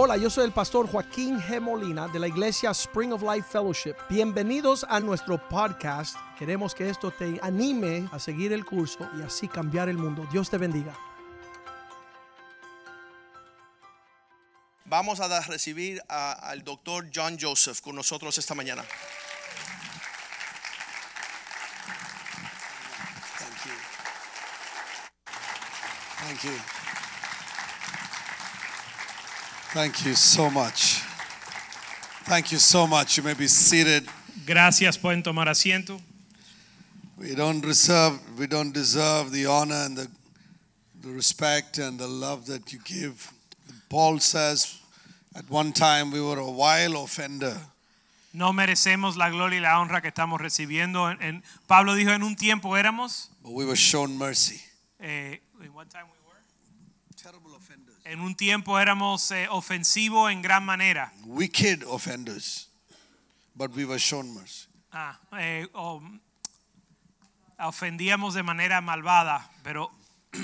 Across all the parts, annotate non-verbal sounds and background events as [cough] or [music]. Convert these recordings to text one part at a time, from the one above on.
Hola, yo soy el pastor Joaquín G. Molina de la iglesia Spring of Life Fellowship. Bienvenidos a nuestro podcast. Queremos que esto te anime a seguir el curso y así cambiar el mundo. Dios te bendiga. Vamos a recibir a- al doctor John Joseph con nosotros esta mañana. Thank you. Thank you. Thank you so much. Thank you so much. You may be seated. Gracias, pueden tomar asiento. We don't reserve, we don't deserve the honor and the, the respect and the love that you give. Paul says, at one time we were a vile offender. No merecemos la gloria y la honra que estamos recibiendo. En, en- Pablo dijo, en un tiempo éramos, But we were shown mercy. eh, in what time we were? Terrible offenders. En un tiempo éramos eh, ofensivos en gran manera. Wicked offenders. But we were shown mercy. Ah, eh, ofendíamos de manera malvada, pero, [clears throat]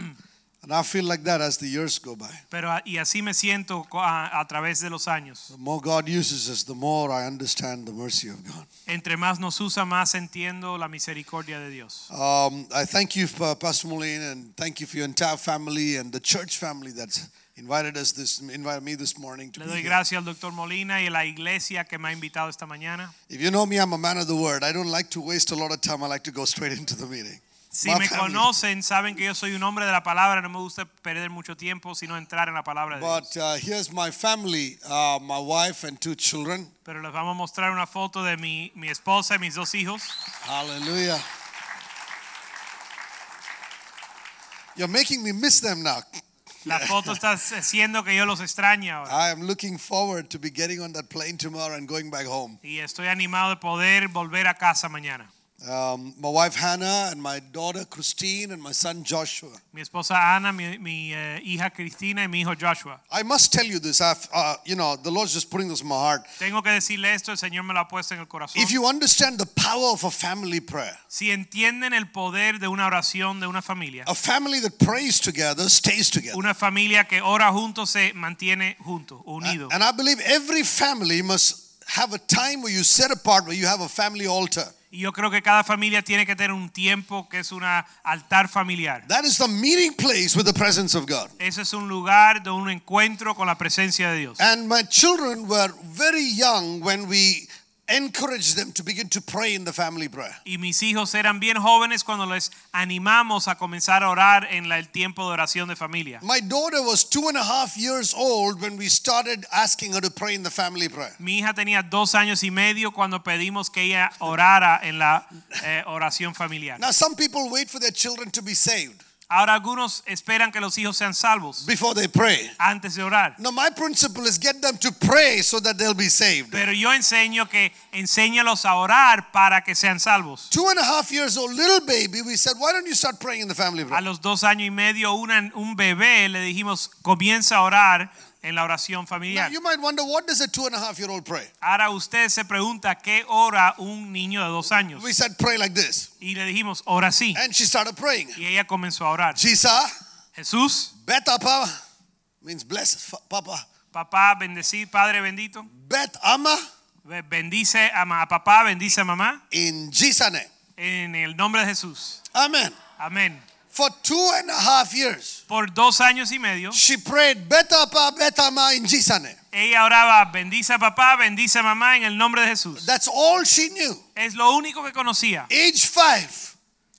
And I feel like that as the years go by. pero y así me siento a, a través de los años. The more God uses us, the more I understand the mercy of God. Entre más nos usa, más entiendo la misericordia de Dios. Um, I thank you, for Pastor Moline, and thank you for your entire family and the church family that's invited us this, invited me this morning to Le be doy gracias al doctor Molina y a la iglesia que me ha invitado esta mañana. If you know me, I'm a man of the word. I don't like to waste a lot of time. I like to go straight into the meeting. Si My me family. conocen, saben que yo soy un hombre de la palabra, no me gusta perder mucho tiempo, sino entrar en la palabra de But Dios. uh, here's my family, uh, my wife and two children. Pero les vamos a mostrar una foto de mi, mi esposa y mis dos hijos. Hallelujah. You're making me miss them now. La foto está haciendo que yo los extrañe ahora. I am looking forward to be getting on that plane tomorrow and going back home. Y estoy animado de poder volver a casa mañana. Um, my wife Hannah and my daughter Christine and my son Joshua. Mi esposa Ana, mi, mi, eh, hija Cristina y mi hijo Joshua. I must tell you this. I've, uh, you know, the Lord's just putting this in my heart. Tengo que decirle esto, el Señor me lo ha puesto en el corazón. If you understand the power of a family prayer, Si entienden el poder de una oración de una familia, a family that prays together stays together. una familia que ora juntos se mantiene juntos, unido. And I believe every family must have a time where you set apart where you have a family altar. Y yo creo que cada familia tiene que tener un tiempo que es un altar familiar. That is the meeting place with the presence of God. Ese es un lugar de un encuentro con la presencia de Dios. And my children were very young when we encouraged them to begin to pray in the family prayer. Y mis hijos eran bien jóvenes cuando les animamos a comenzar a orar en la- el tiempo de oración de familia. My daughter was two and a half years old when we started asking her to pray in the family prayer. Mi hija tenía dos años y medio cuando pedimos que ella orara en la eh, oración familiar. Now, some people wait for their children to be saved Ahora algunos esperan que los hijos sean salvos before they pray. antes de orar. No, my principle is get them to pray so that they'll be saved. Pero yo enseño que enséñalos a orar para que sean salvos. Two and a half years old little baby, we said, why don't you start praying in the family A prayer? los dos años y medio, una- un bebé le dijimos, comienza a orar en la oración Now, familiar. you might wonder, what does a two and a half year old pray? Ahora usted se pregunta, ¿qué ora un niño de dos años? We said, pray like this. Y le dijimos, ora así. And she started praying. Y ella comenzó a orar. Jisa, Jesús, Bet Apa means bless Papa. papá, bendecir, Padre bendito. Bet Ama Be- Bendice a, papá, bendice a mamá. in Jesus' name. En el nombre de Jesús. Amen. Amén. For two and a half years, Por dos años y medio, she prayed Bet Apa, Bet Ama in Jesus' name. ella oraba, bendice a papá, bendice a mamá en el nombre de Jesús. That's all she knew. Es lo único que conocía. Age five,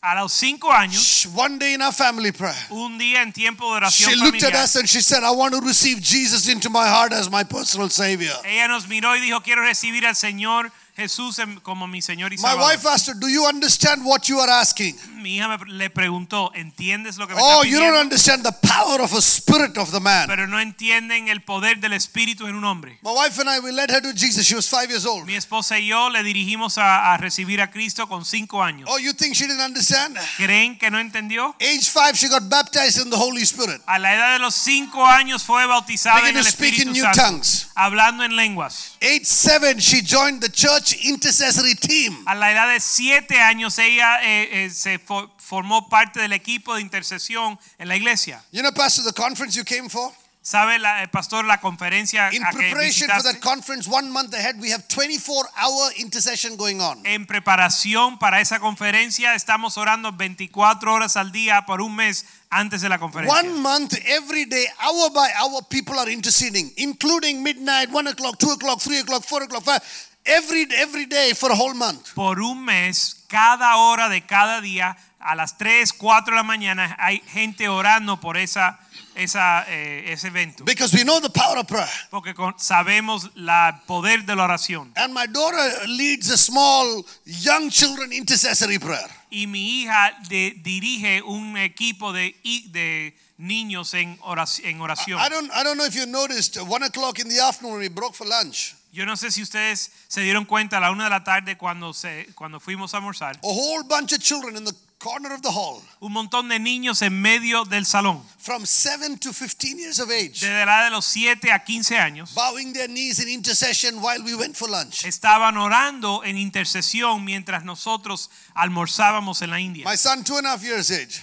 A los cinco años, one day in our family prayer, un día en tiempo de oración she looked at us and she said, I want to receive Jesus into my heart as my personal Savior. ella nos miró y dijo, quiero recibir al Señor Jesús como mi Señor y Salvador." My wife asked her, Do you understand what you are asking? Mi hija me, le preguntó, ¿entiendes lo que me Oh, está you don't understand the power of a spirit of the man. Pero no entienden el poder del Espíritu en un hombre. My wife and I, we led her to Jesus. She was five years old. Mi esposa y yo le dirigimos a, a recibir a Cristo con cinco años. Oh, you think she didn't understand? ¿Creen que no entendió? Age five, she got baptized in the Holy Spirit. A la edad de los cinco años fue bautizada Began en el Espíritu new Santo, tongues. hablando en lenguas. Age seven, she joined the church intercessory team. A la edad de siete años ella eh, eh, se fo- formó parte del equipo de intercesión en la iglesia. You know, Pastor, the conference you came for? ¿Sabe, la, el pastor, la conferencia In a que preparation for that conference, one month ahead, we have 24 hour intercession going on. En preparación para esa conferencia estamos orando 24 horas al día por un mes antes de la conferencia. One month, every day, hour by hour, people are interceding, including midnight, 1 o'clock, 2 o'clock, 3 o'clock, 4 o'clock, 5. Every, every day for a whole month. Por un mes, cada hora de cada día, a las 3, 4 de la mañana, hay gente orando por esa, esa, eh, ese evento. Because we know the power of prayer. Porque con- sabemos el poder de la oración. And my daughter leads a small young children intercessory prayer. Y mi hija de- dirige un equipo de, i- de niños en oración. En oración. I don't, I don't know if you noticed, uh, 1 o'clock in the afternoon when we broke for lunch, Yo no sé si ustedes se dieron cuenta a la una de la tarde cuando, se, cuando fuimos a almorzar. a whole bunch of children in the corner of the hall, Un montón de niños en medio del salón. from 7 to 15 years of age, Desde la de los 7 a 15 años. bowing their knees in intercession while we went for lunch. Estaban orando en intercesión mientras nosotros almorzábamos en la India. My son, two and a half years age,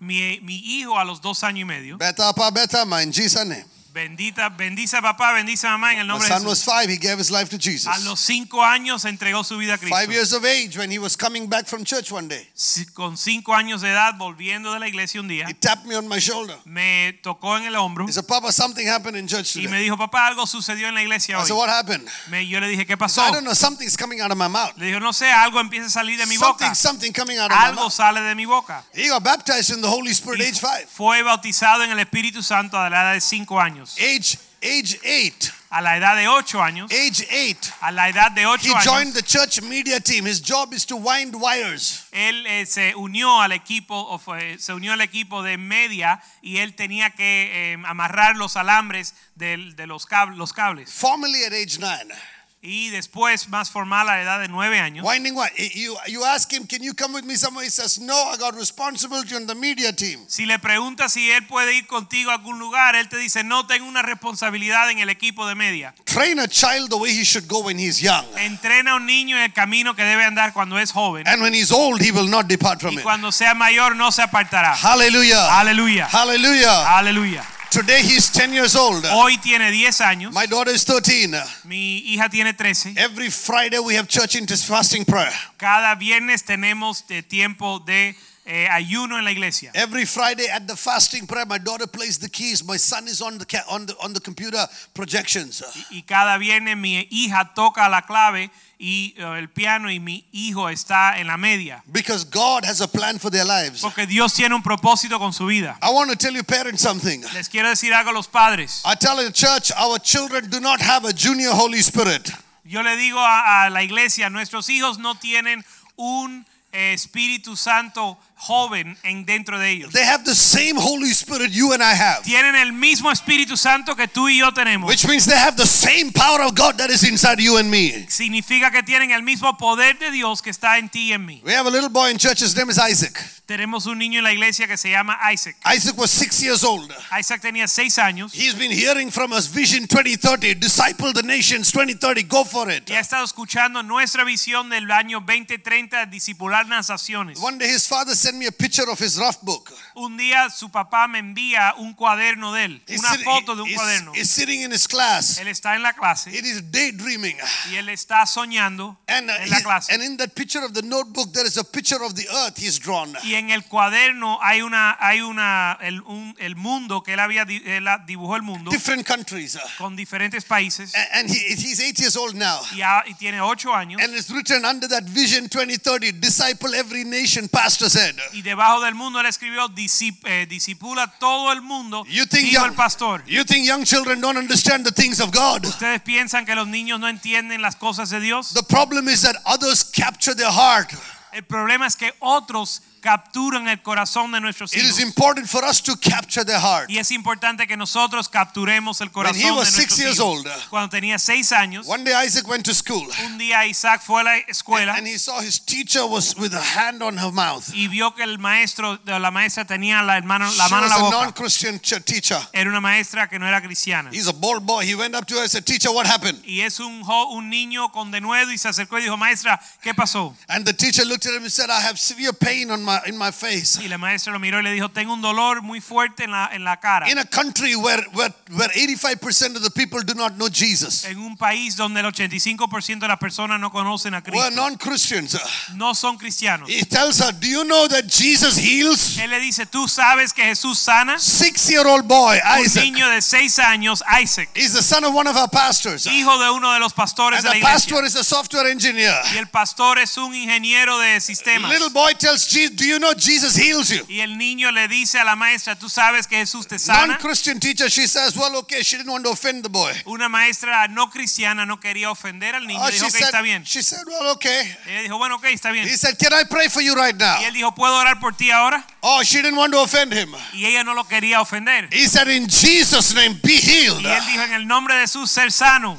Mi, mi hijo a los dos años y medio. Beta Pa Beta Ma in Jesus' name. Bendita, bendice a papá, bendice a mamá en el My nombre de son was Jesús. five, he gave his life to A Jesus. los cinco años entregó su vida a Five Cristo. years of age when he was coming back from church one day. Si- Con cinco años de edad, volviendo de la iglesia un día, He tapped me on my shoulder. me tocó en el hombro He said, Papa, something happened in church y me today. dijo, papá, algo sucedió en la iglesia I hoy. said, What happened? Me- yo le dije, ¿qué pasó? I don't know, something's coming out of my mouth. Le dijo, no sé, algo empieza a salir de mi boca. Something, something coming out of my Algo mouth. sale de mi boca. He got baptized in the Holy Spirit Y age five. fue bautizado en el Espíritu Santo a la edad de cinco años. Age, age eight. A la edad de ocho años, Age eight. a la edad de He ocho joined the church media team. His job is to wind wires. él eh, se unió al equipo, o fue- se unió al equipo de media y él tenía que eh, amarrar los alambres del- de, los, cab- los cables. Formerly at age nine. Y después, más formal, a la edad de nueve años, Winding what? You, you ask him, Can you come with me somewhere? He says, No, I got responsibility on the media team. si le preguntas si él puede ir contigo a algún lugar, él te dice, no, tengo una responsabilidad en el equipo de media. Train a child the way he should go when he's young. Entrena a un niño en el camino que debe andar cuando es joven. And when he's old, he will not depart from Y it. cuando sea mayor no se apartará. Hallelujah. Aleluya. Hallelujah. Aleluya. Today he's 10 years old. Hoy tiene 10 años. My daughter is 13. Mi hija tiene 13. Every Friday we have church fasting prayer. Cada viernes tenemos de tiempo de eh, ayuno en la iglesia. Every Friday at the fasting prayer, my daughter plays the keys. My son is on the on the on the computer projections. Y cada viernes mi hija toca la clave y eh, el piano y mi hijo está en la media. Because God has a plan for their lives. Porque Dios tiene un propósito con su vida. I want to tell you parents something. Les quiero decir algo a los padres. I tell the church our children do not have a junior Holy Spirit. Yo le digo a, a la iglesia, nuestros hijos no tienen un eh, Espíritu Santo joven en dentro de ellos. They have the same Holy Spirit you and I have. Tienen el mismo Espíritu Santo que tú y yo tenemos. Which means they have the same power of God that is inside you and me. Significa que tienen el mismo poder de Dios que está en ti y en mí. We have a little boy in church, his name is Isaac. Tenemos un niño en la iglesia que se llama Isaac. Isaac was six years old. Isaac tenía seis años He's been hearing from us Vision 2030, disciple the nations 2030, go for it. y ha estado escuchando nuestra visión del año 2030, discipular las naciones. One day his father sent me a picture of his rough book. Un día su papá me envía un cuaderno de él, He's una sitting- foto de un he's- cuaderno. he's sitting in his class. Él está en la clase It is daydreaming. y él está soñando And, uh, en la clase. and in that picture of the notebook, there is a picture of the earth he's drawn. Y en el cuaderno hay una, hay una, el, un- el mundo que él había, él dibujó el mundo Different countries. uh, con diferentes países a- And he, he's eight years old now. y, ha- y tiene ocho años. And it's written under that Vision 2030, disciple every nation, pastor said. Y debajo del mundo él escribió "Disip- eh, disipula todo el mundo, You think, dijo young, el pastor. you think young children don't understand the things of God? ¿Ustedes piensan que los niños no entienden las cosas de Dios? The problem is that others capture their heart. El problema es que otros capturan el corazón de nuestros It is hijos. important for us to capture their heart. Y es importante que nosotros capturemos el corazón he de was six years hijos. old, Cuando tenía seis años, One day Isaac went to school un día Isaac fue a la escuela and he saw his teacher was with a hand on her mouth. y vio que el maestro, la maestra tenía la, mano, la mano en was la a boca. non-Christian ch- teacher. Era una maestra que no era cristiana. He's a bold boy. He went up to her and said, Teacher, what happened? Y es un, niño con denuedo y se acercó y dijo, maestra, ¿qué pasó? And the teacher looked at him and said, I have severe pain on my, in my face. Y la maestra lo miró y le dijo, tengo un dolor muy fuerte en la, en la cara. In a country where, where, where 85% of the people do not know Jesus. En un país donde el 85% de las personas no conocen a We're Cristo. non-Christians. Uh. No son cristianos. He tells her, do you know that Jesus heals? Él le dice, ¿tú sabes que Jesús sana? Six-year-old boy, Isaac. Un niño de seis años, Isaac, is the son of one of our pastors. Uh. hijo de uno de los pastores And de la the iglesia. pastor is a software engineer. Y el pastor es un ingeniero de sistemas. Little boy tells Jesus, do you know Jesus heals you? Y el niño le dice a la maestra, ¿tú sabes que Jesús te sana? Non-Christian teacher, she says, well, okay, she didn't want to offend the boy. Una maestra no cristiana no quería ofender al niño. Oh, dijo she, que está said, bien. she said, well, okay. Ella dijo, bueno, está bien. He said, can I pray for you right now? Y él dijo, ¿puedo orar por ti ahora? Oh, she didn't want to offend him. Y ella no lo quería ofender. He said, in Jesus' name, be healed. Y él dijo, en el nombre de Jesús, ser sano.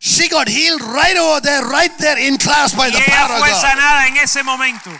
She got healed right over there, right there in class by Y the power of fue God. sanada en ese momento.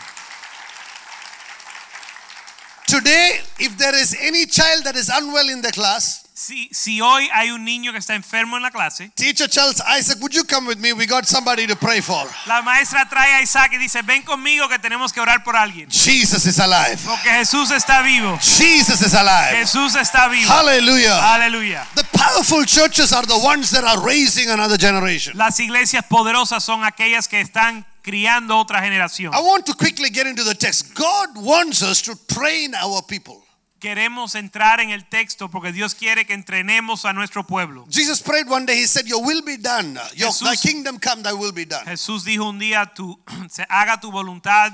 Today, if there is any child that is unwell in the class, Si, si hoy hay un niño que está enfermo en la clase, teacher tells Isaac, would you come with me? We got somebody to pray for. la maestra trae a Isaac y dice, ven conmigo que tenemos que orar por alguien. Jesus is alive. Porque Jesús está vivo. Jesus is alive. Jesús está vivo. Hallelujah. Aleluya. The powerful churches are the ones that are raising another generation. Las iglesias poderosas son aquellas que están criando otra generación. I want to quickly get into the text. God wants us to train our people. Queremos entrar en el texto porque Dios quiere que entrenemos a nuestro pueblo. Jesus prayed one day, He said, Your will be done. Your, Jesús- thy kingdom come, thy will be done. Jesús dijo un día, tu, [clears throat] se haga tu voluntad,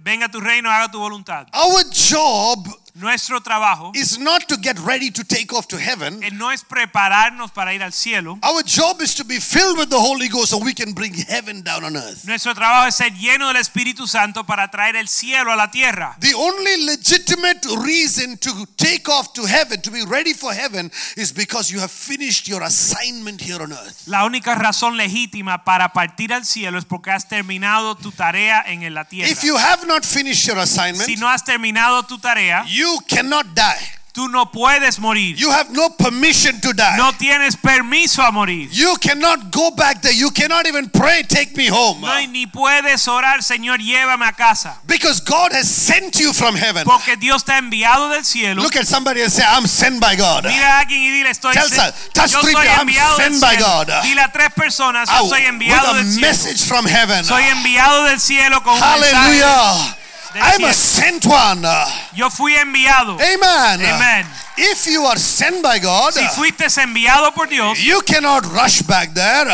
venga tu reino, haga tu voluntad. Our job Nuestro trabajo is not to get ready to take off to heaven. no es prepararnos para ir al cielo. Our job is to be filled with the Holy Ghost so we can bring heaven down on earth. Nuestro trabajo es ser lleno del Espíritu Santo para traer el cielo a la tierra. The only legitimate reason to take off to heaven, to be ready for heaven, is because you have finished your assignment here on earth. La única razón legítima para partir al cielo es porque has terminado tu tarea en la tierra. If you have not finished your assignment, Si no has terminado tu tarea, you cannot die. tú no puedes morir. You have no permission to die. No tienes permiso a morir. You cannot go back there. You cannot even pray, take me home. No, ni puedes orar, Señor, llévame a casa. Because God has sent you from heaven. Porque Dios te ha enviado del cielo. Look at somebody and say, I'm sent by God. Mira a alguien y dile, estoy Tell touch yo three soy I'm enviado del sent by cielo. God. Dile a tres personas, yo soy with enviado del a cielo. message from heaven. Soy enviado del cielo con un mensaje. I'm a sent one. Yo fui enviado. Amen. Amen. If you are sent by God, Si fuiste enviado por Dios, you cannot rush back there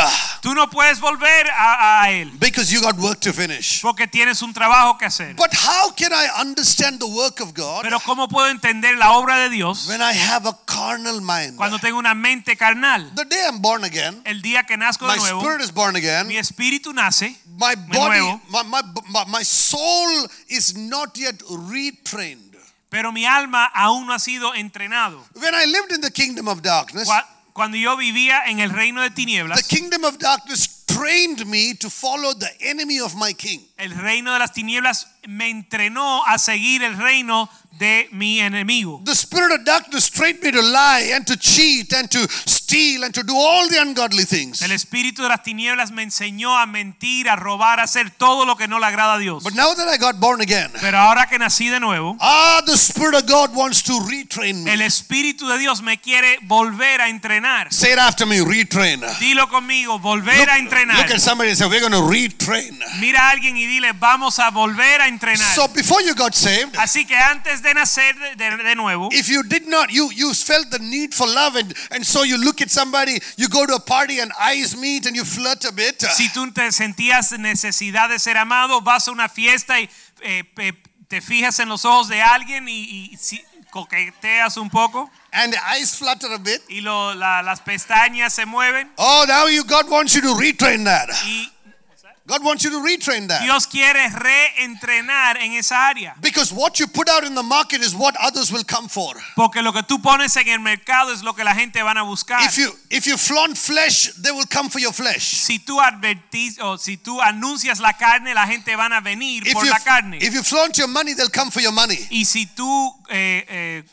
tú no puedes volver a, a Él. because you got work to finish. Porque tienes un trabajo que hacer. But how can I understand the work of God Pero ¿cómo puedo entender la obra de Dios when I have a carnal mind? cuando tengo una mente carnal? The day I'm born again, El día que nazco my de nuevo, My spirit is born again. mi espíritu nace, My body, nuevo. my, my, my, my soul is not yet retrained. Pero mi alma aún no ha sido entrenado. When I lived in the kingdom of darkness, Cua- Cuando yo vivía en el reino de the tinieblas, kingdom of darkness trained me to follow the enemy of my king. el reino de las tinieblas me entrenó a seguir el reino de mi enemigo. The spirit of darkness trained me to lie and to cheat and to steal and to do all the ungodly things. El espíritu de las tinieblas me enseñó a mentir, a robar, a hacer todo lo que no le agrada a Dios. But now that I got born again, Pero ahora que nací de nuevo, ah, the spirit of God wants to retrain el me. espíritu de Dios me quiere volver a entrenar. Say it after me, retrain. Dilo conmigo, volver a entrenar. Look at somebody and say, we're going to retrain. Mira a alguien y dile, vamos a volver a entrenar. So before you got saved, Así que antes de nacer de, de- nuevo, if you did not you you felt the need for love and and so you look at somebody you go to a party and eyes meet and you flirt a bit. si tú te sentías necesidad de ser amado, vas a una fiesta y eh, pe- te fijas en los ojos de alguien y, y si- coqueteas un poco and the eyes flutter a bit. y lo- la- las pestañas se mueven. Oh now you god wants you to retrain that. Y god wants you to retrain that Dios quiere reentrenar en esa área. because what you put out in the market is what others will come for Porque lo que tú pones en el mercado es lo que la gente van a buscar. if you if you flaunt flesh they will come for your flesh si tú advertís o si tú anuncias la carne, la gente van a venir if por you la carne. if you flaunt your money they'll come for your money y si tú eh, eh,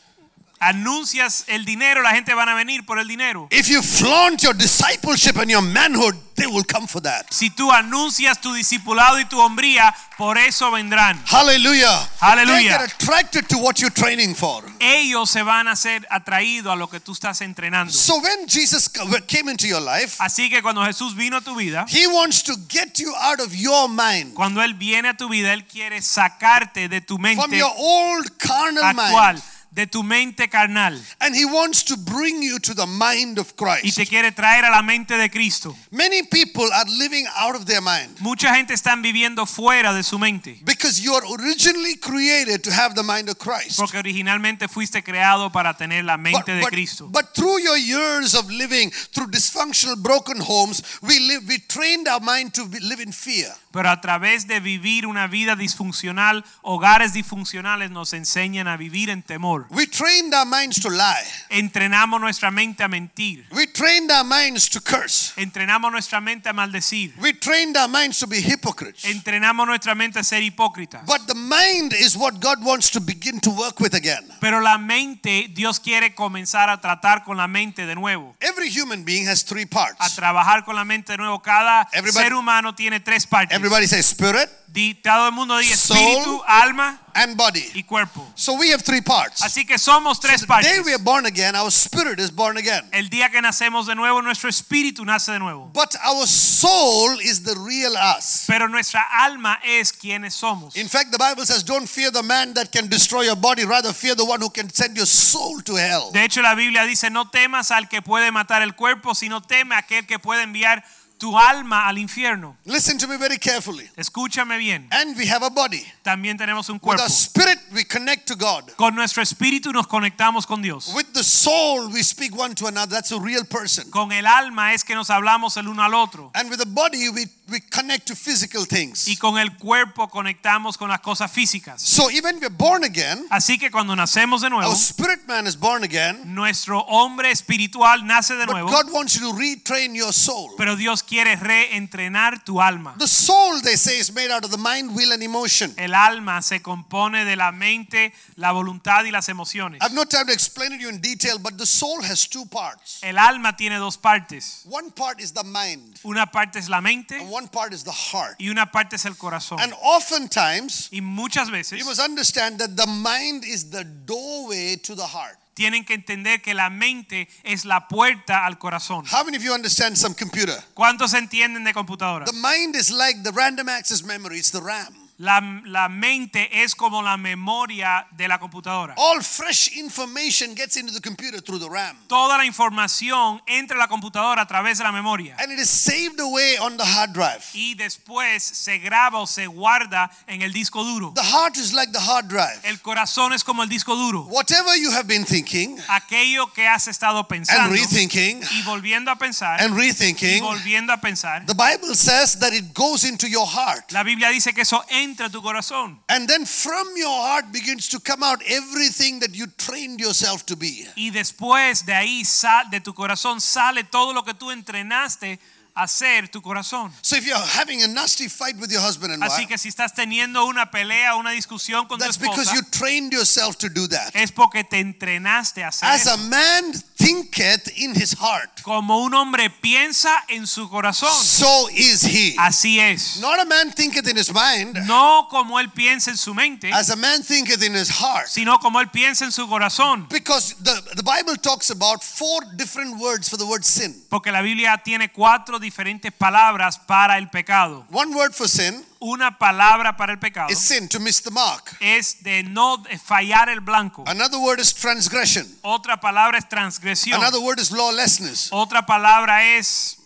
anuncias el dinero, la gente van a venir por el dinero. If you flaunt your discipleship and your manhood, they will come for that. Si tú anuncias tu discipulado y tu hombría, por eso vendrán. Hallelujah. Hallelujah. They get attracted to what you're training for. Ellos se van a ser atraídos a lo que tú estás entrenando. So when Jesus came into your life, Así que cuando Jesús vino a tu vida, he wants to get you out of your mind, cuando Él viene a tu vida, Él quiere sacarte de tu from mente your old carnal actual, mind, de tu mente carnal, and he wants to bring you to the mind of y Christ. te quiere traer a la mente de Cristo. Many people are living out of their mind Mucha gente está viviendo fuera de su mente, because you are originally created to have the mind of Christ. porque originalmente fuiste creado para tener la But, mente de but- Cristo. but through your years of living through dysfunctional, broken homes, we live. We trained our mind to live in fear. Pero a través de vivir una vida disfuncional, hogares disfuncionales nos enseñan a vivir en temor. We trained our minds to lie. Entrenamos nuestra mente a mentir. We trained our minds to curse. Entrenamos nuestra mente a maldecir. We trained our minds to be hypocrites. Entrenamos nuestra mente a ser hipócritas. But the mind is what God wants to begin to work with again. Pero la mente, Dios quiere comenzar a tratar con la mente de nuevo. Every human being has three A parts. trabajar con la mente de nuevo. Cada Everybody- ser humano tiene tres partes. Everybody says spirit Di- todo el mundo diga Soul. espíritu, alma and body. y cuerpo. So we have three parts. Así que somos tres The day partes. we are born again, our spirit is born again. El día que nacemos de nuevo, nuestro espíritu nace de nuevo. But our soul is the real us. Pero nuestra alma es quienes somos. In fact, the Bible says, Don't fear the man that can destroy your body, rather fear the one who can send your soul to hell. De hecho, la Biblia dice, no temas al que puede matar el cuerpo, sino teme a aquel que puede enviar tu alma al infierno. Listen to me very carefully. Escúchame bien. And we have a body. También tenemos un With cuerpo. our spirit, we connect to God. Con nuestro espíritu nos conectamos con Dios. With the soul, we speak one to another. That's a real person. Con el alma es que nos hablamos el uno al otro. And with the body, we, we connect to physical things. Y con el cuerpo conectamos con las cosas físicas. So even we're born again, Así que cuando nacemos de nuevo, our spirit man is born again, nuestro hombre espiritual nace de but nuevo. God wants you to retrain your soul. Pero Dios quiere reentrenar tu alma. The soul, they say, is made out of the mind, will, and emotion. El alma se compone de la mente, la voluntad y las emociones. I've no time to explain it to you in detail, but the soul has two parts. El alma tiene dos partes. One part is the mind, Una parte es la mente and one part is the heart. y una parte es el corazón. And oftentimes, Y muchas veces you must understand that the mind is the doorway to the heart. Tienen que entender que la mente es la puerta al corazón. How many of you understand some computer? ¿Cuántos entienden de computadora? The mind is like the random access memory, it's the RAM. La, la mente es como la memoria de la computadora. All fresh information gets into the computer through the RAM. Toda la información entra a la computadora a través de la memoria And it is saved away on the hard drive. y después se graba o se guarda en el disco duro. The heart is like the hard drive. El corazón es como el disco duro. Whatever you have been thinking Aquello que has estado and pensando rethinking y volviendo a pensar and y rethinking, volviendo a pensar. the Bible says that it goes into your heart. La Biblia dice que eso entra a tu corazón And then from your heart begins to come out everything that you trained yourself to be. y después de ahí sal, de tu corazón sale todo lo que tú entrenaste hacer tu corazón. So if you're having a nasty fight with your husband and Así wife, que si estás teniendo una pelea, una discusión con tu that's because esposa, you trained yourself to do that. es porque te entrenaste a hacer As a man thinketh in his heart, Como un hombre piensa en su corazón, so is he. así es. Not a man thinketh in his mind, No como él piensa en su mente, as a man thinketh in his heart. sino como él piensa en su corazón. Because the, the Bible talks about four different words for the word sin. Porque la Biblia tiene cuatro diferentes palabras para el pecado. One word for sin Una palabra para el pecado is sin, to miss the mark. es de no fallar el blanco. Another word is transgression. Otra palabra es transgresión. Another word is lawlessness. Otra palabra es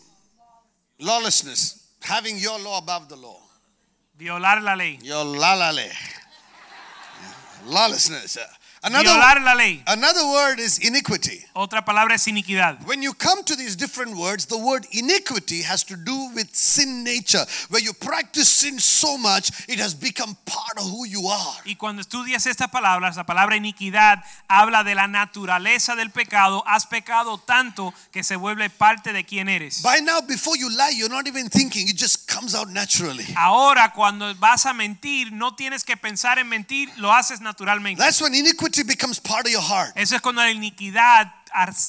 Lawlessness, having your law above the law. violar la ley. Your la la le. Lawlessness. Another, Violar la ley. another word is iniquity. Otra palabra es iniquidad. When you come to these different words, the word iniquity has to do with sin nature, where you practice sin so much, it has become part of who you are. Y cuando estudias estas palabras, la palabra iniquidad habla de la naturaleza del pecado. Has pecado tanto que se vuelve parte de quien eres. By now, before you lie, you're not even thinking, it just comes out naturally. Ahora cuando vas a mentir, no tienes que pensar en mentir, lo haces naturalmente. That's when iniquity becomes part of your heart. Eso es cuando la iniquidad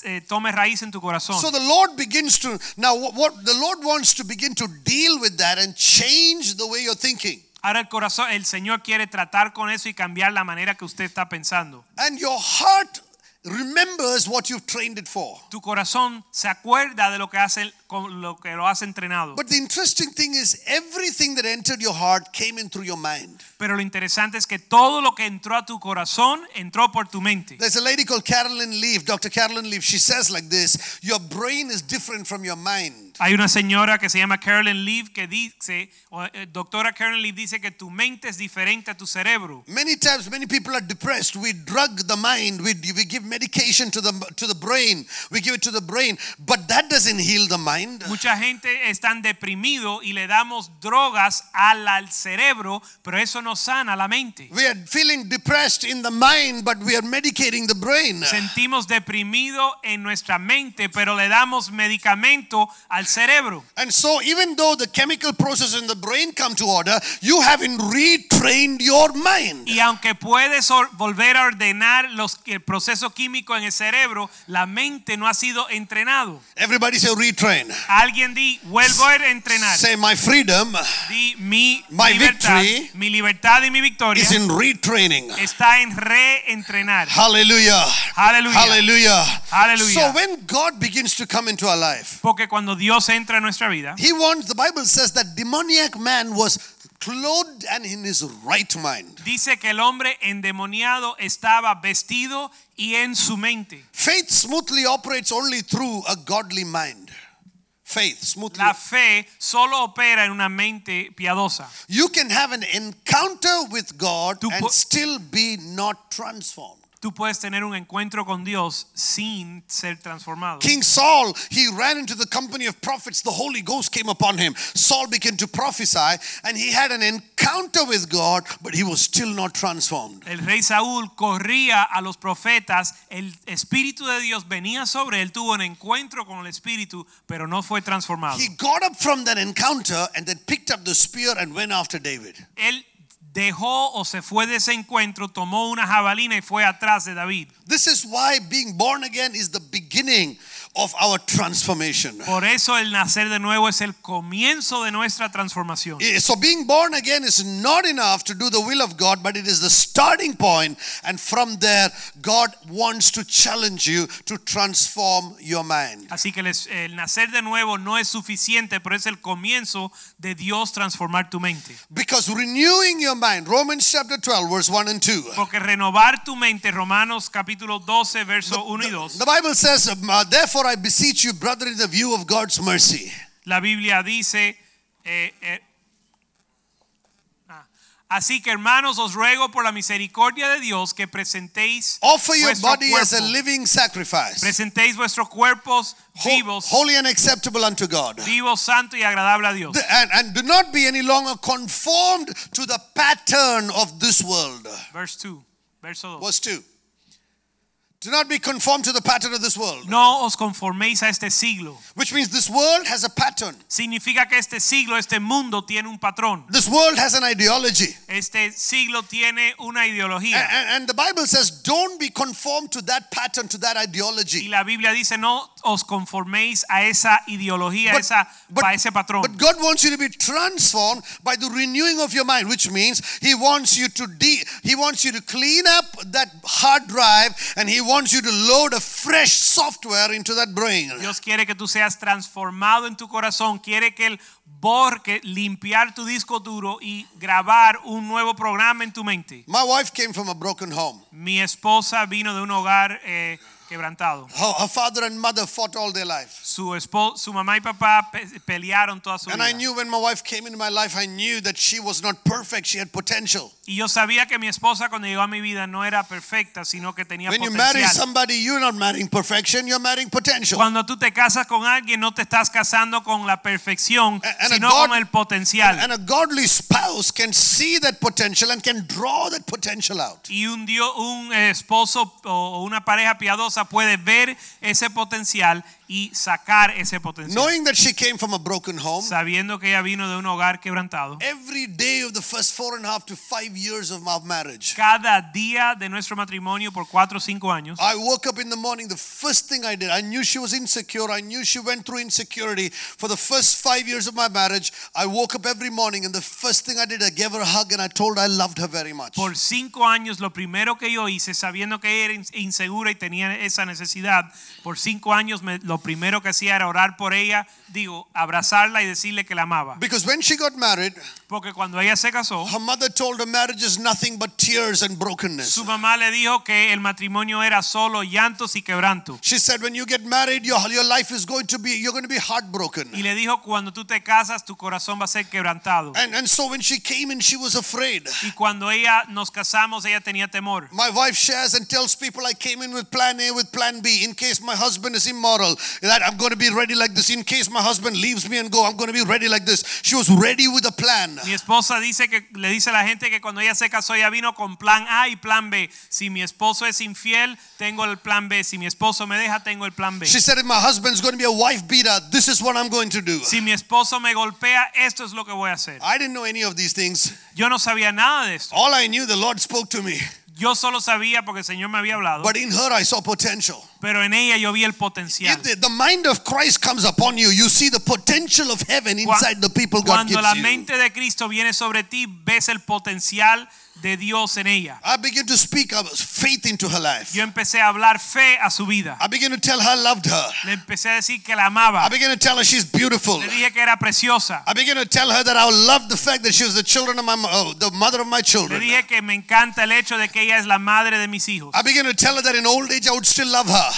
Eh, tome raíz en tu corazón. So the Lord begins to now what, what the Lord wants to begin to deal with that and change the way you're thinking. Ahora el corazón, el Señor quiere tratar con eso y cambiar la manera que usted está pensando. And your heart remembers what you've trained it for. Tu corazón se acuerda de lo que hace, con lo que lo has entrenado. But the interesting thing is everything that entered your heart came in through your mind. Pero lo interesante es que todo lo que entró a tu corazón entró por tu mente. There's a lady called Carolyn Leaf, Dr. Carolyn Leaf. She says like this, your brain is different from your mind. Hay una señora que se llama Carolyn Leaf que dice, eh, doctora Carolyn Leaf dice que tu mente es diferente a tu cerebro. Many times, many people are depressed. We drug the mind. We, we give medication to the to the brain. We give it to the brain, but that doesn't heal the mind. Mucha gente están deprimido y le damos drogas al, al cerebro, pero eso no sana la mente. We are feeling depressed in the mind, but we are medicating the brain. Sentimos deprimido en nuestra mente, pero le damos medicamento al cerebro. And so, even though the chemical process in the brain come to order, you haven't retrained your mind. Y aunque puedes volver a ordenar los, el proceso químico en el cerebro, la mente no ha sido entrenado. Everybody say retrain. Alguien di, vuelvo a entrenar. Say my freedom Di, mi My libertad, victory mi libertad y mi victoria is in retraining. está en reentrenar. Hallelujah. Hallelujah. Hallelujah. Hallelujah. So when God begins to come into our life, Porque cuando Dios entra en nuestra vida, He wants, the Bible says that demoniac man was clothed and in his right mind. dice que el hombre endemoniado estaba vestido y en su mente. Faith smoothly operates only through a godly mind. Faith smoothly. La fe solo opera en una mente piadosa. You can have an encounter with God Tú and still be not transformed. Tú puedes tener un encuentro con Dios sin ser transformado. King Saul, he ran into the company of prophets. The Holy Ghost came upon him. Saul began to prophesy, and he had an encounter with God, but he was still not transformed. El rey Saúl corría a los profetas, el espíritu de Dios venía sobre él, tuvo un encuentro con el espíritu, pero no fue transformado. He got up from that encounter and then picked up the spear and went after David. Él dejó o se fue de ese encuentro, tomó una jabalina y fue atrás de David. This is why being born again is the beginning of our transformation. Por eso el nacer de nuevo es el comienzo de nuestra transformación. Eh, So being born again is not enough to do the will of God, but it is the starting point, and from there, God wants to challenge you to transform your mind. Así que el, el nacer de nuevo no es suficiente, pero es el comienzo de Dios transformar tu mente. Because renewing your mind, Romans chapter 12, verse 1 and 2. Porque renovar tu mente, Romanos capítulo 12, verso 1 y 2, The Bible says, uh, Therefore I beseech you, brethren, in the view of God's mercy. la Biblia dice, eh, eh, ah, así que hermanos os ruego por la misericordia de Dios que presentéis Offer your vuestro body as a living sacrifice, presentéis vuestros cuerpos vivos, holy and acceptable unto God. vivos, santo y agradable a Dios. And, and do not be any longer conformed to the pattern of this world. Verse 2, verso 2. Verse 2. Do not be conformed to the pattern of this world. No os conforméis a este siglo. Which means this world has a pattern. Significa que este siglo, este mundo tiene un patrón. This world has an ideology. Este siglo tiene una ideología. and- and the Bible says, don't be conformed to that pattern, to that ideology. Y la Biblia dice, no os conforméis a esa ideología, a But- esa, but- a ese patrón. But God wants you to be transformed by the renewing of your mind, which means He wants you to de- He wants you to clean up that hard drive and He wants you to load a fresh software into that brain. Dios quiere que tú seas transformado en tu corazón, quiere que Él borque, limpiar tu disco duro y grabar un nuevo programa en tu mente. My wife came from a broken home. Mi esposa vino de un hogar eh, quebrantado. Her, her father and mother fought all their life. Su, su mamá y papá pe- pelearon toda su And I vida. knew when my wife came into my life, I knew that she was not perfect. She had potential. Y yo sabía que mi esposa cuando llegó a mi vida no era perfecta, sino que tenía When you marry potencial. somebody, you're not marrying perfection, you're marrying potential. Cuando tú te casas con alguien, no te estás casando con la perfección, and a sino God- con el potencial. And a godly spouse can see that potential and can draw that potential out. y un Dios, un esposo o una pareja piadosa puede ver ese potencial y sacar ese potencial. Knowing that she came from a broken home, Sabiendo que ella vino de un hogar quebrantado. every day of the first four and a half to five years of our marriage, Cada día de nuestro matrimonio por cuatro o cinco años. I woke up in the morning. The first thing I did, I knew she was insecure. I knew she went through insecurity. For the first five years of my marriage, I woke up every morning, and the first thing I did, I gave her a hug and I told her I loved her very much. Por cinco años lo primero que yo hice, sabiendo que era ins- insegura y tenía esa necesidad, por cinco años me- lo primero que hacía era orar por ella, digo, abrazarla y decirle que la amaba. Because when she got married, Porque cuando ella se casó, her mother told her marriage is nothing but tears and brokenness. su mamá le dijo que el matrimonio era solo llantos y quebranto. She said, when you get married, your, your life is going to be, you're going to be heartbroken. Y le dijo, cuando tú te casas, tu corazón va a ser quebrantado. And, and so when she came in, she was afraid. Y cuando ella nos casamos, ella tenía temor. My wife shares and tells people I came in with plan A, with plan B. In case my husband is immoral, that I'm going to be ready like this. In case my husband leaves me and go, I'm going to be ready like this. She was ready with a plan. Mi esposa dice que le dice a la gente que cuando ella se casó ella vino con plan A y plan B. Si mi esposo es infiel, tengo el plan B. Si mi esposo me deja, tengo el plan B. She said, if my husband's going to be a wife beater, this is what I'm going to do. Si mi esposo me golpea, esto es lo que voy a hacer. I didn't know any of these things. Yo no sabía nada de esto. All I knew, the Lord spoke to me. Yo solo sabía porque el Señor me había hablado, But in her, I saw potential. Pero en ella yo vi el potencial. The, mind of Christ comes upon you, you see the potential of heaven inside the people God Cuando gives la you. mente de Cristo viene sobre ti, ves el potencial de Dios en ella. I began to speak of faith into her life. Yo empecé a hablar fe a su vida. I began to tell her I loved her. Le empecé a decir que la amaba. I began to tell her she's beautiful. Le dije que era preciosa. I began to tell her that I love the fact that she was the children of my oh, the mother of my Le children. dije que me encanta el hecho de que ella es la madre de mis hijos. I began to tell her that in old age I would still love her.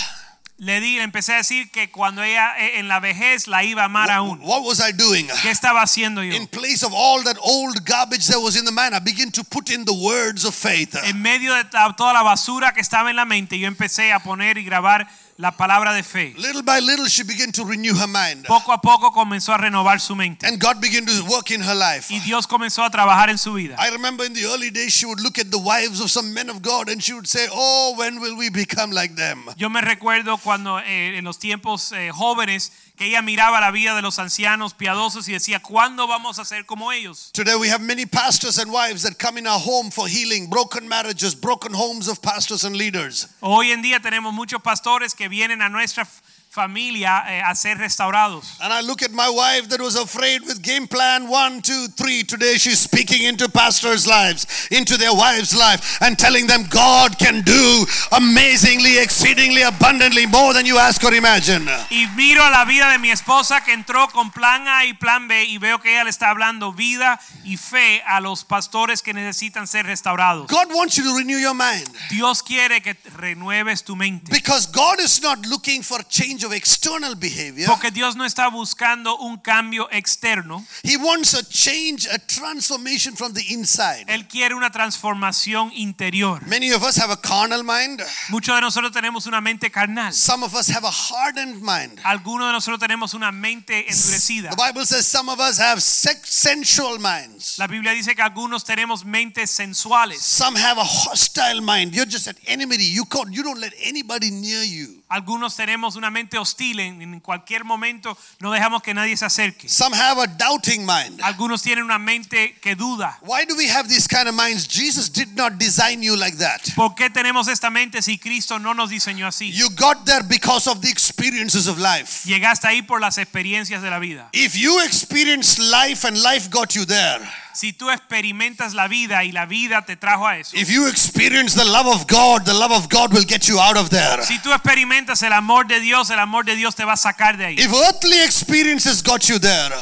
Le di, le empecé a decir que cuando ella eh, en la vejez la iba a amar aún. What was I doing? ¿Qué estaba haciendo yo? In place of all that old garbage that was in the man, I began to put in the words of faith. En medio de toda la basura que estaba en la mente, yo empecé a poner y grabar la palabra de fe. Little by little, she began to renew her mind. Poco a poco comenzó a renovar su mente. And God began to work in her life. Y Dios comenzó a trabajar en su vida. I remember in the early days, she would look at the wives of some men of God and she would say, Oh, when will we become like them? Yo me recuerdo cuando eh, en los tiempos eh, jóvenes que ella miraba la vida de los ancianos piadosos y decía, ¿cuándo vamos a ser como ellos? Today, we have many pastors and wives that come in our home for healing, broken marriages, broken homes of pastors and leaders. Hoy en día tenemos muchos pastores que vienen a nuestra familia eh, a ser restaurados. And I look at my wife that was afraid with game plan one, two, three. Today she's speaking into pastors' lives, into their wives' life, and telling them God can do amazingly, exceedingly, abundantly more than you ask or imagine. Y miro a la vida de mi esposa que entró con plan A y plan B y veo que ella le está hablando vida y fe a los pastores que necesitan ser restaurados. God wants you to renew your mind Dios quiere que renueves tu mente. because God is not looking for change of external behavior. Porque Dios no está buscando un cambio externo. He wants a change, a transformation from the inside. Él quiere una transformación interior. Many of us have a carnal mind. Muchos de nosotros tenemos una mente carnal. Some of us have a hardened mind. Algunos de nosotros tenemos una mente endurecida. The Bible says some of us have sex, sensual minds. La Biblia dice que algunos tenemos mentes sensuales. Some have a hostile mind. You're just at enmity. You can't, you don't let anybody near you. Algunos tenemos una mente hostil. En, en cualquier momento no dejamos que nadie se acerque. Some have a doubting mind. Algunos tienen una mente que duda. Why do we have these kind of minds? Jesus did not design you like that. ¿Por qué tenemos esta mente si Cristo no nos diseñó así? You got there because of the experiences of life. Llegaste ahí por las experiencias de la vida. If you experienced life and life got you there, Si tú experimentas la vida y la vida te trajo a eso. if you experience the love of God, the love of God will get you out of there. Si tú experimentas el amor de Dios, el amor de Dios te va a sacar de ahí. If earthly experiences got you there,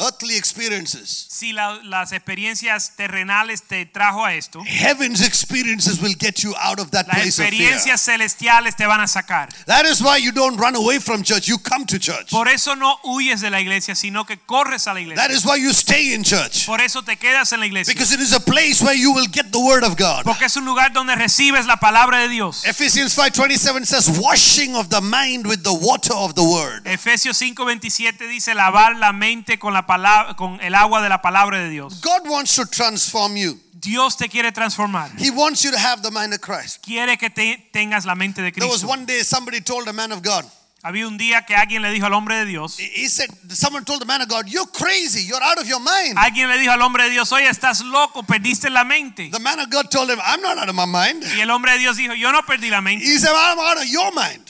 earthly experiences, Si la- las experiencias terrenales te trajo a esto, heaven's experiences will get you out of that las place of fear. experiencias celestiales te van a sacar. That is why you don't run away from church, you come to church. Por eso no huyes de la iglesia, sino que corres a la iglesia. That is why you stay in church. Por eso te quedas en la iglesia. Because it is a place where you will get the word of God. Porque es un lugar donde recibes la palabra de Dios. Ephesians 5:27 says washing of the mind with the water of the word. Efesios 5:27 dice lavar la mente con la palabra con el agua de la palabra de Dios. God wants to transform you. Dios te quiere transformar. He wants you to have the mind of Christ. Quiere que te- tengas la mente de There was Cristo. one day somebody told a man of God. Había un día que alguien le dijo al hombre de Dios, He he said, someone told the man of God, you're crazy, you're out of your mind. alguien le dijo al hombre de Dios, "Oye, estás loco, perdiste la mente." The man of God told him, I'm not out of my mind. Y el hombre de Dios dijo, "Yo no perdí la mente. He said, I'm out of your mind.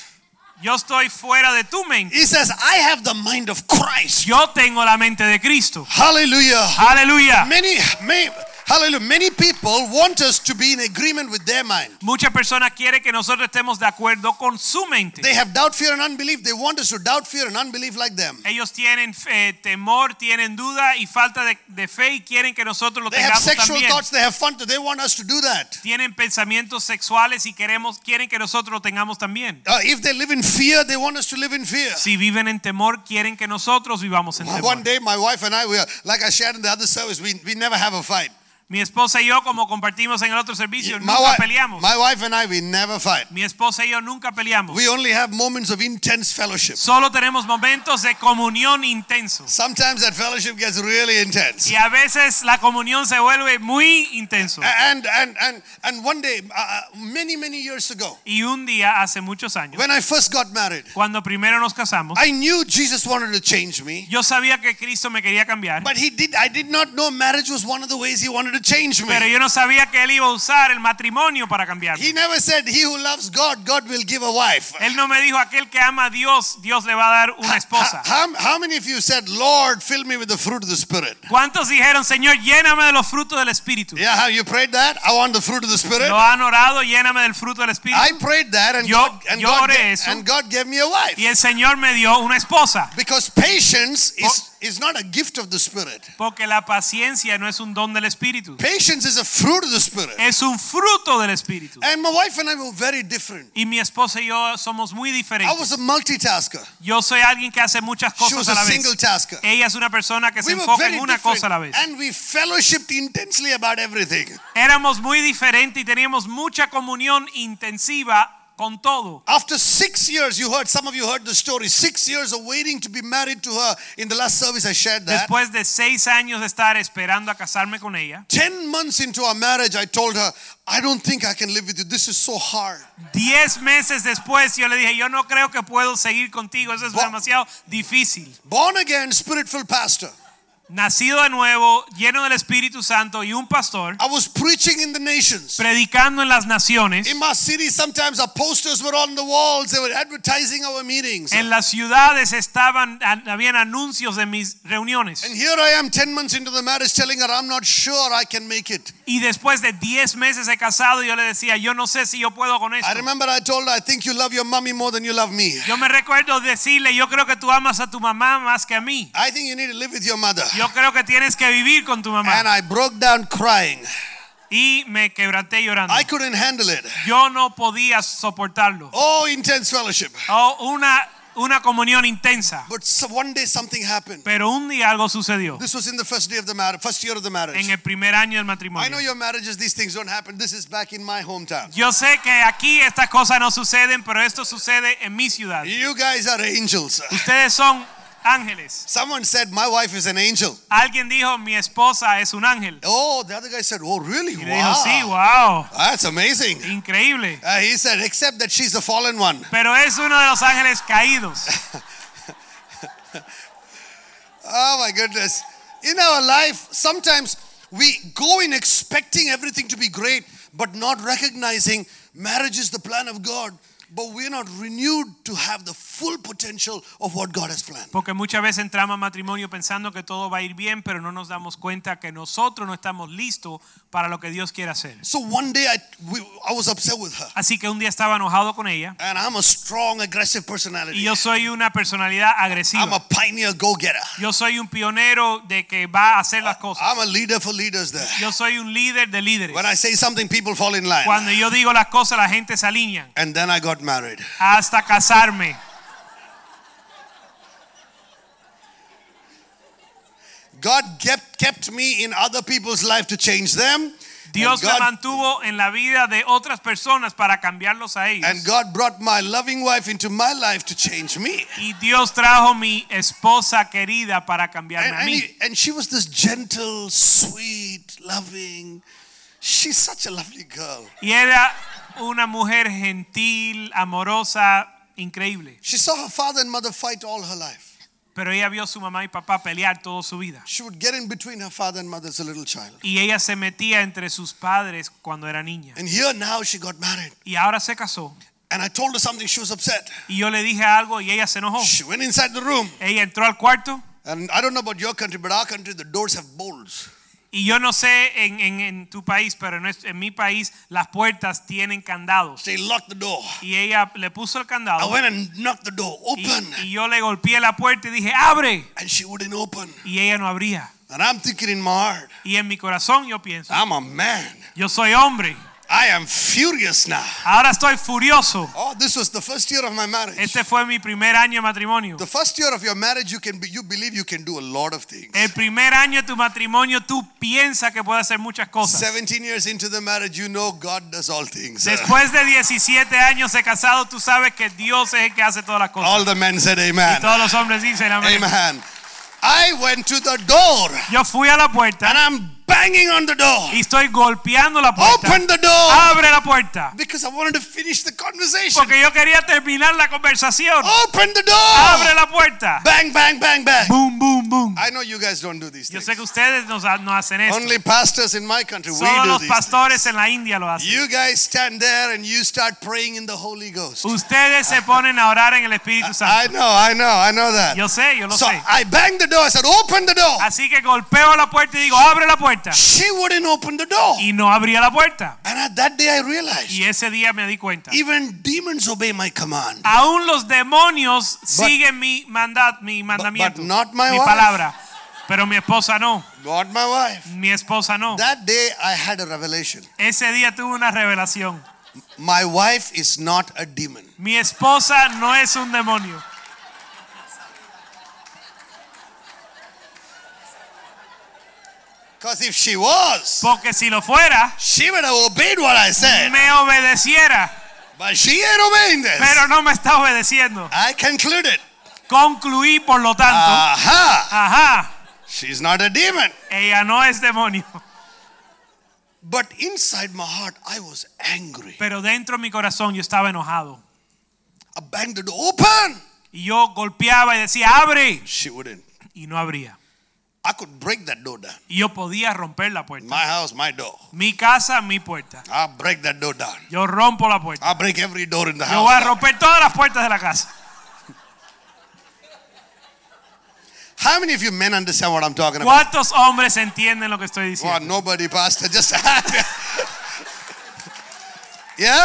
Yo estoy fuera de tu mente. He says, I have the mind of Christ. Yo tengo la mente de Cristo." Hallelujah. Many, many, hallelujah. Many people want us to be in agreement with their mind. Muchas personas quieren que nosotros estemos de acuerdo con su mente. They have doubt, fear, and unbelief. They want us to doubt, fear, and unbelief like them. Ellos tienen eh, temor, tienen duda y falta de, de fe y quieren que nosotros lo They have sexual también. thoughts. They have fun. They want us to do that. Tienen pensamientos sexuales y queremos quieren que nosotros lo tengamos también. Uh, if they live in fear, they want us to live in fear. Si viven en temor, quieren que nosotros vivamos en temor. One day, my wife and I, we are, like I shared in the other service, we, we never have a fight. Mi esposa y yo, como compartimos en el otro servicio, My, nunca wi- peleamos. my wife and I, we never fight. Mi esposa y yo nunca peleamos. We only have moments of intense fellowship. Solo tenemos momentos de comunión intensos. Sometimes that fellowship gets really intense. Y a veces la comunión se vuelve muy intenso. And, and, and, and one day, uh, uh, many, many years ago, Y un día, hace muchos años, when I first got married, cuando primero nos casamos, I knew Jesus wanted to change me. yo sabía que Cristo me quería cambiar, But he did I did not know marriage was one of the ways he wanted to change pero me. yo no sabía que Él iba a usar el matrimonio para He cambiarme. never said he who loves God, God will give a wife. Él no me dijo, aquel que ama a Dios, Dios le va a dar una esposa. How, how many of you said, Lord, fill me with the fruit of the Spirit? ¿Cuántos dijeron, Señor, lléname de los frutos del Espíritu? Yeah, have you prayed that? I want the fruit of the Spirit. Lo han orado, lléname del fruto del Espíritu. I prayed that and, Yo- God, and, yo God oré eso. and God gave me a wife. Y el Señor me dio una esposa. Because patience is, is not a gift of the Spirit. Porque la paciencia no es un don del Espíritu. Patience is a fruit of the Spirit. Es un fruto del Espíritu. And my wife and I were very different. Y mi esposa y yo somos muy I diferentes. was a multitasker. Yo soy alguien que hace muchas She was cosas a a la vez. single tasker. Ella es una persona que se We were enfoca en una cosa a la different. vez. And we fellowshipped intensely about everything. Éramos muy diferentes y teníamos mucha comunión intensiva con todo. After six years, you heard, some of you heard the story, six years of waiting to be married to her. In the last service, I shared that. Después de seis años de estar esperando a casarme con ella, Ten months into our marriage, I told her, I don't think I can live with you. This is so hard. diez meses después yo le dije, yo no creo que puedo seguir contigo, eso es Bo- demasiado difícil. Born again, spirit filled pastor. Nacido de nuevo, lleno del Espíritu Santo y un pastor, I was preaching in the nations. predicando en las naciones. In my city, sometimes our posters were on the walls. They were advertising our meetings. En las ciudades estaban, habían anuncios de mis reuniones. And here I am, 10 months into the marriage, telling her, I'm not sure I can make it. Y después de 10 meses de casado, yo le decía, yo no sé si yo puedo con I esto. remember I told her, I think you love your mommy more than you love me. Yo me recuerdo decirle, yo creo que tú amas a tu mamá más que a mí. I think you need to live with your mother. Yo creo que tienes que vivir con tu And mamá. I broke down crying. Y me quebranté llorando. I couldn't handle it. Yo no podía soportarlo. Oh, intense fellowship. Oh, una, una comunión intensa. But one day something happened. Pero un día algo sucedió. This was in the first day of the marriage, first year of the marriage. En el primer año del I know matrimonio. your marriages, these things don't happen. This is back in my hometown. Yo sé que aquí estas cosas no suceden, pero esto sucede en mi ciudad. You guys are angels. Ustedes son ángeles. Someone said, My wife is an angel. Alguien dijo, mi esposa es un ángel. Oh, the other guy said, Oh, really? Y le dijo, sí, Wow. wow, That's amazing. increíble. Uh, he said, Except that she's a fallen one. [laughs] Pero es uno de los ángeles caídos. Oh, my goodness. In our life, sometimes we go in expecting everything to be great, but not recognizing marriage is the plan of God. But we're not renewed to have the full potential of what God has planned. Porque muchas veces entramos a matrimonio pensando que todo va a ir bien, pero no nos damos cuenta que nosotros no estamos listos para lo que Dios quiere hacer. So one day I, we, I was upset with her. Así que un día estaba enojado con ella And I'm a strong, aggressive personality. y yo soy una personalidad agresiva. I'm a pioneer go-getter. Yo soy un pionero de que va a hacer las cosas. I'm a leader for leaders there. Yo soy un líder de líderes. When I say something, people fall in line. Cuando yo digo las cosas, la gente se alinea And then I got married. hasta casarme. God kept, kept me in other people's life to change them. Dios and me God, mantuvo en la vida de otras personas para cambiarlos a ellos. and God brought my loving wife into my life to change me. Y Dios trajo mi esposa querida para cambiarme And, a and, mí. he- and she was this gentle, sweet, loving. She's such a lovely girl. Y era una mujer gentil, amorosa, increíble. She saw her father and mother fight all her life. Pero ella vio a su mamá y papá pelear toda su vida. She would get in between her father and mother as a little child. Y ella se metía entre sus padres cuando era niña. And here now she got married. Y ahora se casó. And I told her something, she was upset. Y yo le dije algo y ella se enojó. She went inside the room. Ella entró al cuarto And I don't know about your country, but our country, the doors have bolts. Y yo no sé en, en- en tu país, pero en, en mi país las puertas tienen candados. They locked the door. Y ella le puso el I candado went and knocked the door, y, open. y yo le golpeé la puerta y dije, abre. And she wouldn't open. Y ella no abría. And I'm thinking in my heart, Y en mi corazón yo pienso, I'm a man. yo soy hombre. I am furious now. Ahora estoy furioso. Oh, this was the first year of my marriage. Este fue mi primer año de matrimonio. The first year of your marriage, you can be, you believe you can do a lot of things. El primer año de tu matrimonio tú piensas que puedes hacer muchas cosas. 17 years into the marriage, you know God does all things. Después de 17 años de casado, tú sabes que Dios es el que hace todas las cosas. All the men said Y amen. todos los hombres dicen amén. Amen. I went to the door Yo fui a la and puerta I'm banging on the door. y estoy golpeando la puerta. Open the door Abre la puerta. because I wanted to finish the conversation. Porque yo quería terminar la conversación. Open the Abre door. la puerta. Bang, bang, bang, bang. Boom, boom, boom. I know you guys don't do these Yo things. sé que ustedes no, no hacen esto. Only pastors in my country, we Solo do los pastores things. en la India lo hacen. You guys stand there and you start praying in the Holy Ghost. Ustedes se ponen a orar en el Espíritu I Santo. know, I know, I know that. Yo sé, yo lo So sé. I banged the door. I said, Open the door. Así que golpeo la puerta y digo, abre la puerta. She wouldn't open the door. Y no abría la puerta. And at that day I realized Y ese día me di cuenta. even demons obey my command. Aún los demonios siguen mi mandat, mi mandamiento, but not my mi wife. palabra. Pero mi esposa no. Not my wife. Mi esposa no. That day I had a revelation. Ese día tuve una revelación. My wife is not a demon. Mi esposa no es un demonio. If she was, Porque si lo fuera, she would have obeyed what I said. me obedeciera. But she ain't obeying this. Pero no me está obedeciendo. I concluded, Concluí, por lo tanto, aha, ajá, she's not a demon. ella no es demonio. But inside my heart, I was angry. Pero dentro de mi corazón yo estaba enojado. I banged the door open. Y yo golpeaba y decía, abre. She wouldn't. Y no abría. I could break that door down. Yo podía romper la puerta. My house, my door. Mi casa, mi puerta. I'll break that door down. Yo rompo la puerta. I'll break every door in the Yo voy a house. down. romper todas las puertas de la casa. [laughs] How many of you men understand what I'm talking about? ¿Cuántos hombres entienden lo que estoy Well, diciendo? nobody, Pastor. Just [laughs] yeah.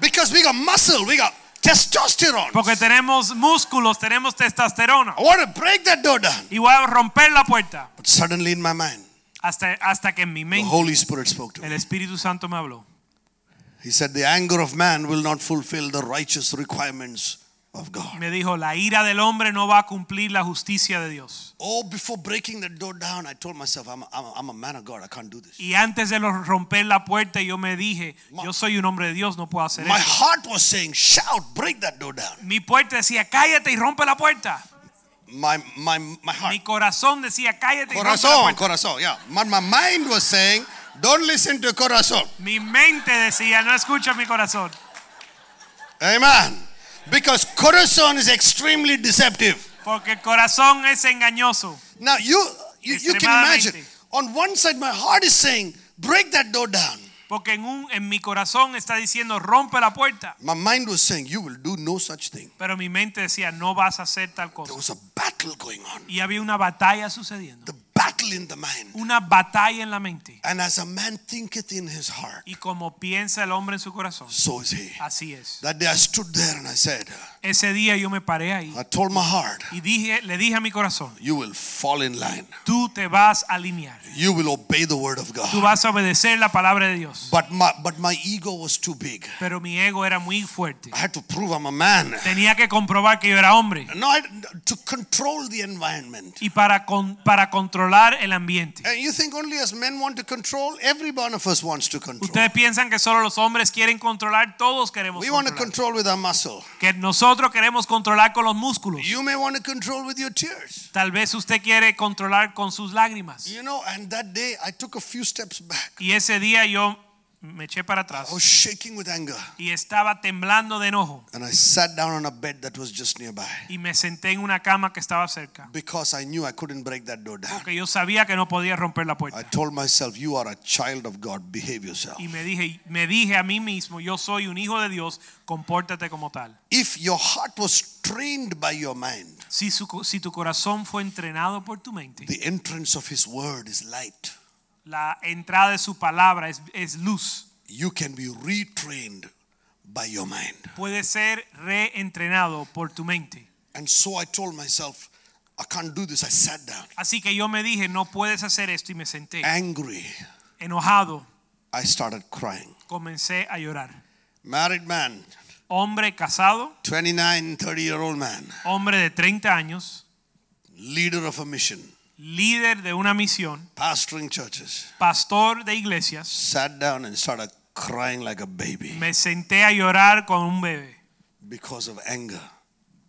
Because we got muscle, we got testosterone. Porque tenemos músculos, tenemos testosterona. I want to break that door down. Y voy a romper la puerta. But suddenly in my mind, Hasta, hasta que en mi mente, the Holy Spirit spoke to me. el Espíritu Santo me habló. He said, The anger of man will not fulfill the righteous requirements of God. Me dijo, la ira del hombre no va a cumplir la justicia de Dios. Oh, before breaking the door down, I told myself, I'm a, I'm a, man of God. I can't do this. Y antes de romper la puerta, yo me dije, yo soy un hombre de Dios, no puedo hacer My eso. heart was saying, Shout, break that door down. Mi puerta decía, cállate y rompe la puerta. My, my, my heart. Mi corazón decía, cállate y rompe la Corazón, puerta. corazón, yeah. But my mind was saying, don't listen to corazón. Mi mente decía, no escucha mi corazón. Amen. Because corazón is extremely deceptive. Porque el corazón es engañoso. Now you, you, you can imagine. On one side, my heart is saying, break that door down. Porque en, un, en mi corazón está diciendo, rompe la puerta. My mind was saying, You will do no such thing. Pero mi mente decía, no vas a hacer tal cosa. There was a battle going on, Y había una batalla sucediendo. the battle in the mind. Una batalla en la mente. And as a man thinketh in his heart, Y como piensa el hombre en su corazón, so is he. así es. That day I stood there and I said, Ese día yo me paré ahí I told my heart, y dije, le dije a mi corazón, You will fall in line. tú te vas a alinear. You will obey the word of Tú God. vas a obedecer la palabra de Dios. But my but my ego was too big. Pero mi ego era muy fuerte. I had to prove I'm a man. Tenía que comprobar que yo era hombre. No, I, to control the environment. Y para, con- para controlar el ambiente. And you think only as men want to control? Every one of us wants to control. Ustedes piensan que solo los hombres quieren controlar, todos queremos We want to controlar. control with our muscle. Que nosotros queremos controlar con los músculos. You may want to control with your tears. Tal vez usted quiere controlar con sus lágrimas. You know, and that day I took a few steps back. Y ese día yo me eché para I was shaking with anger. y estaba temblando de enojo. And I sat down on a bed that was just nearby Y me senté en una cama que estaba cerca. because I knew I couldn't break that door down. Porque yo sabía que no podía romper la I told myself, You are a child of God, behave yourself. Y me dije, me dije a mí mismo, yo soy un hijo de Dios, compórtate como tal. If your heart was trained by your mind, Si, su- si tu corazón fue entrenado por tu mente, the entrance of His word is light. La entrada de su palabra es, es luz. You can be retrained by your mind. Puede ser reentrenado por tu mente. And so I told myself, I can't do this. I sat down, Así que yo me dije, no puedes hacer esto y me senté. angry. Enojado, I started crying. comencé a llorar. Married man, Hombre casado, 29, 30 year old man, hombre de 30 años, leader of a mission, líder de una misión, pastoring churches, pastor de iglesias, sat down and started crying like a baby me senté a llorar con un bebé because of anger.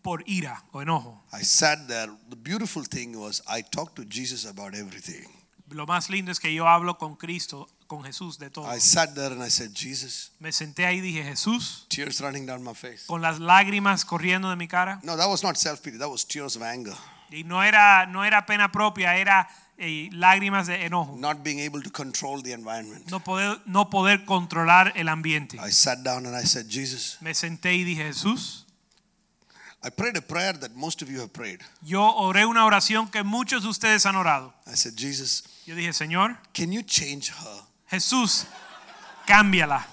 por ira o enojo. I sat there. The beautiful thing was I talked to Jesus about everything. Lo más lindo es que yo hablo con Cristo, con Jesús de todo. I sat there and I said, Jesus, Me senté ahí y dije, Jesús, tears running down my face. con las lágrimas corriendo de mi cara. No, that was not self pity. That was tears of anger. Y no era, no era pena propia, era eh, lágrimas de enojo. Not being able to control the environment. No poder, no poder controlar el ambiente. I sat down and I said, Jesus, Me senté y dije, Jesús, I prayed a prayer that most of you have prayed. yo oré una oración que muchos de ustedes han orado. I said, Jesus, Yo dije, Señor, can you change her? Jesús, cámbiala.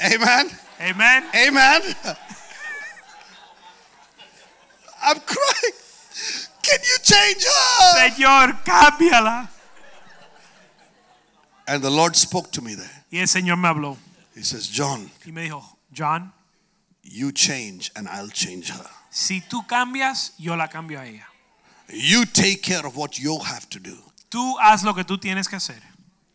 Amen. Amén. Amen. I'm crying. Can you change her? Señor, cámbiala. And the Lord spoke to me there. Y el Señor me habló He says, John, y me dijo, John, you change and I'll change her. si tú cambias, yo la cambio a ella. You take care of what you have to do Tú haz lo que tú tienes que hacer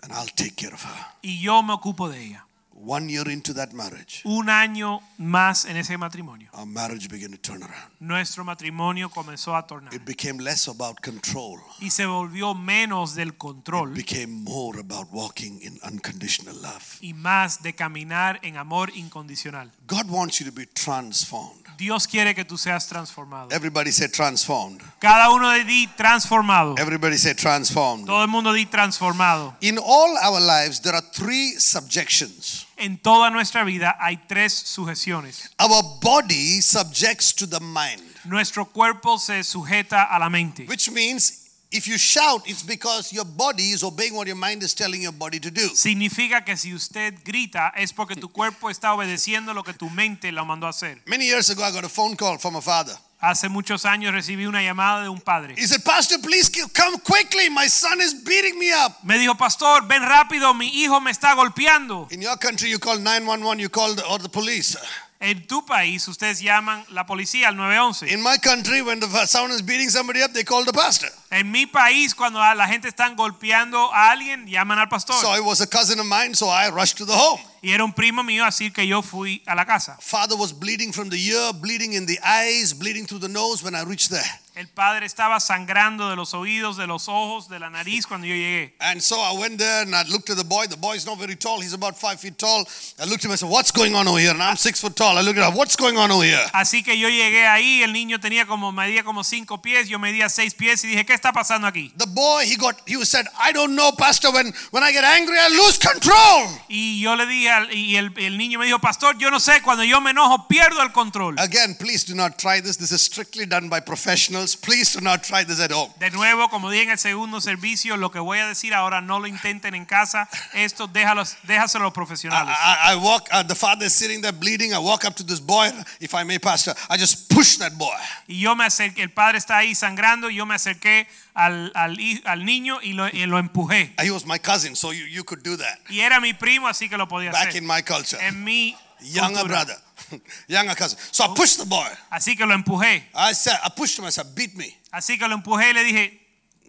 and I'll take care of her. y yo me ocupo de ella. One year into that marriage, Un año más en ese matrimonio. our marriage began to turn around. Nuestro matrimonio comenzó a tornar It became less about control. y se volvió menos del It control became more about walking in unconditional love. y más de caminar en amor incondicional. God wants you to be transformed. Dios quiere que tú seas transformado. Everybody say transformed. Cada uno de ti transformado. Everybody say transformed. Todo el mundo di transformado. In all our lives, there are three subjections. En toda nuestra vida hay tres sujeciones. Our body subjects to the mind, Nuestro cuerpo se sujeta a la mente. which means if you shout, it's because your body is obeying what your mind is telling your body to do. Significa que si usted grita es porque tu cuerpo está obedeciendo lo que tu mente lo mandó a hacer. Many years ago, I got a phone call from a father. Hace muchos años recibí una llamada de un padre. He said, Pastor, please come quickly. My son is beating me up. Me dijo, pastor, ven rápido, mi hijo me está golpeando. In your country, you call 911, you call the, or the police. En tu país ustedes llaman la policía al 911. In my country, when the someone is beating somebody up, they call the pastor. En mi país cuando la gente están golpeando a alguien llaman al pastor. So it was a cousin of mine, so I rushed to the home. Y era un primo mío, así que yo fui a la casa. Father was bleeding from the ear, bleeding in the eyes, bleeding through the nose when I reached there. El padre estaba sangrando de los oídos, de los ojos, de la nariz cuando yo llegué. And so I went there and I looked at the boy. The boy is not very tall. He's about five feet tall. I looked at him and said, What's going on over here? And I'm six foot tall. I looked at him, What's going on over here? Así que yo llegué ahí, el niño tenía como medía como cinco pies, yo medía seis pies y dije, ¿qué está pasando aquí? The boy, he got, he said, I don't know, Pastor. When, when I get angry, I lose control. Y yo le dije, al- y el, el niño me dijo, pastor, yo no sé, cuando yo me enojo pierdo el control. Again, please do not try this. This is strictly done by professionals. Please do not try this at home. De nuevo, como dije en el segundo servicio, lo que voy a decir ahora no lo intenten en casa. Esto déjalos, déjaselo a los I, profesionales. I, I walk, uh, the father is sitting there bleeding. I walk up to this boy, if I may, Pastor. I just push that boy. Y yo me acerqué, el padre está ahí sangrando, y yo me acerqué al, al, al niño y lo, y lo empujé. He was my cousin, so you, you could do that. Y era mi primo, así que lo podía Back hacer. in my culture. En mi Younger cultura. brother, [laughs] younger cousin. So I oh. pushed the boy. Así que lo empujé. I said, I pushed him. I said, beat me. Así que lo empujé y le dije,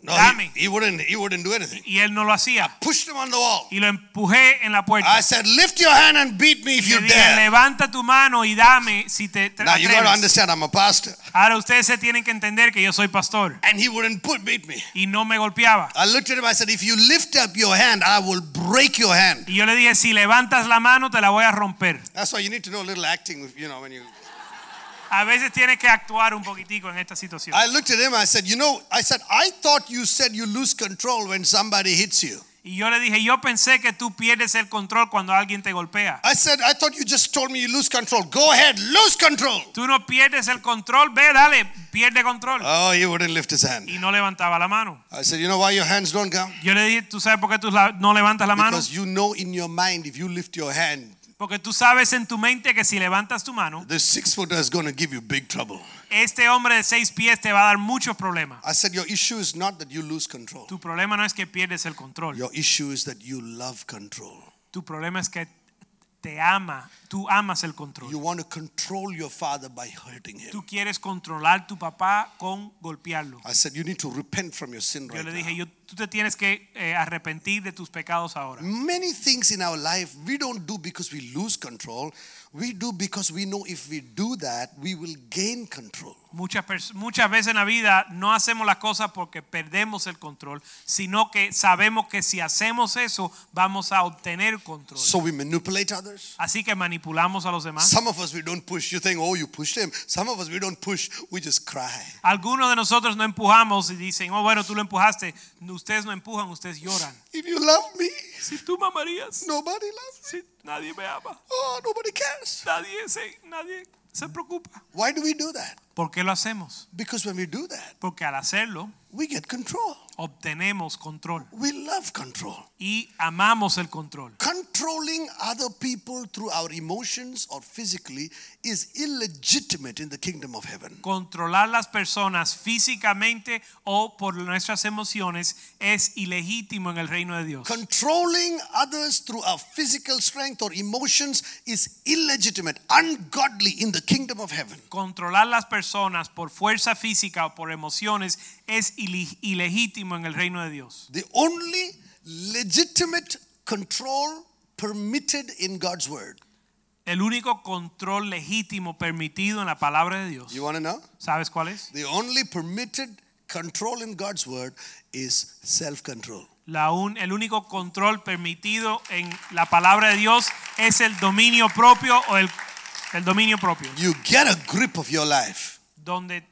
No, dame. he, he wouldn't. He wouldn't do anything. Y él no lo hacía. Pushed him on the wall. Y lo empujé en la puerta. I said, lift your hand and beat me if you dare. levanta tu mano y dame si te, te Now you got to atreves. understand, I'm a pastor, Ahora ustedes se tienen que entender que yo soy pastor. and he wouldn't put beat me. Y no me golpeaba. I looked at him. I said, if you lift up your hand, I will break your hand. Y yo le dije, si levantas la mano te la voy a romper. That's why you need to know a little acting. You know when you. A veces tienes que actuar un poquitico en esta situación. I looked at him. I said, you know, I said, I thought you said you lose control when somebody hits you. Y yo le dije, yo pensé que tú pierdes el control cuando alguien te golpea. I said, I thought you just told me you lose control. Go ahead, lose control. Tú no pierdes el control, ve, dale, pierde control. Oh, he wouldn't lift his hand. Y no levantaba la mano. I said, you know why your hands don't come? Yo le dije, ¿tú sabes por qué tú no levantas la mano? Because you know in your mind, if you lift your hand, Porque tú sabes en tu mente que si levantas tu mano, this six footer is going to give you big trouble. este hombre de seis pies te va a dar muchos problemas. I said, your issue is not that you lose control. Tu problema no es que pierdes el control. Your issue is that you love control. Tu problema es que te ama, tú amas el You control. want to control your father by hurting him. Tú quieres controlar tu papá con golpearlo. I said, you need to repent from your sin Yo right le now. dije, yo, tú te tienes que eh, arrepentir de tus pecados ahora. Many things in our life we don't do because we lose control. We do because we know if we do that, we will gain control. Muchas, muchas veces en la vida no hacemos las cosas porque perdemos el control, sino que sabemos que si hacemos eso vamos a obtener control. So we manipulate others. Así que manipulamos a los demás. Some of us we don't push. You think, oh, you pushed him. Some of us we don't push. We just cry. Algunos de nosotros no empujamos y dicen, oh bueno, tú lo empujaste. Ustedes no empujan, ustedes lloran. If you love me, Si tú me amarías, nobody loves me. si nadie me ama, Oh, nobody cares. nadie se, nadie se preocupa. Why do we do that? ¿Por qué lo hacemos? Because when we do that, Porque al hacerlo we get control. Obtenemos control We love control. y amamos el control. Controlling other people through our emotions or physically is illegitimate in the kingdom of heaven. Controlar las personas físicamente o por nuestras emociones es ilegítimo en el reino de Dios. Controlling others through our physical strength or emotions is illegitimate, ungodly in the kingdom of heaven. Controlar las personas por fuerza física o por emociones es ile- ilegítimo en el reino de Dios. The only legitimate control permitted in God's word. El único control legítimo permitido en la palabra de Dios. You want to know? ¿Sabes cuál es? The only permitted control in God's word is self control. La un- el único control permitido en la palabra de Dios es el dominio propio o el, el dominio propio, You get a grip of your life. donde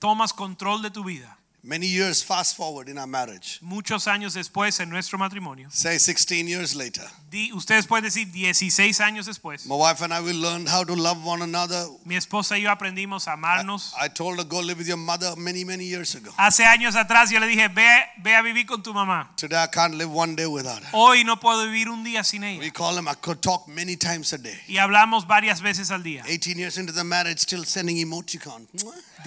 tomas control de tu vida. Many years fast forward in our marriage. Muchos años después en nuestro matrimonio, Say 16 years later. di- ustedes pueden decir 16 años después, My wife and I we learned how to love one another. mi esposa y yo aprendimos a amarnos. I told her go live with your mother many many years ago. Hace años atrás yo le dije, ve, ve a vivir con tu mamá. Today I can't live one day without her. Hoy no puedo vivir un día sin ella. We call him I could talk many times a day. Y hablamos varias veces al día. 18 years into the marriage still sending emoticon.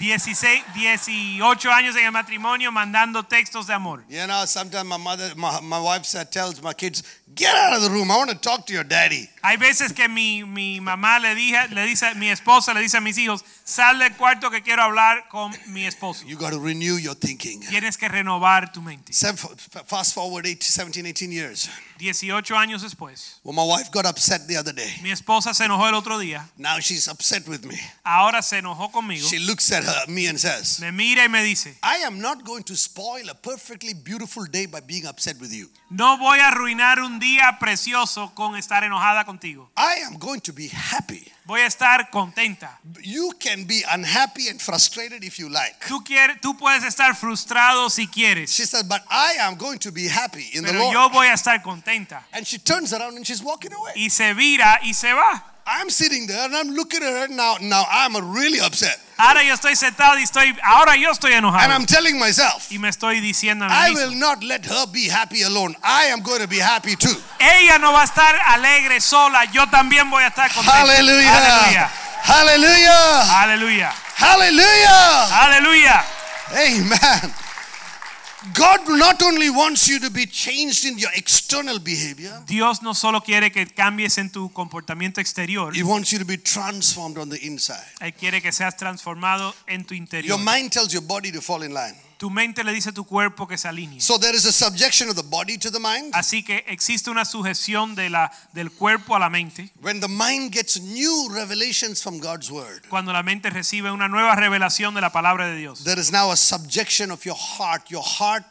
16, 18 años en el matrimonio mandando textos de amor. You know, sometimes my mother, my, my wife tells my kids, Get out of the room. I want to talk to your daddy. Hay veces que mi, mi mamá le, dije, le dice, mi esposa le dice a mis hijos, sal del cuarto que quiero hablar con mi esposo. You got to renew your thinking. Tienes que renovar tu mente. Fast forward 18, 17, 18 years. 18 años después, Well, my wife got upset the other day. mi esposa se enojó el otro día. Now she's upset with me. Ahora se enojó conmigo. She looks at her, me and says, Me mira y me dice, I am not going to spoil a perfectly beautiful day by being upset with you. No voy a arruinar un día precioso con estar enojada contigo. I am going to be happy. Voy a estar contenta. You can be unhappy and frustrated if you like. Tú, quieres, tú puedes estar frustrado si quieres, She said, But I am going to be happy in the pero Lord. yo voy a estar contenta. And she turns around and she's walking away. Y se vira y se va. I'm sitting there and I'm looking at her now. Now I'm really upset. Ahora yo estoy sentado y estoy, ahora yo estoy And enojado. I'm telling myself, Y me estoy diciendo a I mí will mismo, not let her be happy alone. I am going to be happy too. ella no va a estar alegre sola, yo también voy a estar. Hallelujah. Aleluya. Hallelujah. Aleluya. Hallelujah. Aleluya. Amen. God not only wants you to be changed in your external behavior, Dios no solo quiere que cambies en tu comportamiento exterior, He wants you to be transformed on the inside. Él quiere que seas transformado en tu interior. Your mind tells your body to fall in line. Tu mente le dice a tu cuerpo que se alinee. So there is a subjection of the body to the mind. Así que existe una sujeción de la, del cuerpo a la mente. When the mind gets new revelations from God's word, Cuando la mente recibe una nueva revelación de la palabra de Dios. there is now a subjection of your heart. Your heart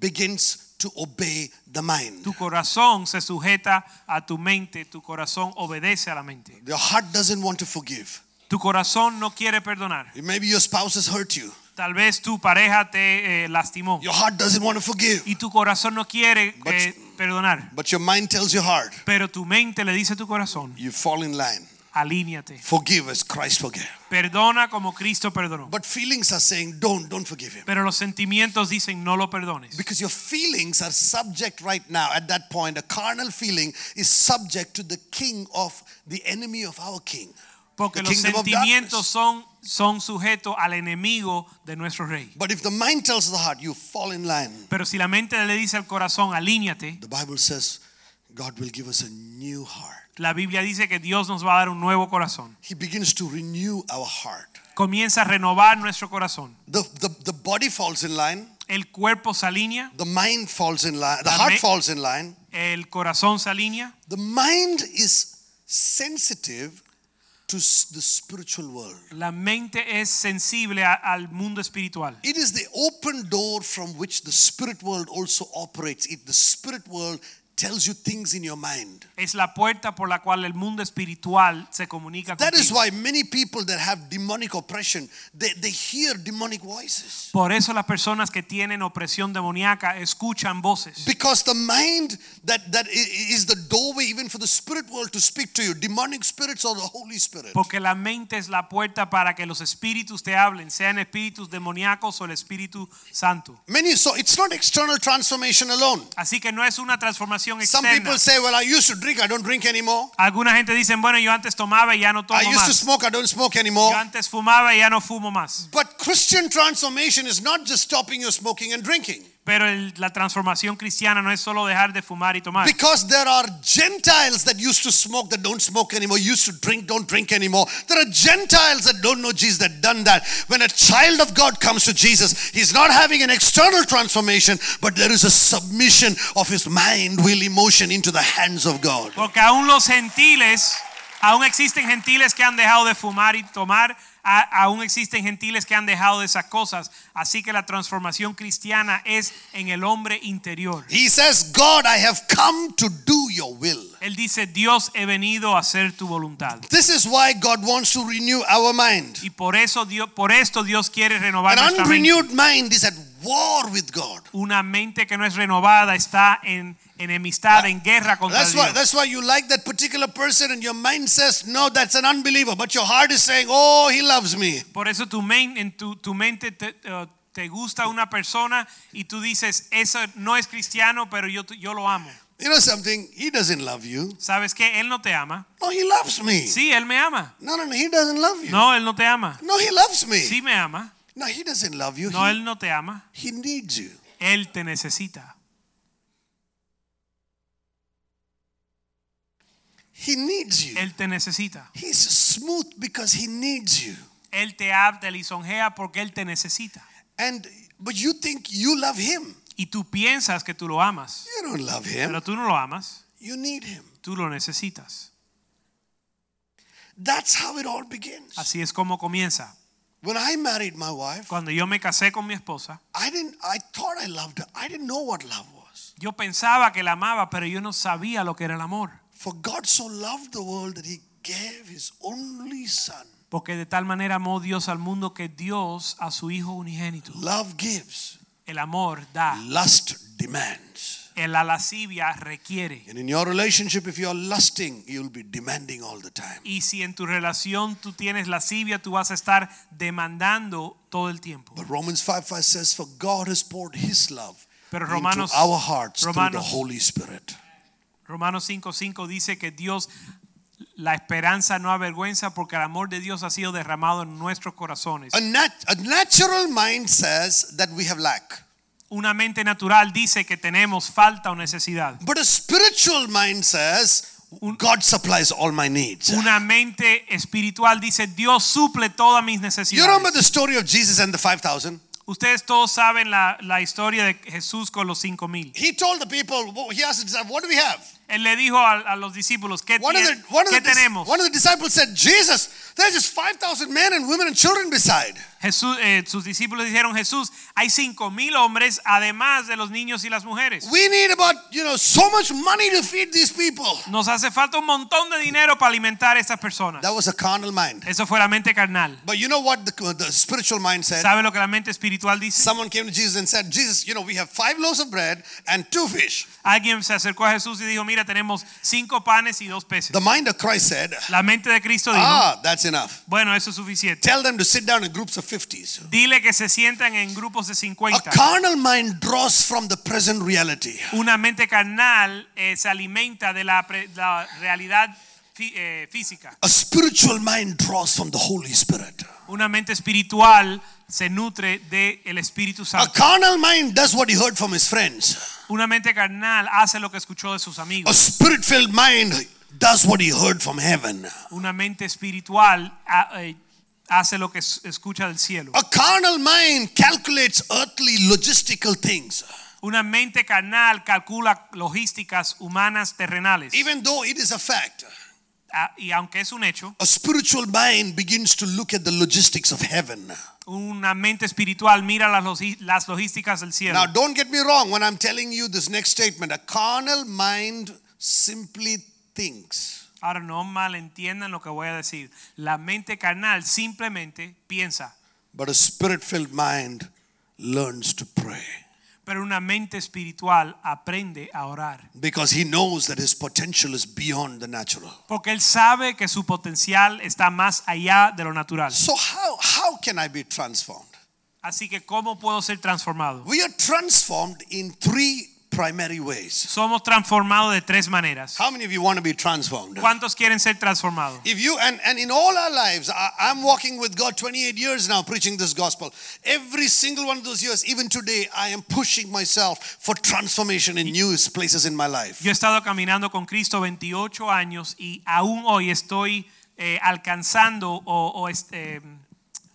begins to obey the mind. Tu corazón se sujeta a tu mente, tu corazón obedece a la mente. Your heart doesn't want to forgive. Tu corazón no quiere perdonar. Maybe your spouse has hurt you. Tal vez tu pareja te eh, lastimó Your heart doesn't want to forgive. y tu corazón no quiere But- eh, perdonar. But your mind tells your heart, Pero tu mente le dice a tu corazón, you fall in line. alíñate. Forgive as Christ forgave. Perdona como Cristo perdonó. But feelings are saying, don't, don't forgive him. Pero los sentimientos dicen no lo perdones. Because your feelings are subject right now, at that point, a carnal feeling is subject to the king of the enemy of our king. Porque The los sentimientos son, son sujetos al enemigo de nuestro rey. But if the mind tells the heart, you fall in line, Pero si la mente le dice al corazón, alíñate, the Bible says God will give us a new heart. la Biblia dice que Dios nos va a dar un nuevo corazón. He begins to renew our heart. Comienza a renovar nuestro corazón. The, the, the body falls in line, El cuerpo se alinea, the mind falls in line, the heart falls in line. el corazón se alinea. The mind is sensitive to the spiritual world. La mente es sensible a- al mundo espiritual. It is the open door from which the spirit world also operates. It the spirit world tells you things in your mind. Es la puerta por la cual el mundo espiritual se comunica That is contigo. why many people that have demonic oppression, they, they hear demonic voices. Por eso las personas que tienen opresión demoníaca escuchan voces. Because the mind that, that is the doorway even for the spirit world to speak to you, demonic spirits or the Holy Spirit. Porque la mente es la puerta para que los espíritus te hablen, sean espíritus demoníacos o el Espíritu Santo. Many so it's not external transformation alone. Así que no es una transformación Some externa. people say, Well, I used to drink, I don't drink anymore. Alguna gente dice, bueno, yo antes tomaba y ya no tomo I used to más. smoke, I don't smoke anymore. Yo antes fumaba y ya no fumo más. But Christian transformation is not just stopping your smoking and drinking. Pero el- la transformación cristiana no es solo dejar de fumar y tomar. Because there are Gentiles that used to smoke that don't smoke anymore, used to drink, don't drink anymore. There are Gentiles that don't know Jesus that done that. When a child of God comes to Jesus, he's not having an external transformation, but there is a submission of his mind, will, emotion into the hands of God. Porque aún los gentiles, aún existen gentiles que han dejado de fumar y tomar, a- aún existen gentiles que han dejado de esas cosas. Así que la transformación cristiana es en el hombre interior. He says, God, I have come to do your will. Él dice, Dios he venido a hacer tu voluntad. This is why God wants to renew our mind. Y por eso Dios, por esto Dios quiere renovar An nuestra mente. unrenewed mind is at war with God. Una mente que no es renovada está en enemistad, en guerra contra That's why, Dios. that's why you like that particular person and your mind says, no, that's an unbeliever. But your heart is saying, oh, he loves me. Por eso tu, men- en tu, tu mente te, eh, te gusta una persona y tú dices, eso no es cristiano, pero yo, yo lo amo. You know something? He doesn't love you. ¿Sabes qué? Él no te ama. No, he loves me. Sí, él me ama. No, no, no, he doesn't love you. No, él no te ama. No, he loves me. Sí me ama. No, he doesn't love you. No, he, él no te ama. he needs you. Él te necesita. He needs you. Él te necesita. He's smooth because he needs you. Él te habla, te lisonjea porque Él te necesita. And but you think you love him. Y tú piensas que tú lo amas, You don't love him. pero tú no lo amas, You need him. tú lo necesitas. That's how it all begins. Así es como comienza. When I married my wife, Cuando yo me casé con mi esposa, I didn't I thought I loved her. I didn't know what love was. yo pensaba que la amaba, pero yo no sabía lo que era el amor. For God so loved the world that he gave his only son. Porque de tal manera amó Dios al mundo que Dios a su Hijo unigénito. Love gives, El amor da, lust demands. La lascivia requiere. And in your relationship, if you're lusting, you'll be demanding all the time. Y si en tu relación tú tienes lascivia, tú vas a estar demandando todo el tiempo. But Romans 5 5 says, For God has poured his love Pero into our hearts through the Holy Spirit. Romanos 5:5 dice que Dios la esperanza no avergüenza porque el amor de Dios ha sido derramado en nuestros corazones. A, nat- a natural mind says that we have lack. Una mente natural dice que tenemos falta o necesidad. But a spiritual mind says, God supplies all my needs. Una mente espiritual dice Dios suple todas mis You remember necesidades. the story of Jesus and the 5,000? Ustedes todos saben la, la historia de Jesús con los cinco mil. He told the people, he asked the disciples, What do we have? Él le dijo a, a los discípulos, ¿qué, One the, one, qué the, tenemos? one of the disciples said, Jesus, there's just 5,000 men and women and children beside. Jesús, eh, sus discípulos dijeron, Jesús, hay cinco mil hombres además de los niños y las mujeres. We need about, you know, so much money to feed these people. Nos hace falta un montón de dinero para alimentar a estas personas. That was a carnal mind. Eso fue la mente carnal. But you know what the, the spiritual mind said? ¿Sabe lo que la mente espiritual dice? Someone came to Jesus and said, Jesus, you know, we have five loaves of bread and two fish. Alguien se acercó a Jesús y dijo, mira, tenemos cinco panes y dos peces. The mind of Christ said, La mente de Cristo dijo, Ah, that's enough. bueno, eso es suficiente. Tell them to sit down in groups of 50s. Dile que se sientan en grupos de A 50. carnal mind draws from the present reality. Una mente carnal eh, se alimenta de la, pre- la realidad fí- eh, física. A spiritual mind draws from the Holy Spirit. Una mente espiritual se nutre del Espíritu A Santo. carnal mind does what he heard from his friends. Una mente carnal hace lo que escuchó de sus A amigos. spirit filled mind does what he heard from heaven. Una mente espiritual ah, eh, hace lo que escucha del cielo. A carnal mind calculates earthly logistical things, Una mente carnal calcula logísticas humanas terrenales. even though it is a fact. Ah, y aunque es un hecho, A spiritual mind begins to look at the logistics of heaven. una mente espiritual mira las, las logísticas del cielo. Now, don't get me wrong when I'm telling you this next statement. A carnal mind simply thinks. Ahora no malentiendan lo que voy a decir. La mente carnal simplemente piensa, But a spirit filled mind learns to pray pero una mente espiritual aprende a orar. because he knows that his potential is beyond the natural. Porque él sabe que su potencial está más allá de lo natural. So, how, how can I be transformed? Así que ¿cómo puedo ser transformado? We are transformed in three primary ways. Somos transformados de tres maneras. How many of you want to be transformed? ¿Cuántos quieren ser transformados? If you and, and in all our lives, I, I'm walking with God 28 years now preaching this gospel. Every single one of those years, even today, I am pushing myself for transformation in new places in my life. Yo he estado caminando con Cristo 28 años y aún hoy estoy eh, alcanzando o, o, este,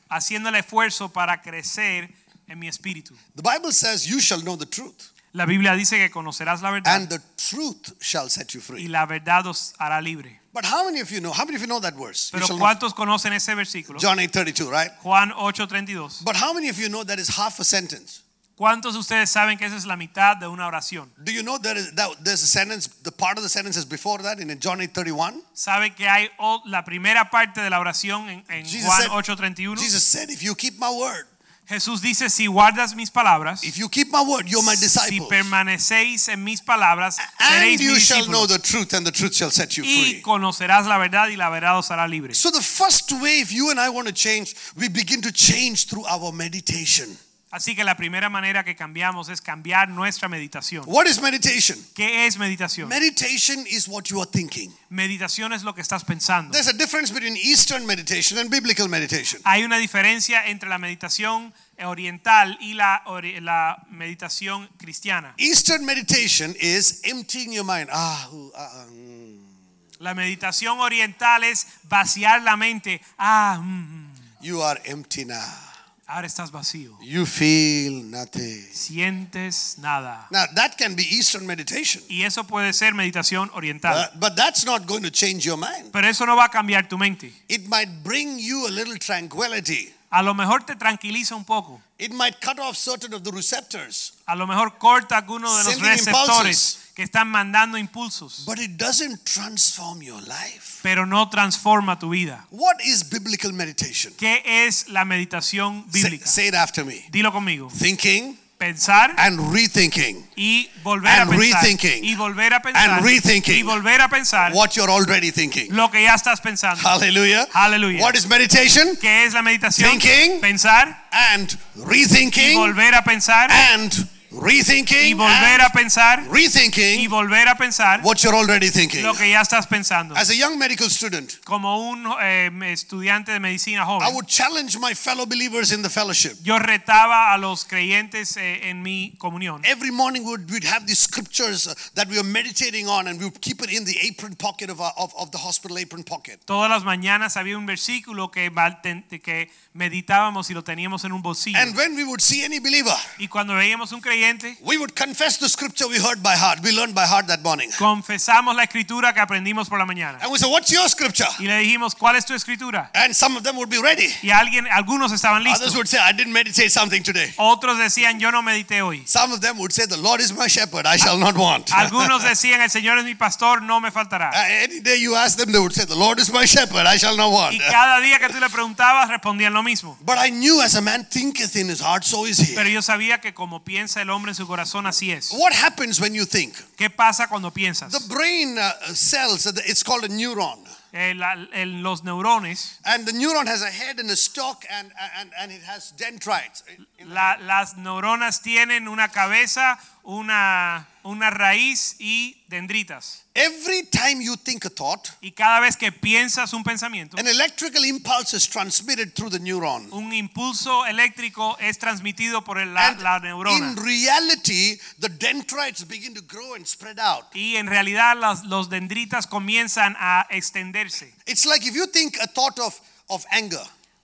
haciendo el esfuerzo para crecer en mi espíritu. The Bible says, You shall know the truth, La Biblia dice que conocerás la verdad and the truth shall set you y free. la verdad os hará libre. But how many of you know? How many of you know that verse? Pero. ¿cuántos conocen ese versículo? John 8 32, right? Juan 8:32. But how many of you know that is half a sentence? ¿Cuántos de ustedes saben que esa es la mitad de una oración? Do you know there is that there's a sentence, the part of the sentence is before that in John 8 31? ¿Saben que hay la primera parte de la oración en, en Jesus Juan said- 8:31? Jesus said, If you keep my word, Jesús dice, si guardas mis palabras, if you keep my word, you're my si disciples. permanecéis en mis palabras, And seréis you mis shall know discípulos. the truth, and the truth shall set you Y free. conocerás la verdad y la verdad os hará libre. So, the first way, if you and I want to change, we begin to change through our meditation. Así que la primera manera que cambiamos es cambiar nuestra meditación. What is meditation? ¿Qué es meditación? Meditation is what you are thinking. Meditación es lo que estás pensando. There's a difference between Eastern meditation and biblical meditation. Hay una diferencia entre la meditación oriental y la, la meditación cristiana. Eastern meditation is emptying your mind. Ah, ah, ah, mm. La meditación oriental es vaciar la mente. Ah, mm, mm. You are empty now. Ahora estás vacío. You feel nothing. Sientes nada. Now, that can be Eastern meditation. Y eso puede ser meditación oriental. But, but that's not going to change your mind. Pero eso no va a cambiar tu mente. It might bring you a little tranquility. A lo mejor te tranquiliza un poco. It might cut off certain of the receptors. A lo mejor corta algunos de los receptores que están mandando impulsos. But it doesn't transform your life. Pero no transforma tu vida. What is biblical meditation? ¿Qué es la meditación Say, bíblica? say it after me. Dilo conmigo. Thinking Pensar and rethinking y volver a And pensar. rethinking. Y volver a pensar. And rethinking. Y volver a pensar what you're already thinking. lo que ya estás pensando. Hallelujah. Hallelujah. What is meditation? ¿Qué es la meditación? Thinking. Pensar And y rethinking volver a pensar and rethinking y volver a pensar y rethinking volver a pensar what you're already thinking. lo que ya estás pensando. As a young medical student, Como un eh, estudiante de medicina I joven, would challenge my fellow believers in the fellowship. yo retaba a los creyentes eh, en mi comunión. Every morning we'd, we'd have these scriptures uh, that we were meditating on and we would keep it in the apron pocket of, our, of, of the hospital apron pocket. Todas las mañanas había un versículo que, que meditábamos y lo teníamos en un bolsillo. And when we would see any believer, Y cuando veíamos un creyente, we would confess the scripture we heard by heart. We learned by heart that morning. confesamos la escritura que aprendimos por la mañana. And we said, What's your scripture? Y le dijimos, ¿cuál es tu escritura? And some of them would be ready. Y alguien, algunos estaban Others listos. would say, I didn't meditate something today. Otros decían, yo no medité hoy. Some of them would say, The Lord is my shepherd, I shall not want. [laughs] Algunos decían, el Señor es mi pastor, no me faltará. Uh, Any day you ask them, they would say, The Lord is my shepherd, I shall not want. Y cada día que tú le preguntabas, respondían lo mismo. But I knew as a man thinketh in his heart, so is he. Pero yo sabía que como piensa el hombre en su corazón, así es. What happens when you think? ¿Qué pasa cuando piensas? The brain uh, cells, uh, it's called a neuron. Eh, la- el- los neurones, And the neuron has a head and a stalk, and, and, and it has dendrites. la- las neuronas tienen una cabeza, una, una raíz y dendritas. Every time you think a thought, Y cada vez que piensas un pensamiento, an electrical impulse is transmitted through the neuron. un impulso eléctrico es transmitido por el- la, And la neurona. in reality, the dendrites begin to grow and spread out. Y en realidad las- los dendritas comienzan a extenderse. It's like if you think a thought of, of anger,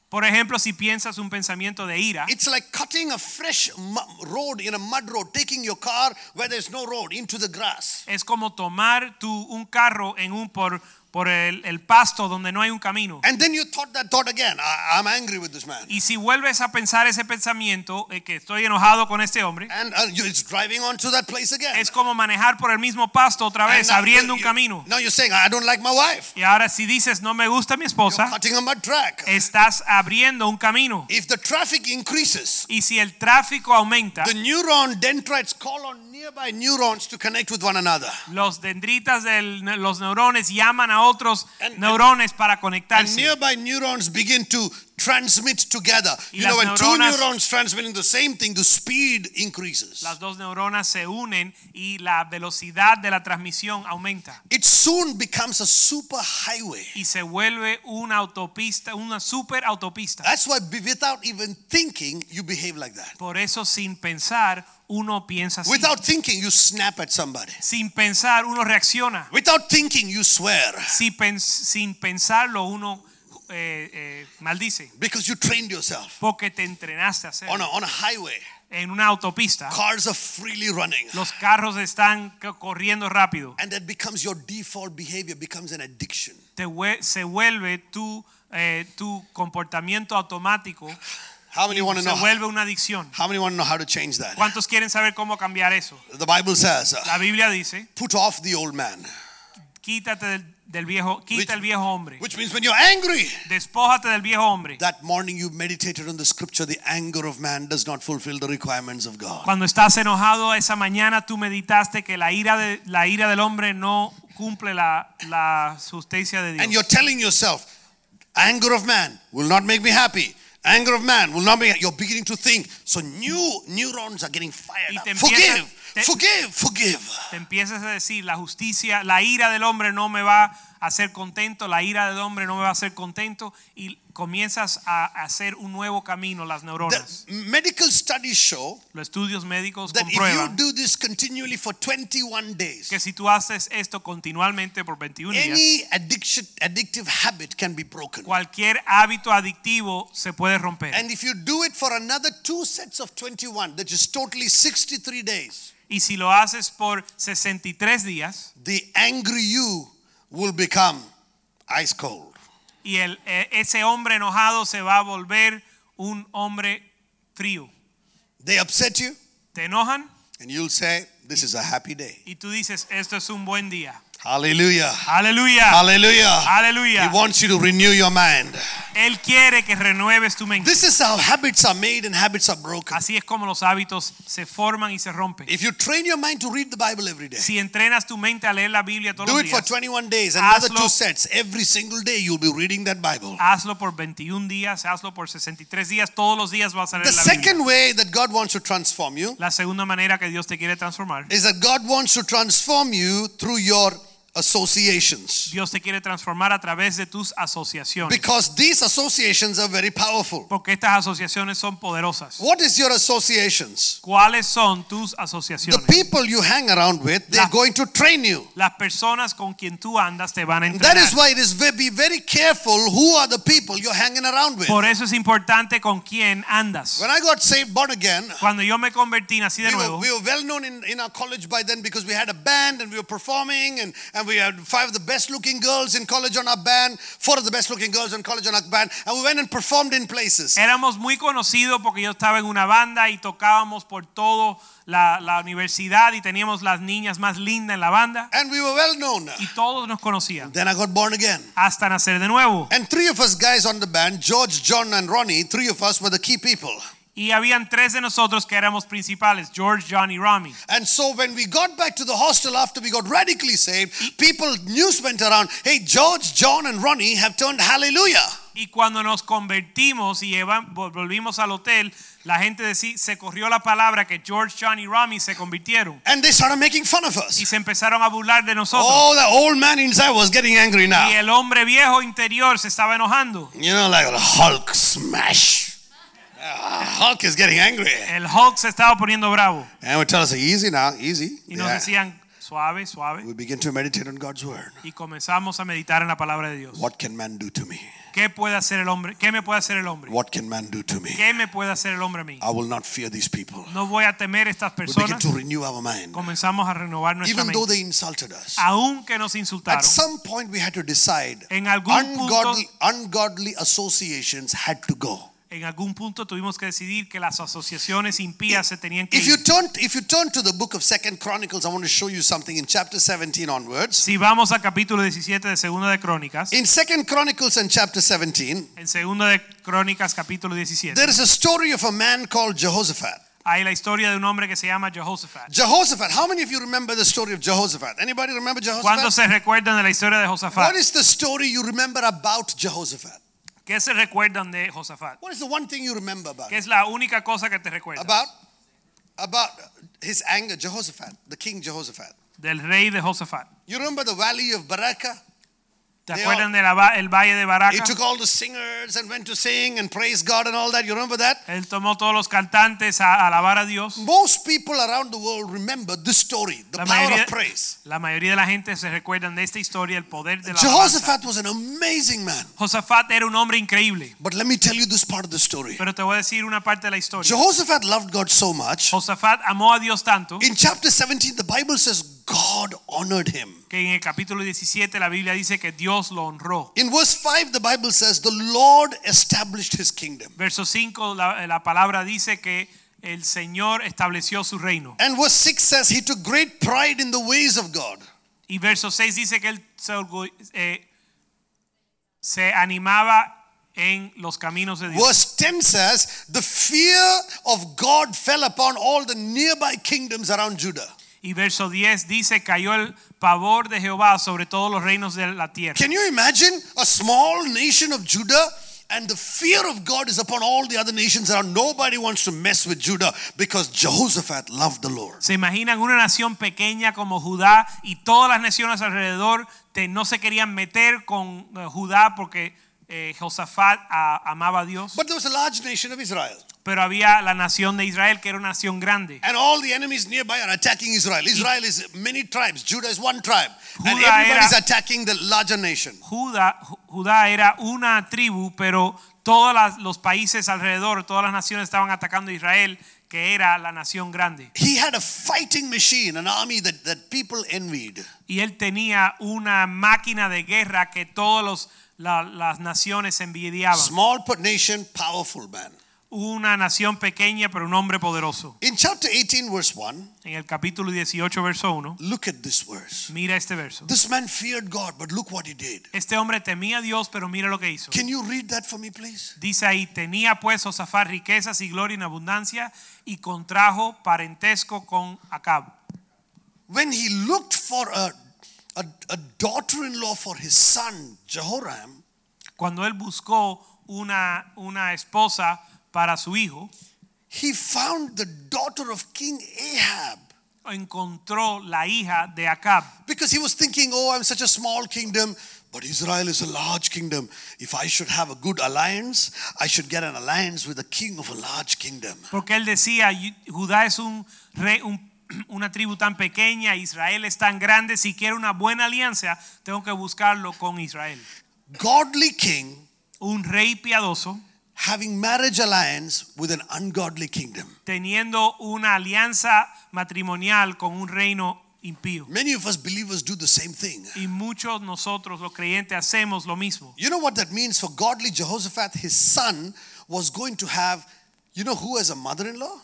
Por ejemplo, si piensas un pensamiento de ira, it's like cutting a fresh mu- road in a mud road, taking your car where there's no road into the grass. es como tomar tu, un carro en un por, por el, el pasto donde no hay un camino. And then you thought that thought again. I, I'm angry with this man. Y si vuelves a pensar ese pensamiento, eh, que estoy enojado con este hombre, And uh, it's driving onto that place again. es como manejar por el mismo pasto otra vez, now abriendo you- un camino. Now you're saying, I don't like my wife. Y ahora si dices, no me gusta mi You're esposa, cutting track. estás abriendo un camino. If the traffic increases, Y si el tráfico aumenta, the neuron dendrites call on nearby neurons to connect with one another. los dendritas de los neurones llaman a otros And- neurones para And conectarse. nearby neurons begin to transmit together. Y You know, when two neurons transmitting the same thing, the speed increases. Las dos neuronas se unen y la velocidad de la transmisión aumenta. It soon becomes a super highway. Y se vuelve una autopista, una super autopista. That's why, without even thinking, you behave like that. Por eso sin pensar uno piensa así. Without thinking, you snap at somebody. Sin pensar uno reacciona. Without thinking, you swear Si pens- sin pensarlo uno eh, eh, maldice. because you trained yourself. Porque te entrenaste a On a, on a highway, En una autopista cars are freely running. los carros están corriendo rápido. And that becomes your default behavior, becomes an addiction. Te se vuelve tu, eh, tu comportamiento automático. How many want to Se know? vuelve una adicción. How many want to know how to change that? ¿Cuántos quieren saber cómo cambiar eso? The Bible says, uh, La Biblia dice, put off the old man. quítate del, del viejo, quita el viejo hombre. Which means when you're angry, Despójate del viejo hombre. that morning you meditated on the scripture, the anger of man does not fulfill the requirements of God. Cuando estás enojado esa mañana tú meditaste que la ira, de, la ira del hombre no cumple la, la justicia de And you're telling yourself, anger of man will not make me happy. Anger of man will not make you're beginning to think. So new neurons are getting fired up. empiezas- Forgive, te- forgive, forgive. Te empiezas a decir la justicia, la ira del hombre no me va hacer contento, la ira del hombre no me va a hacer contento y comienzas a hacer un nuevo camino las neuronas. The medical studies show Los estudios médicos that if you comprueban do this continually for 21 days, que si tú haces esto continuamente por 21 días, any addiction, addictive habit can be broken. cualquier hábito adictivo se puede romper. And if you do it for another two sets of 21, that is totally 63 days, Y si lo haces por 63 días the angry you will become ice cold. Y el, eh, ese hombre enojado se va a volver un hombre frío. They upset you, Te enojan and you'll say, This is a happy day. y tú dices, esto es un buen día. Hallelujah. Hallelujah. Hallelujah. Hallelujah. He wants you to renew your mind. Él quiere que renueves tu mente. This is how habits are made and habits are broken. Así es como los hábitos se forman y se rompen. If you train your mind to read the Bible every day, Si entrenas tu mente a leer la Biblia todos los días. do it for días, 21 days, another Hazlo. two sets. Every single day you'll be reading that Bible. hazlo por 21 días, hazlo por 63 días, todos los días vas a leer The la Biblia. The second way that God wants to transform you La segunda manera que Dios te quiere transformar, is that God wants to transform you through your associations. Dios te quiere transformar a través de tus asociaciones. Because these associations are very powerful. Porque estas asociaciones son poderosas. What is your associations? ¿Cuáles son tus asociaciones? The people you hang around with, they're La- going to train you. Las personas con quien tú andas te van a entrenar. That is why it is be very careful who are the people you're hanging around with. Por eso es importante con quién andas. When I got saved, born again, Cuando yo me convertí, nací de we were, nuevo. we were well known in, in our college by then because we had a band and we were performing and, and we had five of the best looking girls in college on our band, four of the best looking girls in college on our band, and we went and performed in places. Éramos muy conocidos porque yo estaba en una banda y tocábamos por todo la, la universidad y teníamos las niñas más lindas en la banda And we were well known. y todos nos conocían Then I got born again. hasta nacer de nuevo. And three of us guys on the band, George, John, and Ronnie, three of us were the key people. Y habían tres de nosotros que éramos principales, George, John y Rami. And so when we got back to the hostel after we got radically saved, people, news went around, hey, George, John, and Ronnie have turned hallelujah. Y cuando nos convertimos y volvimos al hotel, la gente decí- se corrió la palabra que George, John y Rami se convirtieron And they started making fun of y us. se empezaron a burlar de nosotros. Oh, the old man inside was getting angry Y now. el hombre viejo interior se estaba enojando. You know, like a Hulk smash. Ah, Hulk is getting angry. El Hulk se estaba poniendo bravo And would tell us, easy now, easy. y nos Yeah. decían suave, suave We begin to meditate on God's word. y comenzamos a meditar en la palabra de Dios. What can man do to me? ¿Qué puede hacer el hombre? ¿Qué me puede hacer el hombre? What can man do to me? ¿Qué me puede hacer el hombre a mí? I will not fear these people. No voy a temer estas We begin personas. to renew our mind. Comenzamos a renovar nuestra Even though mente. they insulted us. Aunque nos insultaron, At some point, we had to decide En algún punto- ungodly, ungodly associations had to go. En algún punto tuvimos que decidir que las asociaciones impías se tenían que If you ir. turn, if you turn to the book of Second Chronicles, I want to show you something in chapter 17 onwards. Si vamos al capítulo 17 de Segunda de Crónicas, In Second Chronicles and chapter 17, en Segunda de Crónicas capítulo 17, there is a story of a man called Jehoshaphat. hay la historia de un hombre que se llama Jehoshaphat. Jehoshaphat. How many of you remember the story of Jehoshaphat? Anybody remember ¿Cuántos Jehoshaphat? se recuerdan de la historia de What Josafat? is the story you remember about Jehoshaphat? ¿Qué se recuerdan de Josafat? What is the one thing you remember about? ¿Qué es la única cosa que te recuerdas? About about his anger, Jehoshaphat, the king Jehoshaphat. Del rey de Josafat. You remember the valley of Baraka? ¿Te acuerdan del valle de He took all the singers and went to sing and praise God and all that. You remember that? Él tomó todos los cantantes a alabar a Dios. Most people around the world remember this story, the La power mayoría, of praise. la mayoría de la gente se recuerdan de esta historia, el poder de la alabanza. Jehoshaphat was an amazing man. Josafat era un hombre increíble. But let me tell you this part of the story. Pero te voy a decir una parte de la historia. Jehoshaphat loved God so much. Josafat amó a Dios tanto In chapter 17, the Bible says God honored him. que en el capítulo 17 la Biblia dice que Dios lo honró. In verse 5, the Bible says the Lord established his kingdom. Verso 5 la, la palabra dice que el Señor estableció su reino. And verse 6 says he took great pride in the ways of God. Y verso 6 dice que él se, eh, se animaba en los caminos de Dios. Verse 10 says the fear of God fell upon all the nearby kingdoms around Judah. Y verso 10 dice cayó el pavor de Jehová sobre todos los reinos de la tierra. Can you imagine a small nation of Judah And the fear of God is upon all the other nations around. Nobody wants to mess with Judah because Jehoshaphat loved the Lord. Se imaginan una nación pequeña como Judá y todas las naciones alrededor te- no se querían meter con eh, Judá porque eh, Josafat a- amaba a Dios. But there was a large nation of Israel. Pero había la nación de Israel que era una nación grande. And all the enemies nearby are attacking Israel. Israel is many tribes. Judah is one tribe. And Judá everybody is attacking the larger nation. Judá, Ju- Judá era una tribu, pero todos los países alrededor, todas las naciones estaban atacando a Israel, que era la nación grande. He had a fighting machine, an army that, that people envied. Y él tenía una máquina de guerra que todas las naciones envidiaban. Small but nation, powerful man. Una nación pequeña, pero un hombre poderoso. In chapter 18, verse 1, En el capítulo 18, verso 1, look at this verse. mira este verso. This man feared God, but look what he did. Este hombre temía a Dios, pero mira lo que hizo. Can you read that for me, please? Dice ahí, tenía pues Josafat riquezas y gloria en abundancia y contrajo parentesco con Acab. When he looked for a, a, a daughter in law for his son, Jehoram, Cuando él buscó una, una esposa para su hijo, he found the daughter of King Ahab. encontró la hija de Acab. Because he was thinking, oh, I'm such a small kingdom, but Israel is a large kingdom. If I should have a good alliance, I should get an alliance with the king of a large kingdom. Porque él decía, Judá es un rey, un- [clears throat] una tribu tan pequeña, Israel es tan grande, si quiero una buena alianza, tengo que buscarlo con Israel. Godly king Un rey piadoso having marriage alliance with an ungodly kingdom. teniendo una alianza matrimonial con un reino impío. Many of us believers do the same thing. Y muchos nosotros los creyentes hacemos lo mismo. You know what that means for godly Jehoshaphat? His son was going to have, you know who as a mother in law?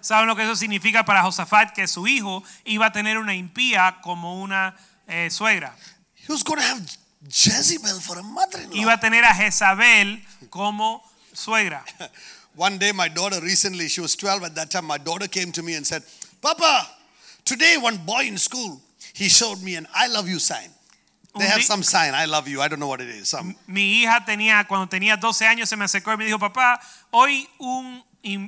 ¿Saben lo que eso significa para Josafat? Que su hijo iba a tener una impía como una eh, suegra. He was going to have Jezebel for a mother in law. Iba a tener a Jezabel como suegra. [laughs] One day, my daughter recently, she was 12 at that time, my daughter came to me and said, Papa, today one boy in school, he showed me an I love you sign. They have some sign, I love you. I don't know what it is. Some. Mi hija tenía, cuando tenía 12 años, se me acercó y me dijo, papá, hoy un,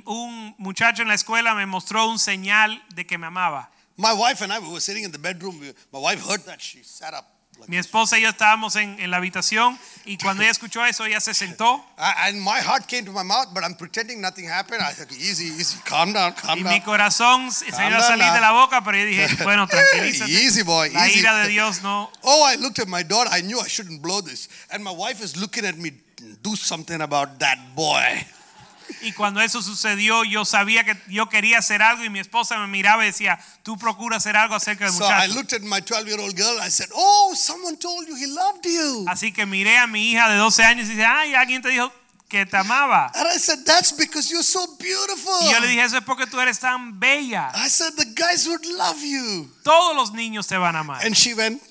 un muchacho en la escuela me mostró un señal de que me amaba. My wife and I, we were sitting in the bedroom. My wife heard that. She sat up. Mi esposa y yo estábamos en, en la habitación y cuando ella escuchó eso, ella se sentó I- and my heart came to my mouth, but I'm pretending nothing happened. I said, easy, easy, calm down, calm y down. mi corazón se iba a salir de la boca, pero yo dije, [laughs] bueno, tranquilízate. Easy, boy, La easy. ira de Dios no. Oh, I looked at my daughter. I knew I shouldn't blow this. And my wife is looking at me, do something about that boy. Y cuando eso sucedió, yo sabía que yo quería hacer algo y mi esposa me miraba y decía, tú procura hacer algo acerca del muchacho. looked at my 12 year old girl. I said, Oh, someone told you he loved you. Así que miré a mi hija de 12 años y dije, ay, alguien te dijo que te amaba. And I said, That's because you're so beautiful. Y yo le dije, eso es porque tú eres tan bella. I said, The guys would love you. Todos los niños te van a amar. And she went,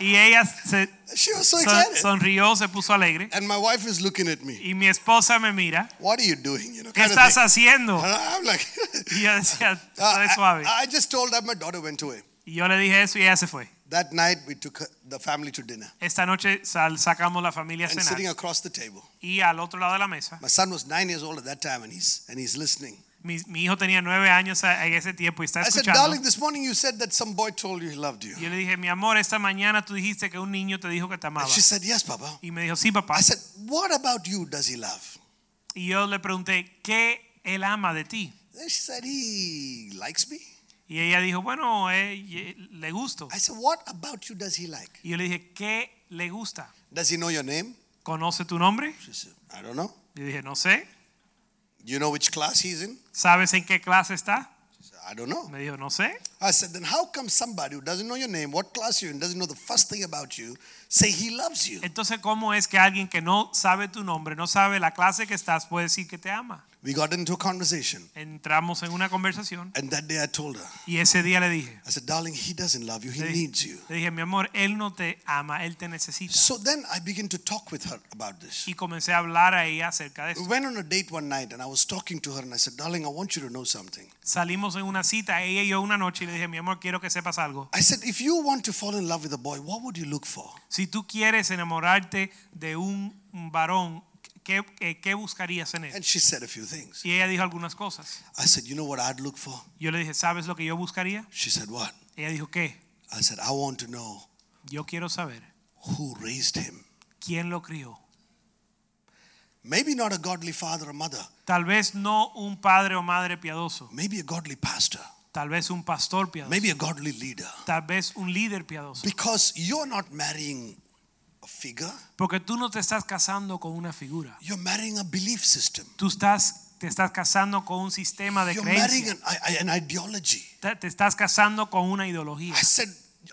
Y ella se She was so excited. sonrió, se puso alegre. And my wife is looking at me. Y mi esposa me mira, What are you doing? You know, ¿qué estás haciendo? And I'm like, [laughs] Y yo decía, Uh, "Suave, suave. I, I just told her my daughter went away. Y yo le dije eso y ella se fue. That night, we took the family to dinner. Esta noche sacamos la familia a And cenar. sitting across the table. Y al otro lado de la mesa, My son was nine years old at that time, and he's, and he's listening. Mi, mi hijo tenía nueve años en ese tiempo y está I said, escuchando. darling, this morning you said that some boy told you he loved you. Y yo le dije, mi amor, esta mañana tú dijiste que un niño te dijo que te amaba. And she said, yes, Papa. Y me dijo, sí, papá. I said, what about you does he love? Y yo le pregunté, ¿qué él ama de ti? And she said, he likes me. Y ella dijo, bueno, eh, le gusto. I said, what about you does he like? Y yo le dije, ¿qué le gusta? Does he know your name? ¿Conoce tu nombre? She said, I don't know. Yo dije, no sé. You know which class he's in? ¿Sabes en qué clase está? I don't know. Me dijo, no sé. I said, then how come somebody who doesn't know your name, what class you're in, doesn't know the first thing about you, say he loves you? Entonces, ¿cómo es que alguien que no sabe tu nombre, no sabe la clase que estás, puede decir que te ama? We got into a conversation. Entramos en una conversación And that day I told her, y ese día le dije, I said, darling, he doesn't love you, he le needs you. le dije, mi amor, él no te ama, él te necesita. So then I began to talk with her about this. Y comencé a hablar a ella acerca de esto. We went on a date one night and I was talking to her and I said, darling, I want you to know something. Salimos en una cita, ella y yo una noche y le dije, mi amor, quiero que sepas algo. I said, if you want to fall in love with a boy, what would you look for? Si tú quieres enamorarte de un varón, ¿qué, qué, qué buscarías en él? And she said a few things. Y ella dijo algunas cosas. I said, you know what I'd look for? Yo le dije, ¿sabes lo que yo buscaría? She said, what? Ella dijo, ¿qué? I said, I want to know Yo quiero saber who raised him. quién lo crió. Maybe not a godly father or mother, Tal vez no un padre o madre piadoso, maybe a godly pastor, tal vez un pastor piadoso, maybe a godly leader. tal vez un líder piadoso. Because you're not marrying a figure, Porque tú no te estás casando con una figura. you're marrying a belief system. Tú estás, te estás casando con un sistema de You're marrying an, an ideology. Te, te estás casando con una ideología. I said,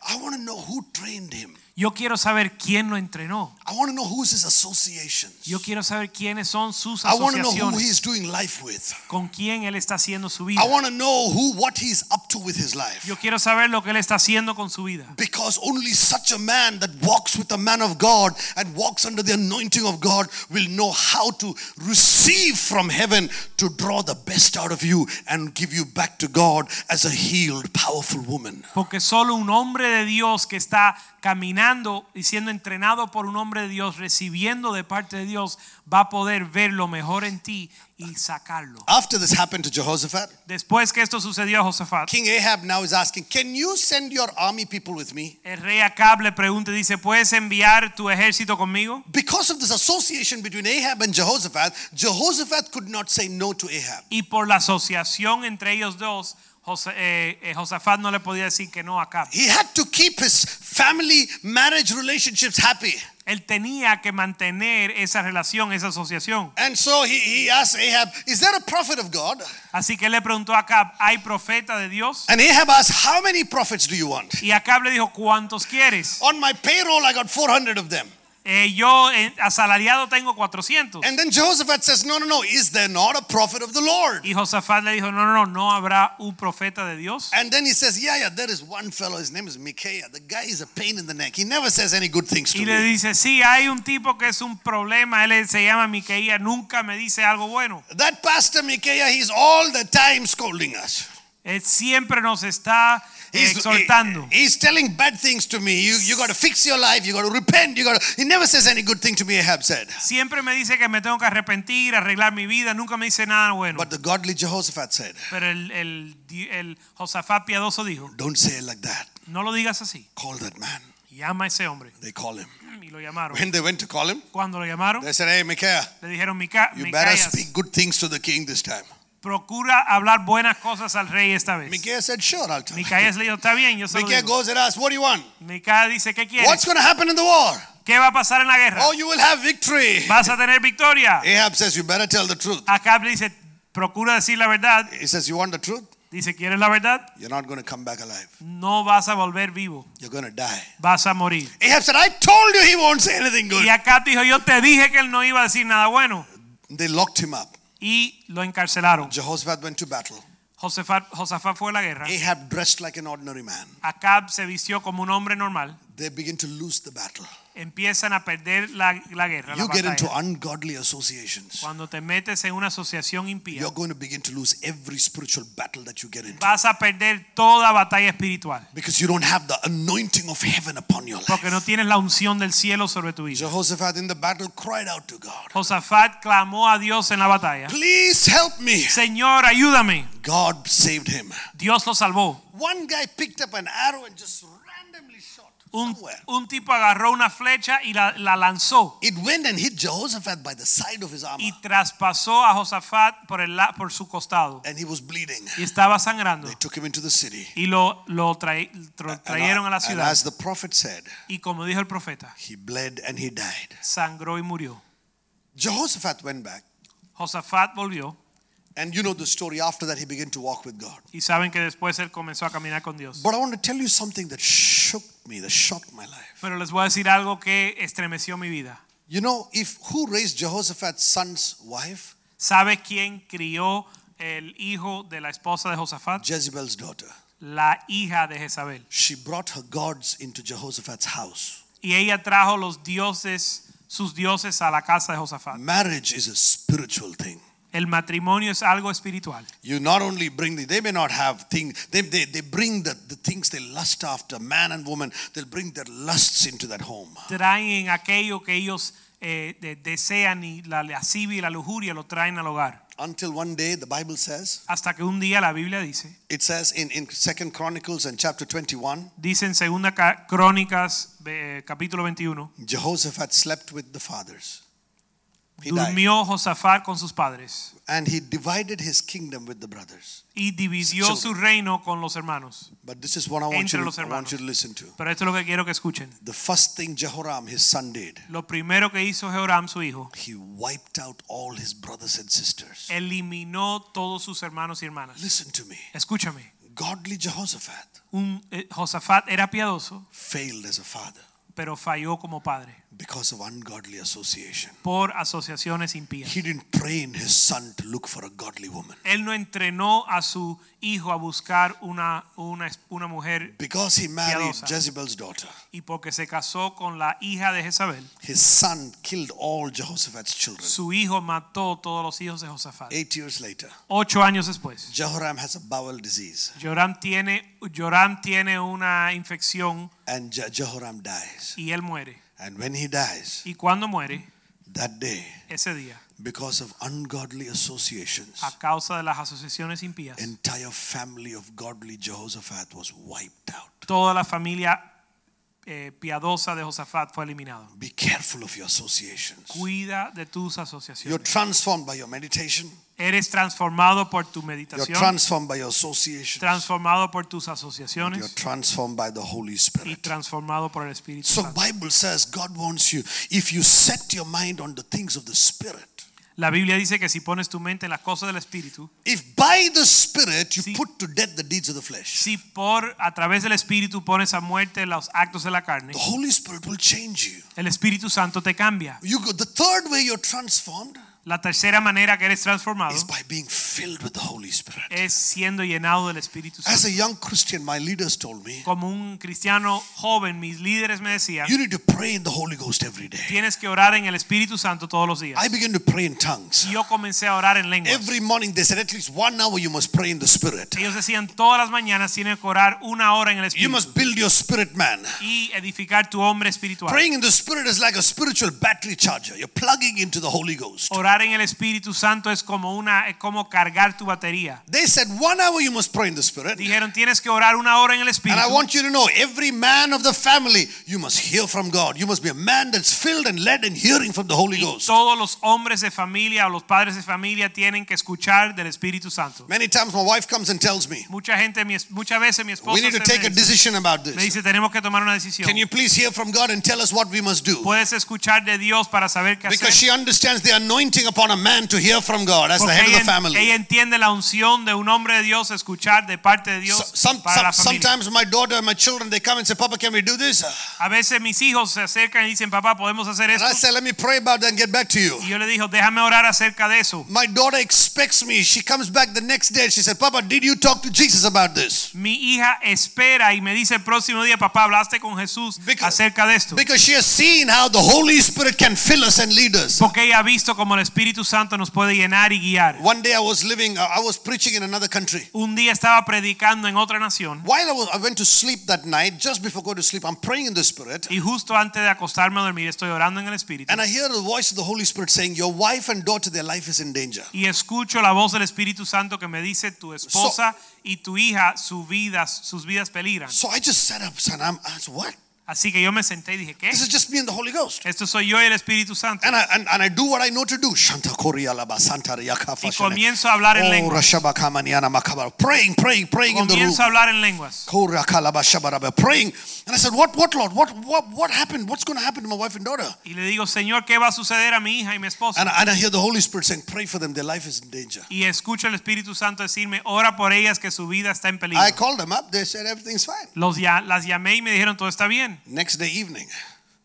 I want to know who trained him. Yo quiero saber quién lo entrenó. I want to know who's his associations. Yo quiero saber quiénes son sus I want to know who asociaciones, he's doing life with. con quién él está haciendo su vida. I want to know who what he's up to with his life. Yo quiero saber lo que él está haciendo con su vida. Because only such a man that walks with a man of God and walks under the anointing of God will know how to receive from heaven to draw the best out of you and give you back to God as a healed, powerful woman. Porque solo un hombre de Dios que está caminando y siendo entrenado por un hombre de Dios, recibiendo de parte de Dios, va a poder ver lo mejor en ti y sacarlo. After this happened to Jehoshaphat, Después que esto sucedió a Josafat, King Ahab now is asking, Can you send your army people with me? el rey Acab le pregunta dice, ¿puedes enviar tu ejército conmigo? Because of this association between Ahab and Jehoshaphat, Jehoshaphat could not say no to Ahab. Y por la asociación entre ellos dos, Jos- eh, eh, Josafat no le podía decir que no a Acab. He had to keep his family marriage relationships happy. Él tenía que mantener esa relación, esa asociación. And so he, he asked Ahab, Is there a prophet of God? Así que le preguntó a Acab, ¿hay profeta de Dios? And Ahab asked, How many prophets do you want? Y Acab le dijo, ¿cuántos quieres? On my payroll, I got 400 of them. Eh, yo eh, asalariado tengo 400. And then Jehoshaphat says, No, no, no. Is there not a prophet of the Lord? Y Josafat le dijo, no, no, no, no habrá un profeta de Dios. And then he says, Yeah, yeah, there is one fellow. His name is Micaiah. The guy is a pain in the neck. He never says any good things to Y le me. dice, sí, hay un tipo que es un problema, él se llama Miqueía, nunca me dice algo bueno. That pastor Micaiah, he's all the time scolding us. Él siempre nos está He's, eh, exhortando. he- he's telling bad things to me. You, you got to fix your life. You got to repent. You got. to He never says any good thing to me. Ahab said. Siempre me dice que me tengo que arrepentir, arreglar mi vida, nunca me dice nada bueno. But the godly Jehoshaphat said, Pero el, el, el Josafat piadoso dijo, Don't say it like that. no lo digas así, Call that man. llama a ese hombre. They call him. Mm, y lo llamaron. When they went to call him, Cuando lo llamaron, they said, Hey, Micaiah, le dijeron, Mica, you better speak good things to the king this time. Procura hablar buenas cosas al rey esta vez. Micaiah said, Sure, I'll tell Micaías le dijo, está bien, yo [laughs] se lo Micaiah digo. goes and asks, What do you want? Micaías dice, ¿qué quieres? What's going to happen in the war? ¿Qué va a pasar en la guerra? Oh, you will have victory. ¿Vas a tener victoria? [laughs] Ahab says, You better tell the truth. Acab le dice, procura decir la verdad. He says, You want the truth? Dice, ¿quieres la verdad? You're not going to come back alive. No vas a volver vivo, You're going to die. vas a morir. Ahab said, I told you he won't say anything good. Y Acab dijo, yo te dije que él no iba a decir nada bueno. They locked him up. Y lo encarcelaron. Jehoshaphat went to battle. Josafat, Josafat fue a la guerra. Ahab dressed like an ordinary man. Acab se vistió como un hombre normal. They begin to lose the battle. Empiezan a perder la, la guerra, la You get into ungodly associations. Cuando te metes en una asociación impía, You're going to begin to lose every spiritual battle that you get into. vas a perder toda batalla espiritual. Because you don't have the anointing of heaven upon your life. Porque no tienes la unción del cielo sobre tu vida. Jehoshaphat in the battle cried out to God, Josafat clamó a Dios en la batalla. Please help me. Señor, ayúdame. God saved him. Dios lo salvó. One guy picked up an arrow and just Un, somewhere. un tipo agarró una flecha y la, la lanzó It went and hit Jehoshaphat by the side of his armor. y traspasó a Josafat por, el, por su costado And he was bleeding. y estaba sangrando They took him into the city. y lo, lo trae- tro- And, uh, trajeron a la and ciudad as the prophet said, y como dijo el profeta, he bled and he died. sangró y murió. Jehoshaphat went back. Josafat volvió And you know the story. After that, he began to walk with God. y saben que después él comenzó a caminar con Dios. But I want to tell you something that shook me, that shocked my life. Pero les voy a decir algo que estremeció mi vida. You know, if who raised Jehoshaphat's son's wife? ¿Sabe quién crió el hijo de la esposa de Josafat? Jezebel's daughter. La hija de Jezabel. She brought her gods into Jehoshaphat's house. Y ella trajo los dioses, sus dioses a la casa de Josafat. Marriage is a spiritual thing. El matrimonio es algo espiritual. You not only bring the, they may not have things, they, they, they bring the, the things they lust after, man and woman, they'll bring their lusts into that home. Traen aquello que ellos eh, de- desean y la lascivia y la lujuria lo traen al hogar. Until one day, the Bible says, Hasta que un día la Biblia dice, it says in, in Second Chronicles and chapter 21, dice en segunda Ca- Crónicas eh, capítulo 21, Jehoshaphat slept with the fathers. He died. durmió Josafat con sus padres And he divided his kingdom with the brothers. y dividió su reino con los hermanos. But this is what I want, you to, I want you to listen to. Pero esto es lo que quiero que escuchen. The first thing Jehoram, his son, did, Lo primero que hizo Jehoram su hijo, he wiped out all his brothers and sisters. eliminó todos sus hermanos y hermanas. Listen to me. Escúchame, Godly Jehoshaphat un, eh, Josafat era piadoso, failed as a father pero falló como padre because of ungodly association. por asociaciones impías. He didn't train his son to look for a godly woman. Él no entrenó a su hijo a buscar una, una, una mujer Because he married Piadosa. Jezebel's daughter, y porque se casó con la hija de Jezabel, his son killed all Jehoshaphat's children. su hijo mató todos los hijos de Josafat. Eight years later, Ocho años después, Jehoram has a bowel disease Joram tiene, Joram tiene una infección and Je- Jehoram dies. y él muere. And when he dies, Y cuando muere, that day, ese día, because of ungodly associations, a causa de las asociaciones impías, entire family of godly Jehoshaphat was wiped out. toda la familia eh, piadosa de Josafat fue eliminada. Be careful of your associations. Cuida de tus asociaciones. You're transformed by your meditation. Eres transformado por tu meditación. You're transformed by your associations. transformado por tus asociaciones. You're transformed by the Holy Spirit. y transformado por el Espíritu So Santo. Bible says God wants you if you set your mind on the things of the Spirit. La Biblia dice que si pones tu mente en las cosas del Espíritu, If by the Spirit you Sí. put to death the deeds of the flesh, si por a través del Espíritu pones a muerte los actos de la carne, the Holy Spirit will change you. el Espíritu Santo te cambia. You go, the third way you're transformed La tercera manera que eres transformado is by being filled with the Holy Spirit. es siendo llenado del Espíritu Santo. As a young Christian, my leaders told me, Como un cristiano joven, mis líderes me decían, you need to pray in the Holy Ghost every day. tienes que orar en el Espíritu Santo todos los días. I began to pray in tongues. Y yo comencé a orar en lenguas. Every morning they said at least one hour you must pray in the Spirit. Ellos decían todas las mañanas tienes que orar una hora en el Espíritu. You must build your spirit man. y edificar tu hombre espiritual. Praying in the Spirit is like a spiritual battery charger. You're plugging into the Holy Ghost. Orar en el Espíritu Santo es como una es como cargar tu batería. They said one hour you must pray in the Spirit. Dijeron tienes que orar una hora en el And I Espíritu. want you to know every man of the family, you must hear from God. You must be a man that's filled and led and hearing from the Holy Y Ghost. todos los hombres de familia o los padres de familia tienen que escuchar del Espíritu Santo. Many times my wife comes and tells me, Mucha gente, mi muchas veces mi esposa we need to take a me, dice, decision about me this. dice tenemos que tomar una decisión. Can you please hear from God and tell us what we must do? Puedes escuchar de Dios para saber qué Because hacer. she understands the anointing upon a man to hear from God as the head of the family. ella entiende la unción de un hombre de Dios escuchar de parte de Dios So- some- para some- la familia. sometimes my daughter and my children they come and say, Papa, can we do this? A veces mis hijos se acercan y dicen, papá, podemos hacer And esto. I say, let me pray about that and get back to you. Y yo le digo, déjame orar acerca de eso. My daughter expects me. She comes back the next day. She said, Papa, did you talk to Jesus about this? Mi hija espera y me dice el próximo día, papá, hablaste con Jesús Because- acerca de esto. Because she has seen how the Holy Spirit can fill us and lead us. Porque ella ha visto cómo el Espíritu Santo nos puede llenar y guiar. One day I was living, uh, I was preaching in another country. Un día estaba predicando en otra nación While I, was, I went to sleep that night, just before going to sleep, I'm praying in the Spirit. y justo antes de acostarme a dormir estoy orando en el Espíritu And I hear the voice of the Holy Spirit saying, Your wife and daughter, their life is in danger. y escucho la voz del Espíritu Santo que me dice tu esposa y tu hija su vidas, sus vidas peligran. So I just sat up and I'm, I said, What? Así que yo me senté y dije, ¿qué? This is just me and the Holy Ghost. Esto soy yo y el Espíritu Santo. And I, and, and I do what I know to do. Shanta Korea laba Santa Riaka Y comienzo a hablar en Oh, lenguas. Rashaba Kamaniana Makaba. Praying, praying, praying in the room. Comienzo a hablar en lenguas. Korea Kalaba Shabaraba. Praying. And I said, What, what, Lord? What, what, what happened? What's going to happen to my wife and daughter? Y le digo, Señor, ¿qué va a suceder a mi hija y mi esposa? And, and I hear the Holy Spirit saying, Pray for them. Their life is in danger. Y escucho al Espíritu Santo decirme, ora por ellas que su vida está en peligro. I called them up. They said, Everything's fine. Los las llamé y me dijeron, todo está bien. Next day evening,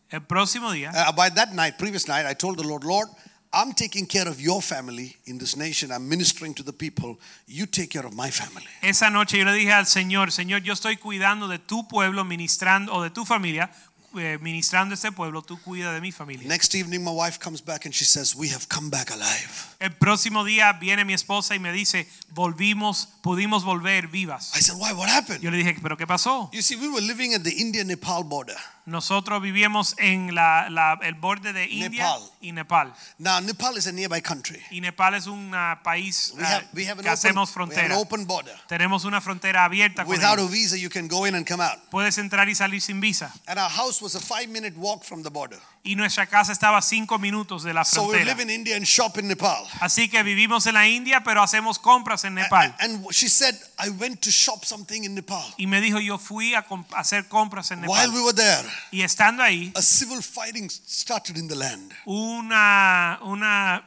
El próximo día, uh, by that night, previous night, I told the Lord, Lord, I'm taking care of your family in this nation. I'm ministering to the people. You take care of my family. Esa noche yo le dije al Señor, Señor, yo estoy cuidando de tu pueblo, ministrando, o de tu familia, eh, ministrando este pueblo, tú cuida de mi familia. Next evening, my wife comes back and she says, We have come back alive. El próximo día viene mi esposa y me dice, volvimos, pudimos volver vivas. I said, Why? What happened? Yo le dije, pero ¿qué pasó? You see, we were living at the India Nepal border. Nosotros vivíamos en la, la- el borde de India Nepal. y Nepal. Now, Nepal is a nearby country. Y Nepal es un ah, país We have, we have, que hacemos open, we have an frontera. open border. Tenemos una frontera abierta con Without a ellos. visa, you can go in and come out. Puedes entrar y salir sin visa. And our house was a five minute walk from the border. Y nuestra casa estaba a cinco minutos de la So we frontera. live in India and shop in Nepal. Así que vivimos en la India, pero hacemos compras en Nepal. And she said, I went to shop something in Nepal. Y me dijo, yo fui a a hacer compras en While Nepal. we were there, Y estando ahí, a civil fighting started in the land. una, una,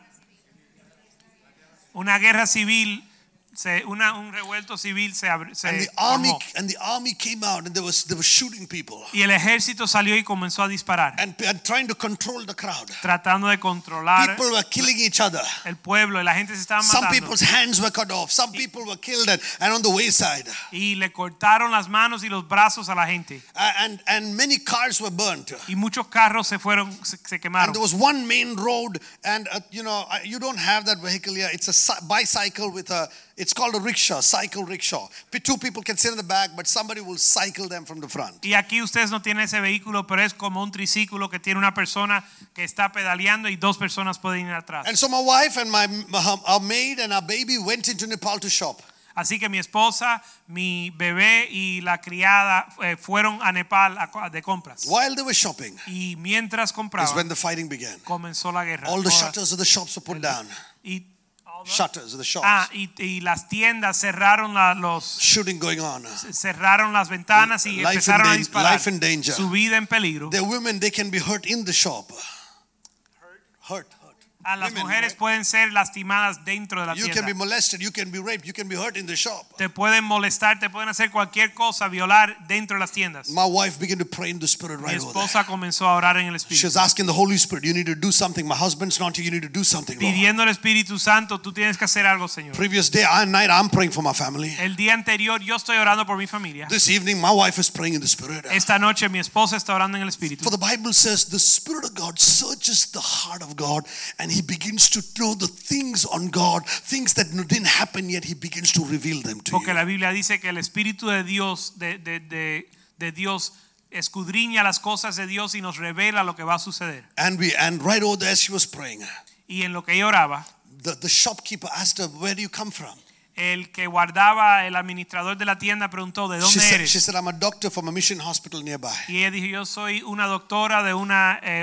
una guerra civil, se- una, un revuelto civil se, abri- se And the army and the army came out and they was they were shooting people Y el ejército salió y comenzó a disparar, and, and trying to control the crowd. tratando de controlar People were killing each other. el pueblo y la gente se estaba Some people's hands were cut off. Some people were killed and, and on the wayside. Y le cortaron las manos y los brazos a la gente. Uh, and and many cars were burnt. Y muchos carros se fueron, se, se And there was one main road, and uh, you know you don't have that vehicle here. It's a bicycle with a. It's called a rickshaw, cycle rickshaw. Two people can sit in the back, but somebody will cycle them from the front. Y aquí ustedes no tienen ese vehículo, pero es como un triciclo que tiene una persona que está pedaleando y dos personas pueden ir atrás. And so my wife and my our maid and our baby went into Nepal to shop. Así que mi esposa, mi bebé y la criada eh, fueron a Nepal a de compras. While they were shopping, Y mientras is when the fighting began. comenzó la guerra. All the shutters of the shops were put down. y, Shutters the shops. ah, y, y las tiendas cerraron la- los Shooting going on. cerraron las ventanas y Life in empezaron a disparar. life in danger. Su vida en peligro. The women they can be hurt in the shop. Hurt, hurt. A las Women, mujeres right? pueden ser lastimadas dentro de la You can be molested, you can be raped, you can be hurt in the shop. Te pueden molestar, te pueden hacer cualquier cosa, violar dentro de las tiendas. My wife began to pray in the spirit Mi right over esposa comenzó a orar en el She Espíritu. was asking the Holy Spirit, you need to do something. My husband's not here, you need to do something. Pidiendo al Espíritu Santo, tú tienes que hacer algo, Señor. Previous day and night, I'm praying for my family. El día anterior yo estoy orando por mi familia. This evening, my wife is praying in the spirit. Esta noche mi esposa está orando en el Espíritu. For the Bible says the Spirit of God searches the heart of God and He begins to know the things on God, things that didn't happen yet, He begins to reveal them to Porque you. la Biblia dice que el Espíritu de Dios, de, de, de, de Dios, escudriña las cosas de Dios y nos revela lo que va a suceder. And we and right over there, she was praying. Y en lo que ella oraba, The, the shopkeeper asked her, Where do you come from? El que guardaba, el administrador de la tienda preguntó, ¿de She dónde said, eres? she said, I'm a doctor from a mission hospital nearby. Y ella dijo, yo soy una doctora de un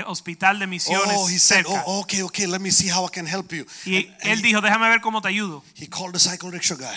hospital de misiones Oh, he said, cerca. Oh, okay, okay, let me see how I can help you. Y And- él and dijo, déjame ver cómo te ayudo. he, called the cycle rickshaw guy.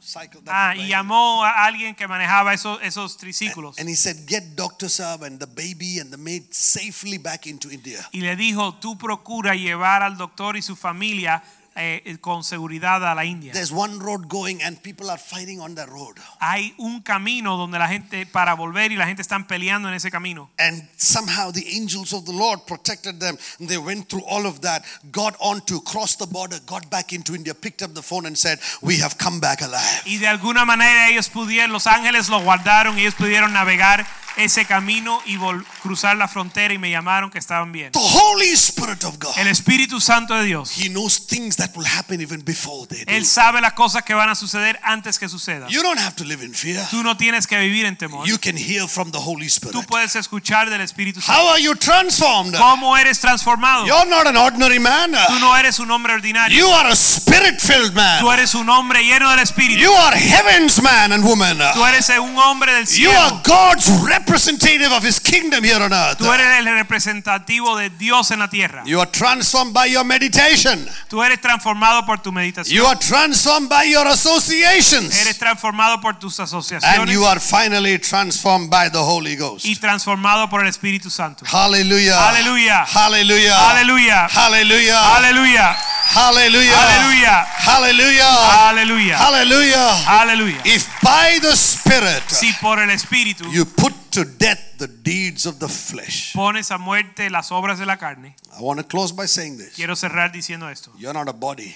Cycle that Ah, y llamó a alguien que manejaba esos, esos triciclos. And he said, Get Dr. Saab and the baby and the maid safely back into India. Y le dijo, tú procura llevar al doctor y su familia eh, con seguridad a la India. There's one road going and people are fighting on that road. Hay un camino donde la gente para volver y la gente están peleando en ese camino. And somehow the angels of the Lord protected them. They went through all of that, got on to cross the border, got back into India, picked up the phone and said, We have come back alive. Y de alguna manera ellos pudieron, los ángeles los guardaron y ellos pudieron navegar ese camino y cruzar la frontera y me llamaron que estaban bien. The Holy Spirit of God. El Espíritu Santo de Dios, He knows things that will happen even before they do. Él sabe las cosas que van a suceder antes que sucedan. You don't have to live in fear. Tú no tienes que vivir en temor. You can hear from the Holy Spirit. Tú puedes escuchar del Espíritu Santo. How are you transformed? ¿Cómo eres transformado? You're not an ordinary man. Tú no eres un hombre ordinario. You are a spirit filled man. Tú eres un hombre lleno del Espíritu. You are heaven's man and woman. Tú eres un hombre del You cielo. are God's representative of his kingdom here on earth. Tú eres el representativo de Dios en la tierra. You are transformed by your meditation. Tú eres transformado por tu meditación. You are transformed by your associations. Eres transformado por tus And asociaciones you are finally transformed by the Holy Ghost. y transformado por el Espíritu Santo. Hallelujah. Aleluya. Hallelujah. Aleluya. Hallelujah. Aleluya. Hallelujah. Hallelujah. Hallelujah. Hallelujah. Hallelujah. Aleluya. If by the Spirit Si por el Espíritu you put to death the deeds of the flesh. pones a muerte las obras de la carne. I want to close by saying this. Quiero cerrar diciendo esto. You're not a body.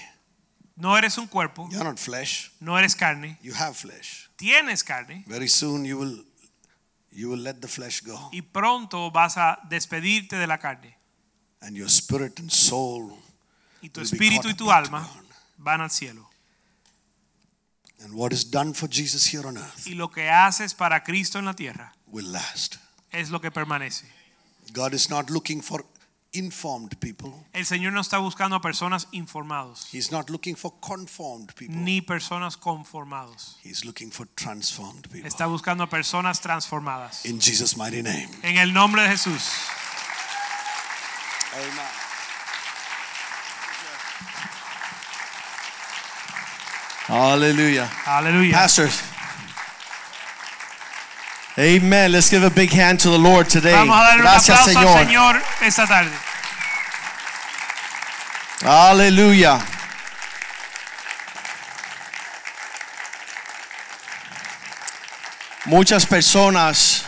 No eres un cuerpo, You're not flesh. no eres carne, You have flesh. tienes carne Very soon you will you will let the flesh go y pronto vas a despedirte de la carne. and your spirit and soul Y tu espíritu y tu alma van al cielo. And what is done for Jesus here on earth Y lo que haces para Cristo en la tierra will last. es lo que permanece. God is not looking for informed people. El Señor no está buscando a personas informados He's not looking for conformed people. ni personas conformados. He's looking for transformed people. Está buscando a personas transformadas. In Jesus' mighty name. En el nombre de Jesús. Amen. Hallelujah. Aleluya. Pastors. Amen. Let's give a big hand to the Lord today. Vamos a darle un Gracias, aplauso Señor. al Señor esta tarde. Aleluya. Muchas personas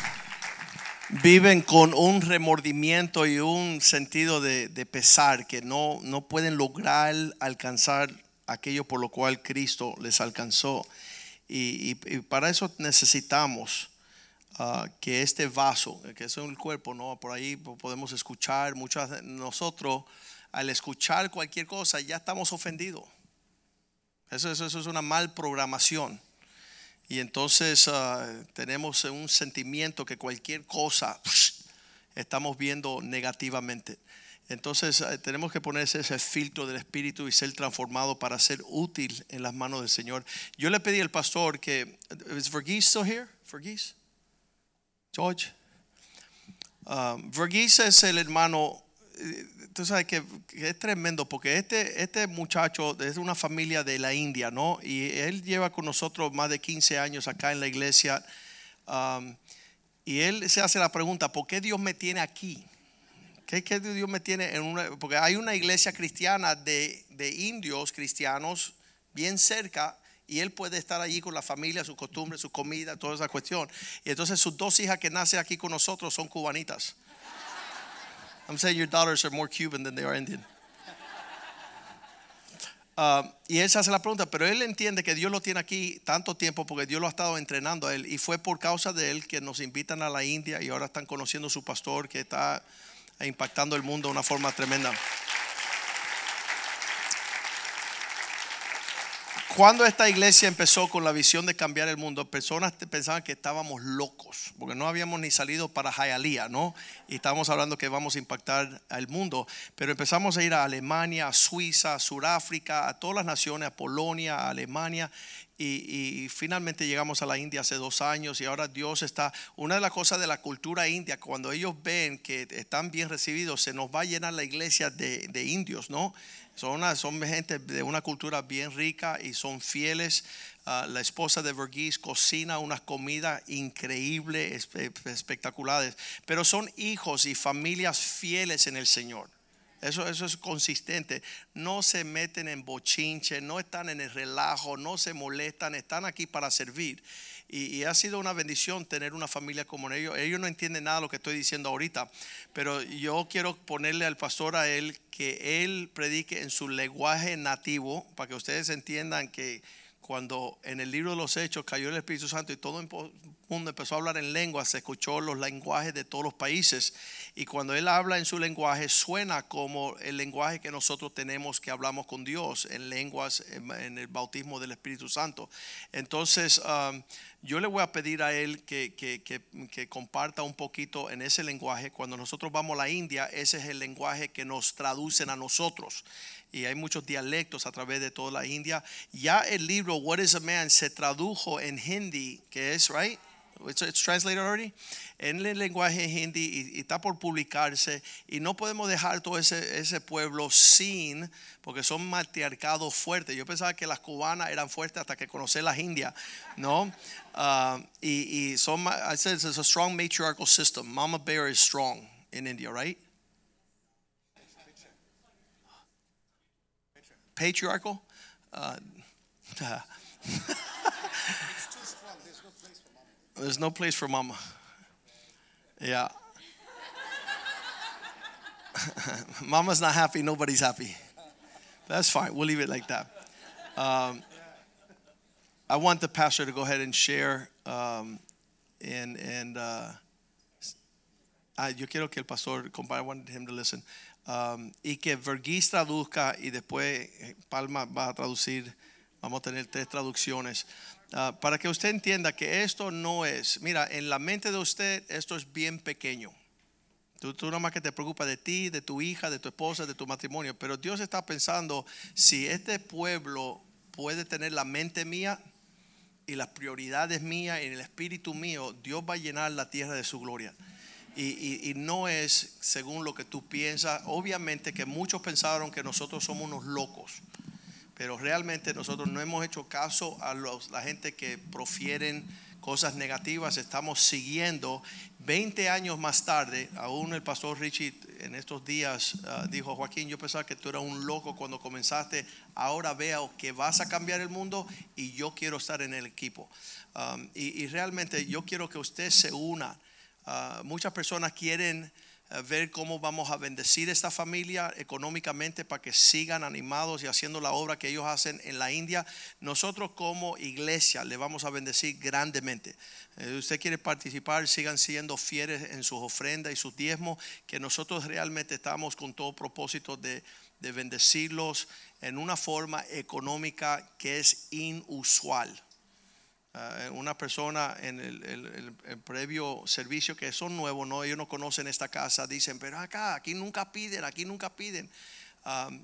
viven con un remordimiento y un sentido de, de pesar que no, no pueden lograr alcanzar aquello por lo cual Cristo les alcanzó. Y, para eso necesitamos ah, que este vaso, que es el cuerpo, ¿no? por ahí podemos escuchar, muchas nosotros al escuchar cualquier cosa ya estamos ofendidos. Eso, eso, eso es una mal programación. Y entonces ah, tenemos un sentimiento que cualquier cosa estamos viendo negativamente. Entonces eh, tenemos que ponerse ese filtro del Espíritu y ser transformado para ser útil en las manos del Señor. Yo le pedí al pastor que, ¿es Verghese still here? Verghese? George? Um, Verghese es el hermano, eh, tú sabes que, es tremendo porque este, este muchacho es de una familia de la India, ¿no? Y él lleva con nosotros más de 15 años acá en la iglesia. um, y él se hace la pregunta, ¿por qué Dios me tiene aquí? ¿Qué, qué Dios me tiene en una? Porque hay una iglesia cristiana de, indios cristianos bien cerca y él puede estar allí con la familia, sus costumbres, su comida, toda esa cuestión. Y entonces sus dos hijas que nacen aquí con nosotros son cubanitas. I'm saying your daughters are more Cuban than they are Indian. Ah, y él se hace la pregunta, pero él entiende que Dios lo tiene aquí tanto tiempo porque Dios lo ha estado entrenando a él y fue por causa de él que nos invitan a la India y ahora están conociendo a su pastor que está impactando el mundo de una forma tremenda. Cuando esta iglesia empezó con la visión de cambiar el mundo, personas pensaban que estábamos locos, porque no habíamos ni salido para Hialeah, ¿no? Y estábamos hablando que vamos a impactar al mundo, pero empezamos a ir a Alemania, a Suiza, a Sudáfrica, a todas las naciones, a Polonia, a Alemania, y, y finalmente llegamos a la India hace dos años y ahora Dios está, una de las cosas de la cultura india, cuando ellos ven que están bien recibidos, se nos va a llenar la iglesia de, de indios, ¿no? Son, una, son gente de una cultura bien rica y son fieles. Ah, la esposa de Verghese cocina unas comidas increíbles, espe- espectaculares, pero son hijos y familias fieles en el Señor. Eso, eso es consistente. No se meten en bochinche, no están en el relajo, no se molestan, están aquí para servir. Y, y ha sido una bendición tener una familia como ellos. Ellos no entienden nada de lo que estoy diciendo ahorita, pero yo quiero ponerle al pastor a él que él predique en su lenguaje nativo para que ustedes entiendan que cuando en el libro de los Hechos cayó el Espíritu Santo y todo el mundo empezó a hablar en lengua, se escuchó los lenguajes de todos los países. Y cuando él habla en su lenguaje, suena como el lenguaje que nosotros tenemos que hablamos con Dios en lenguas, en, el bautismo del Espíritu Santo. Entonces, um, yo le voy a pedir a él que, que- que- que comparta un poquito en ese lenguaje. Cuando nosotros vamos a la India, ese es el lenguaje que nos traducen a nosotros. Y hay muchos dialectos a través de toda la India. Ya el libro What is a Man se tradujo en hindi, que es, right? It's, it's translated already. En el lenguaje hindi y, y está por publicarse y no podemos dejar todo ese, ese pueblo sin porque son matriarcados fuertes. Yo pensaba que las cubanas eran fuertes hasta que conocí las indias no? Ah, y, y son I said it's a strong matriarchal system. Mama bear is strong in India right? Patriarchal? Uh, [laughs] [laughs] There's no place for mama. Yeah. [laughs] Mama's not happy, nobody's happy. That's fine. We'll leave it like that. Um, I want the pastor to go ahead and share um, and and uh, yo quiero que el pastor. I want him to listen. Um, y que Verghis traduzca y después eh, Palma va a traducir. Vamos a tener tres traducciones. Ah, para que usted entienda que esto no es, mira, en la mente de usted esto es bien pequeño. Tú, tú nada más que te preocupas de ti, de tu hija, de tu esposa, de tu matrimonio. Pero Dios está pensando, si este pueblo puede tener la mente mía y las prioridades mías y el espíritu mío, Dios va a llenar la tierra de su gloria. Y, y- y no es según lo que tú piensas. Obviamente que muchos pensaron que nosotros somos unos locos. Pero realmente nosotros no hemos hecho caso a la gente que profieren cosas negativas. Estamos siguiendo. 20 años más tarde, aún el pastor Richie en estos días ah, dijo, Joaquín, yo pensaba que tú eras un loco cuando comenzaste. Ahora veo que vas a cambiar el mundo y yo quiero estar en el equipo. Um, y, y realmente yo quiero que usted se una. Ah, muchas personas quieren ver cómo vamos a bendecir esta familia económicamente para que sigan animados y haciendo la obra que ellos hacen en la India. Nosotros como iglesia le vamos a bendecir grandemente. Eh, usted quiere participar, sigan siendo fieles en sus ofrendas y sus diezmos, que nosotros realmente estamos con todo propósito de, de bendecirlos en una forma económica que es inusual. Uh, una persona en el, el- el- previo servicio que son nuevos, no, ellos no conocen esta casa, dicen, pero acá, aquí nunca piden, aquí nunca piden. Eh,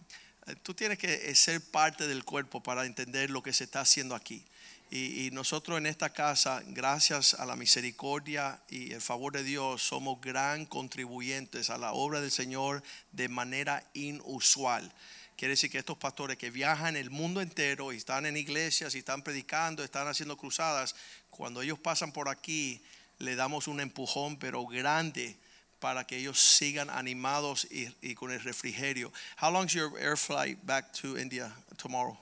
tú tienes que eh, ser parte del cuerpo para entender lo que se está haciendo aquí. Y, y nosotros en esta casa, gracias a la misericordia y el favor de Dios, somos gran contribuyentes a la obra del Señor de manera inusual. Quiere decir que estos pastores que viajan el mundo entero y están en iglesias y están predicando, están haciendo cruzadas, cuando ellos pasan por aquí, le damos un empujón, pero grande, para que ellos sigan animados y, con el refrigerio. How long is your air flight back to India tomorrow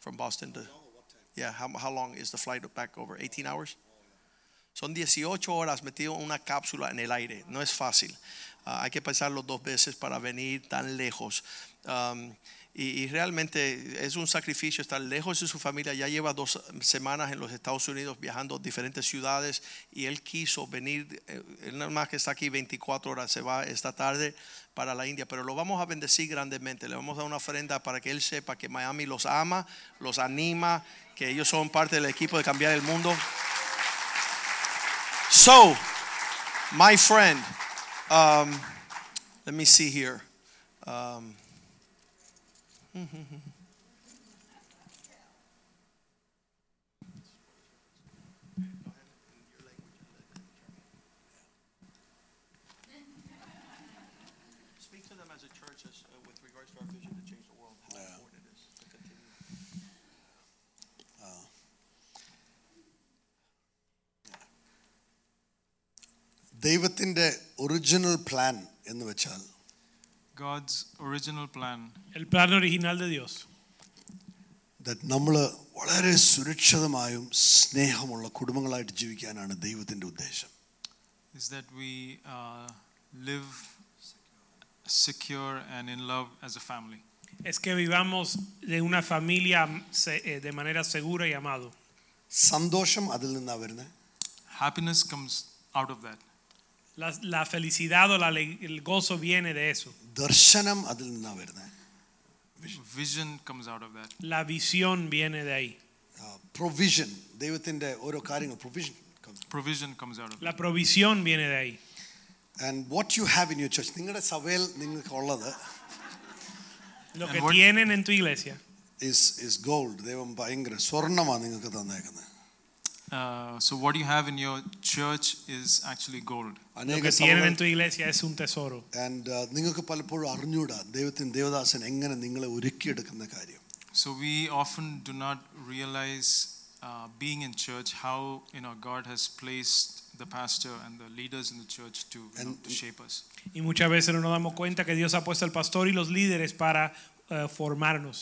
from Boston to? Yeah, how, how long is the flight back over? 18 hours? Son 18 horas metido en una cápsula en el aire. No es fácil. Ah, hay que pensarlo dos veces para venir tan lejos. Um, y, y realmente es un sacrificio estar lejos de su familia. Ya lleva dos semanas en los Estados Unidos viajando a diferentes ciudades y él quiso venir. eh, Él nada más que está aquí 24 horas, se va esta tarde para la India. Pero lo vamos a bendecir grandemente. Le vamos a dar una ofrenda para que él sepa que Miami los ama, los anima, que ellos son parte del equipo de cambiar el mundo. So, my friend, um, let me see here. Um, Speak to them as a church as, uh, with regards to our vision to change the world, how important it is to continue. ദൈവത്തിൻ്റെ original plan എന്ന് വെച്ചാൽ God's original plan El plan original de Dios നമ്മൾ വളരെ സുരക്ഷിതമായും സ്നേഹമുള്ള കുടുംബങ്ങളായിട്ട് ജീവിക്കാനാണ് ദൈവത്തിൻ്റെ ഉദ്ദേശം is that we uh, live secure and in love as a family. es que vivamos de una familia se- eh, de manera segura y amado. സന്തോഷം അതിൽ നിന്നാണ് വരുന്നത് Happiness comes out of that. La, la felicidad o la ale- el gozo viene de eso. ദർശനം അതിൽ നിന്നാണ് വരുന്നത് Vision comes out of that. La visión viene de ahí. Provision ദൈവത്തിൻ്റെ ഓരോ കാര്യങ്ങൾ provision Provision comes out of that. La provisión viene de ahí. And what you have in your church നിങ്ങളുടെ സഭയിൽ നിങ്ങൾക്ക് ഉള്ളത് Lo And que what- tienen en tu iglesia is is gold ദൈവം ഭയങ്കര സ്വർണ്ണമാണ് നിങ്ങൾക്ക് തന്നേക്കുന്നത് Uh, so what you have in your church is actually gold. Lo അനേക que tienen സഭകൾ en tu iglesia es un tesoro. And നിങ്ങൾക്ക് പലപ്പോഴും അറിഞ്ഞൂടാ ദൈവത്തിന് ദേവദാസൻ എങ്ങനെ നിങ്ങളെ ഒരുക്കിയെടുക്കുന്ന കാര്യം So we often do not realize uh, being in church how you know God has placed the pastor and the leaders in the church to, you know, And- to shape us. Y muchas veces no nos damos cuenta que Dios ha puesto al pastor y los líderes para eh, formarnos.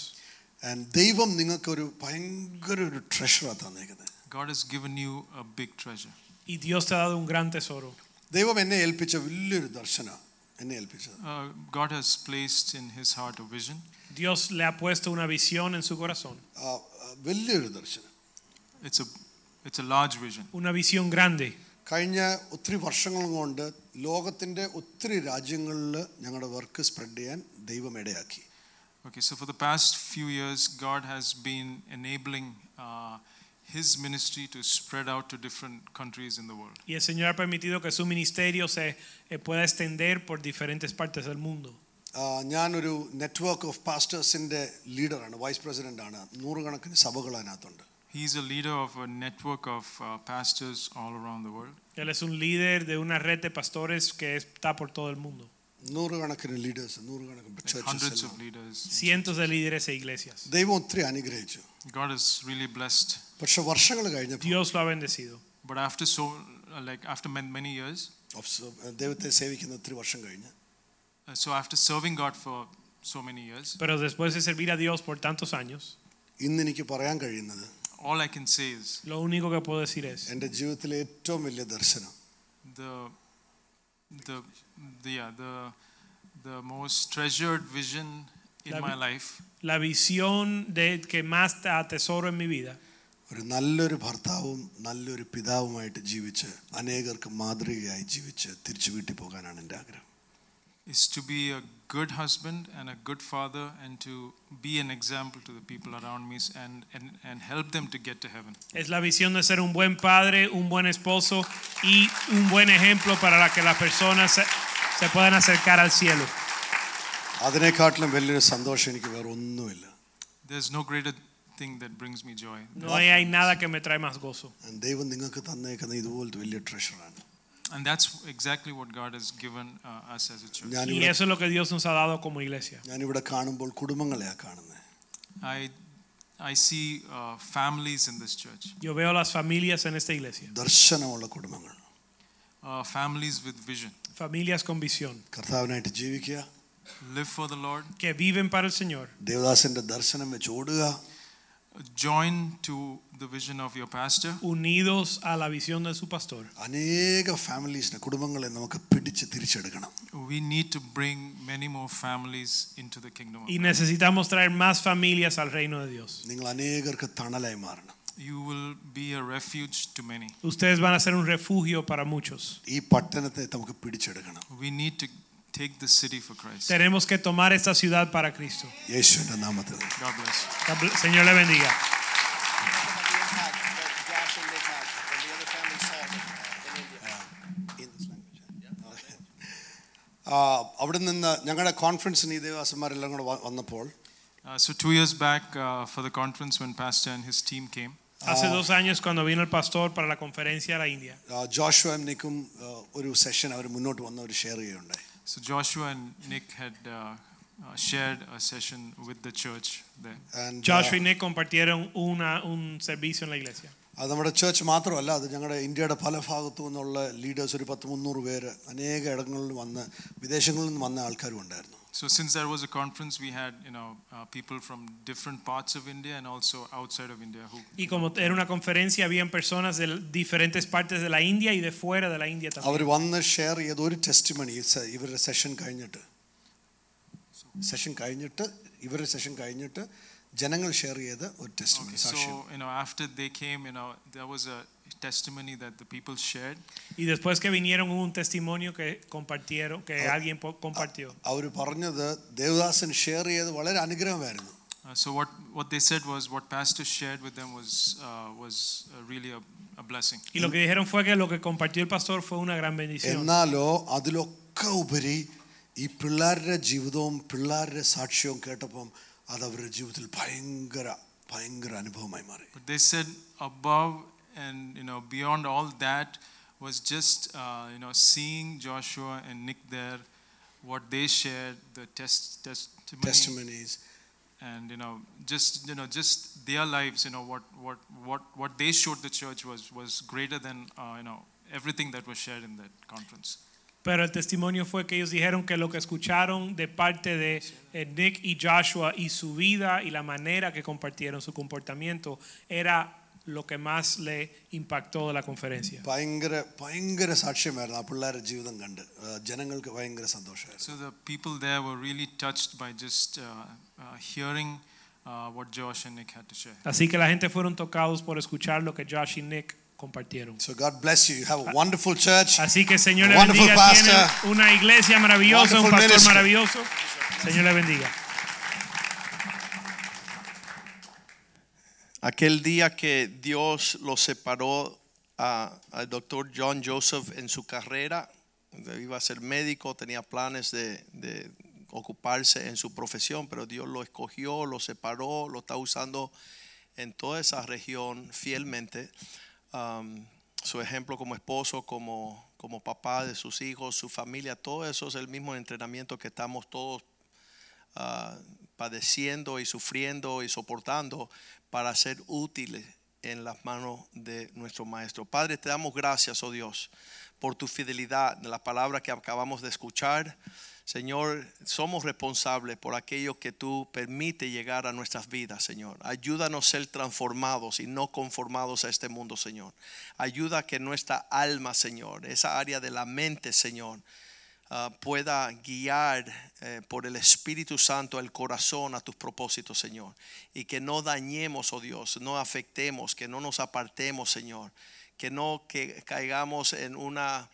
And ദൈവം നിങ്ങൾക്ക് ഒരു ഭയങ്കര ഒരു ട്രഷറാണ് തന്നേക്കുന്നത് God has given you a big treasure. Y Dios te ha dado un gran tesoro. ദൈവം എന്നെ ഏൽപ്പിച്ച വലിയൊരു ദർശനം എന്നെ ഏൽപ്പിച്ചത് Uh, God has placed in his heart a vision. Dios le ha puesto una visión en su corazón, ആ, ആ, വലിയൊരു ദർശനം It's a it's a large vision. una visión grande. കഴിഞ്ഞ ഒത്തിരി വർഷങ്ങൾ കൊണ്ട് ലോകത്തിൻ്റെ ഒത്തിരി രാജ്യങ്ങളിൽ ഞങ്ങളുടെ വർക്ക് സ്പ്രെഡ് ചെയ്യാൻ ദൈവം ഇടയാക്കി Okay, so for the past few years, God has been enabling uh, His ministry to spread out to different countries in the world. Y el Señor ha permitido que su ministerio se eh, pueda extender por diferentes partes del mundo. ആ, ഞാനൊരു network of പാസ്റ്റേഴ്സിൻ്റെ ലീഡറാണ് വൈസ് പ്രസിഡൻ്റാണ് നൂറുകണക്കിന് സഭകൾ അതിനകത്തുണ്ട് He's a leader of a network of uh, pastors all around the world. Él es un líder de una red de pastores que está por todo el mundo. നൂറുകണക്കിന് leaders നൂറുകണക്കിന് Like hundreds churches of എല്ലാം. leaders. Cientos de líderes e iglesias. ദൈവം ഒത്തിരി അനുഗ്രഹിച്ചു God has really blessed. പക്ഷെ വർഷങ്ങൾ കഴിഞ്ഞപ്പോൾ Dios lo ha bendecido. But after so, uh, like after man- many years, of- ദൈവത്തെ സേവിക്കുന്ന ഒത്തിരി വർഷം കഴിഞ്ഞ് uh, so after serving God for so many years, Pero después de servir a Dios por tantos años, ഇന്ന് എനിക്ക് പറയാൻ കഴിയുന്നത് all I can say is lo único que puedo decir es, എൻ്റെ ജീവിതത്തിലെ ഏറ്റവും വലിയ ദർശനം the, the, the yeah, the, the most treasured vision in La my vi- life la visión de que más te atesoro en mi vida ഒരു നല്ലൊരു ഭർത്താവും നല്ലൊരു പിതാവുമായിട്ട് ജീവിച്ച് അനേകർക്ക് മാതൃകയായി ജീവിച്ച് തിരിച്ചു വീട്ടിൽ പോകാനാണ് എൻ്റെ ആഗ്രഹം is to be a good husband and a good father and to be an example to the people around me and, and, and help them to get to heaven. es la visión de ser un buen padre, un buen esposo y un buen ejemplo para la que las personas se, se puedan acercar al cielo. അതിനേക്കാട്ടിലും വലിയൊരു സന്തോഷം എനിക്ക് വേറെ ഒന്നുമില്ല There's no greater thing that brings me joy. No hay, hay nada que me trae más gozo. ദൈവം നിങ്ങൾക്ക് തന്നേക്കുന്ന ഇതുപോലത്തെ വലിയ ട്രഷറാണ് And that's exactly what God has given uh, us as a church. Y ഞാനിവിടെ eso es lo que Dios nos ha dado como iglesia. ഞാനിവിടെ കാണുമ്പോൾ കുടുംബങ്ങളെയാണ് കാണുന്നത് I, I see uh, families in this church, Yo veo las familias en esta iglesia, ദർശനമുള്ള കുടുംബങ്ങൾ uh, families with vision. familias con visión, കർത്താവിനായിട്ട് ജീവിക്കുക Live for the Lord, que viven para el Señor, ദേവദാസന്റെ ദർശനം വെച്ച് ഓടുക join to the vision of your pastor. unidos a la visión de su pastor. അനേക ഫാമിലീസിനെ കുടുംബങ്ങളെ നമുക്ക് പിടിച്ച് തിരിച്ചെടുക്കണം We need to bring many more families into the kingdom of Y God. necesitamos traer más familias al reino de Dios. നിങ്ങൾ അനേകർക്ക് തണലായി മാറണം You will be a refuge to many. Ustedes van a ser un refugio para muchos. ഈ പട്ടണത്തെ നമുക്ക് പിടിച്ചെടുക്കണം We need to take the city for Christ. Tenemos que tomar esta ciudad para Cristo. യേശുവിന്റെ നാമത്തിൽ God bless. El Señor le bendiga. ആ, അവിടെ നിന്ന് ഞങ്ങളുടെ കോൺഫറൻസിന് ഈ ദേവാസന്മാരെല്ലാം കൂടെ വ- വന്നപ്പോൾ Uh, so two years back, uh, for the conference, when Pastor and his team came, Hace dos años cuando vino el pastor para la conferencia a la India, ആ, ജോഷുവയും നിക്കും ആ, ഒരു സെഷൻ അവർ മുന്നോട്ട് വന്ന് അവർ ഷെയർ ചെയ്യുകയുണ്ടായി so Joshua and Nick had uh, uh, shared a session with the church there. And, Joshua y and Nick compartieron una, un servicio en la iglesia. അത് നമ്മുടെ ചേർച്ച് മാത്രമല്ല അത് ഞങ്ങളുടെ ഇന്ത്യയുടെ പല ഭാഗത്തു നിന്നുള്ള ലീഡേഴ്സ് ഒരു പത്ത് മുന്നൂറ് പേര് അനേക ഇടങ്ങളിൽ വന്ന് വിദേശങ്ങളിൽ നിന്ന് വന്ന ആൾക്കാരും ഉണ്ടായിരുന്നു So since there was a conference, we had you know uh, people from different parts of India and also outside of India who Y como era una conferencia, habían personas de diferentes partes de la India y de fuera de la India അവർ también. വന്ന് ഷെയർ ചെയ്ത ഒരു ടെസ്റ്റ് മണി ഇവരുടെ സെഷൻ കഴിഞ്ഞിട്ട് സെഷൻ കഴിഞ്ഞിട്ട് ഇവരുടെ സെഷൻ കഴിഞ്ഞിട്ട് ജനങ്ങൾ share ചെയ്ത ഒരു ടെസ്റ്റ് മണി Okay, സാക്ഷ്യം so you know after they came, you know there was a testimony that the people shared. Y después que vinieron hubo un testimonio que compartieron, que alguien po- compartió. അവർ പറഞ്ഞത് ദേവദാസൻ ഷെയർ ചെയ്ത് വളരെ അനുഗ്രഹമായിരുന്നു Uh, so what what they said was what pastor shared with them was uh, was uh, really a, a blessing. Y lo que dijeron fue que lo que compartió el pastor fue una gran bendición. എന്നാലോ അതിലൊക്കെ ഉപരി ഈ പിള്ളേരുടെ ജീവിതവും പിള്ളേരുടെ സാക്ഷ്യവും കേട്ടപ്പം അത് അവരുടെ ജീവിതത്തിൽ ഭയങ്കര ഭയങ്കര അനുഭവമായി മാറി But they said above and you know beyond all that was just uh, you know seeing Joshua and Nick there, what they shared, the test testimony, testimonies and you know just you know just their lives, you know what what what what they showed the church was was greater than uh, you know everything that was shared in that conference. Pero el testimonio fue que ellos dijeron que lo que escucharon de parte de eh, Nick y Joshua y su vida y la manera que compartieron su comportamiento era lo que más le impactó de la conferencia. ഭയങ്കര ഭയങ്കര സാക്ഷ്യമായിരുന്നു ആ പിള്ളേരുടെ ജീവിതം കണ്ട് ആ, ജനങ്ങൾക്ക് ഭയങ്കര സന്തോഷമായിരുന്നു So the people there were really touched by just uh, uh, hearing uh, what Josh and Nick had to share. Así que la gente fueron tocados por escuchar lo que Josh y Nick compartieron. So God bless you. You have a wonderful church. Así que Señor le Wonderful bendiga. Tiene pastor. una iglesia maravillosa, un Wonderful pastor ministry. maravilloso. Señor le bendiga. Aquel día que Dios lo separó al doctor John Joseph en su carrera, iba a ser médico, tenía planes de, de ocuparse en su profesión, pero Dios lo escogió, lo separó, lo está usando en toda esa región fielmente. Um, su ejemplo como esposo, como, como papá de sus hijos, su familia, todo eso es el mismo entrenamiento que estamos todos ah, padeciendo y sufriendo y soportando para ser útiles en las manos de nuestro Maestro. Padre, te damos gracias, oh Dios, por tu fidelidad de la palabra que acabamos de escuchar. Señor, somos responsables por aquello que tú permites llegar a nuestras vidas, Señor. Ayúdanos a ser transformados y no conformados a este mundo, Señor. Ayuda que nuestra alma, Señor, esa área de la mente, Señor, ah, pueda guiar eh, por el Espíritu Santo el corazón a tus propósitos, Señor. Y que no dañemos, oh Dios, no afectemos, que no nos apartemos, Señor. Que no que caigamos en una,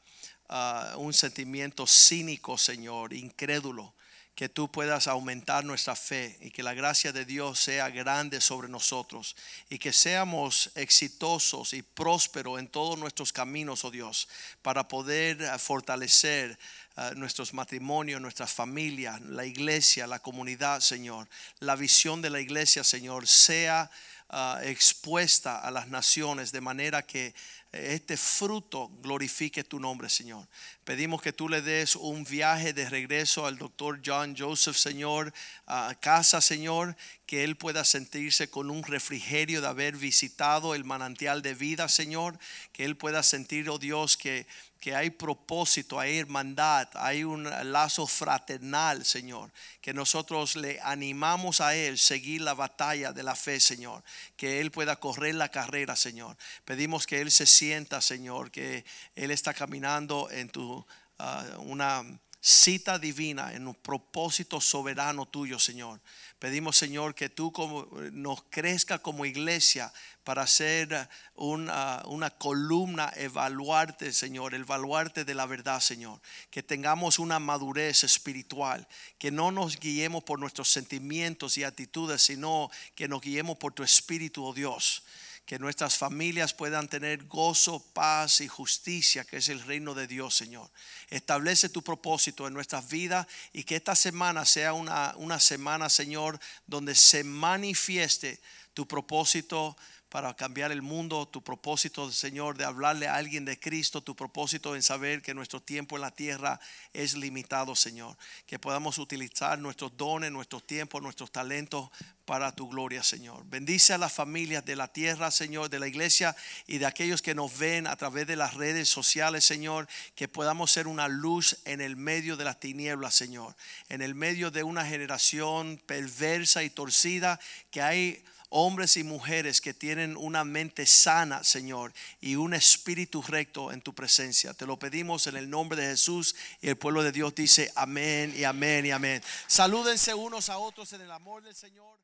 ah, un sentimiento cínico, Señor, incrédulo. Que tú puedas aumentar nuestra fe y que la gracia de Dios sea grande sobre nosotros y que seamos exitosos y prósperos en todos nuestros caminos, oh Dios, para poder fortalecer ah, nuestros matrimonios, nuestras familias, la iglesia, la comunidad, Señor. La visión de la iglesia, Señor, sea ah, expuesta a las naciones de manera que este fruto glorifique tu nombre, Señor. Pedimos que tú le des un viaje de regreso al doctor John Joseph, Señor, a casa, Señor, que él pueda sentirse con un refrigerio de haber visitado el manantial de vida, Señor, que él pueda sentir, oh Dios, que que hay propósito, hay hermandad, hay un lazo fraternal, Señor. Que nosotros le animamos a Él seguir la batalla de la fe, Señor. Que Él pueda correr la carrera, Señor. Pedimos que Él se sienta, Señor, que Él está caminando en tu ah, una cita divina, en un propósito soberano tuyo, Señor. Pedimos, Señor, que tú como, nos crezca como iglesia para ser una, una columna, evaluarte, Señor, el baluarte de la verdad, Señor. Que tengamos una madurez espiritual, que no nos guiemos por nuestros sentimientos y actitudes, sino que nos guiemos por tu espíritu, oh Dios que nuestras familias puedan tener gozo, paz y justicia, que es el reino de Dios, Señor. Establece tu propósito en nuestras vidas y que esta semana sea una, una semana, Señor, donde se manifieste tu propósito para cambiar el mundo, tu propósito, Señor, de hablarle a alguien de Cristo, tu propósito en saber que nuestro tiempo en la tierra es limitado, Señor. Que podamos utilizar nuestros dones, nuestros tiempos, nuestros talentos para tu gloria, Señor. Bendice a las familias de la tierra, Señor, de la iglesia y de aquellos que nos ven a través de las redes sociales, Señor, que podamos ser una luz en el medio de las tinieblas, Señor, en el medio de una generación perversa y torcida que hay hombres y mujeres que tienen una mente sana, Señor, y un espíritu recto en tu presencia. Te lo pedimos en el nombre de Jesús y el pueblo de Dios dice amén y amén y amén. Salúdense unos a otros en el amor del Señor.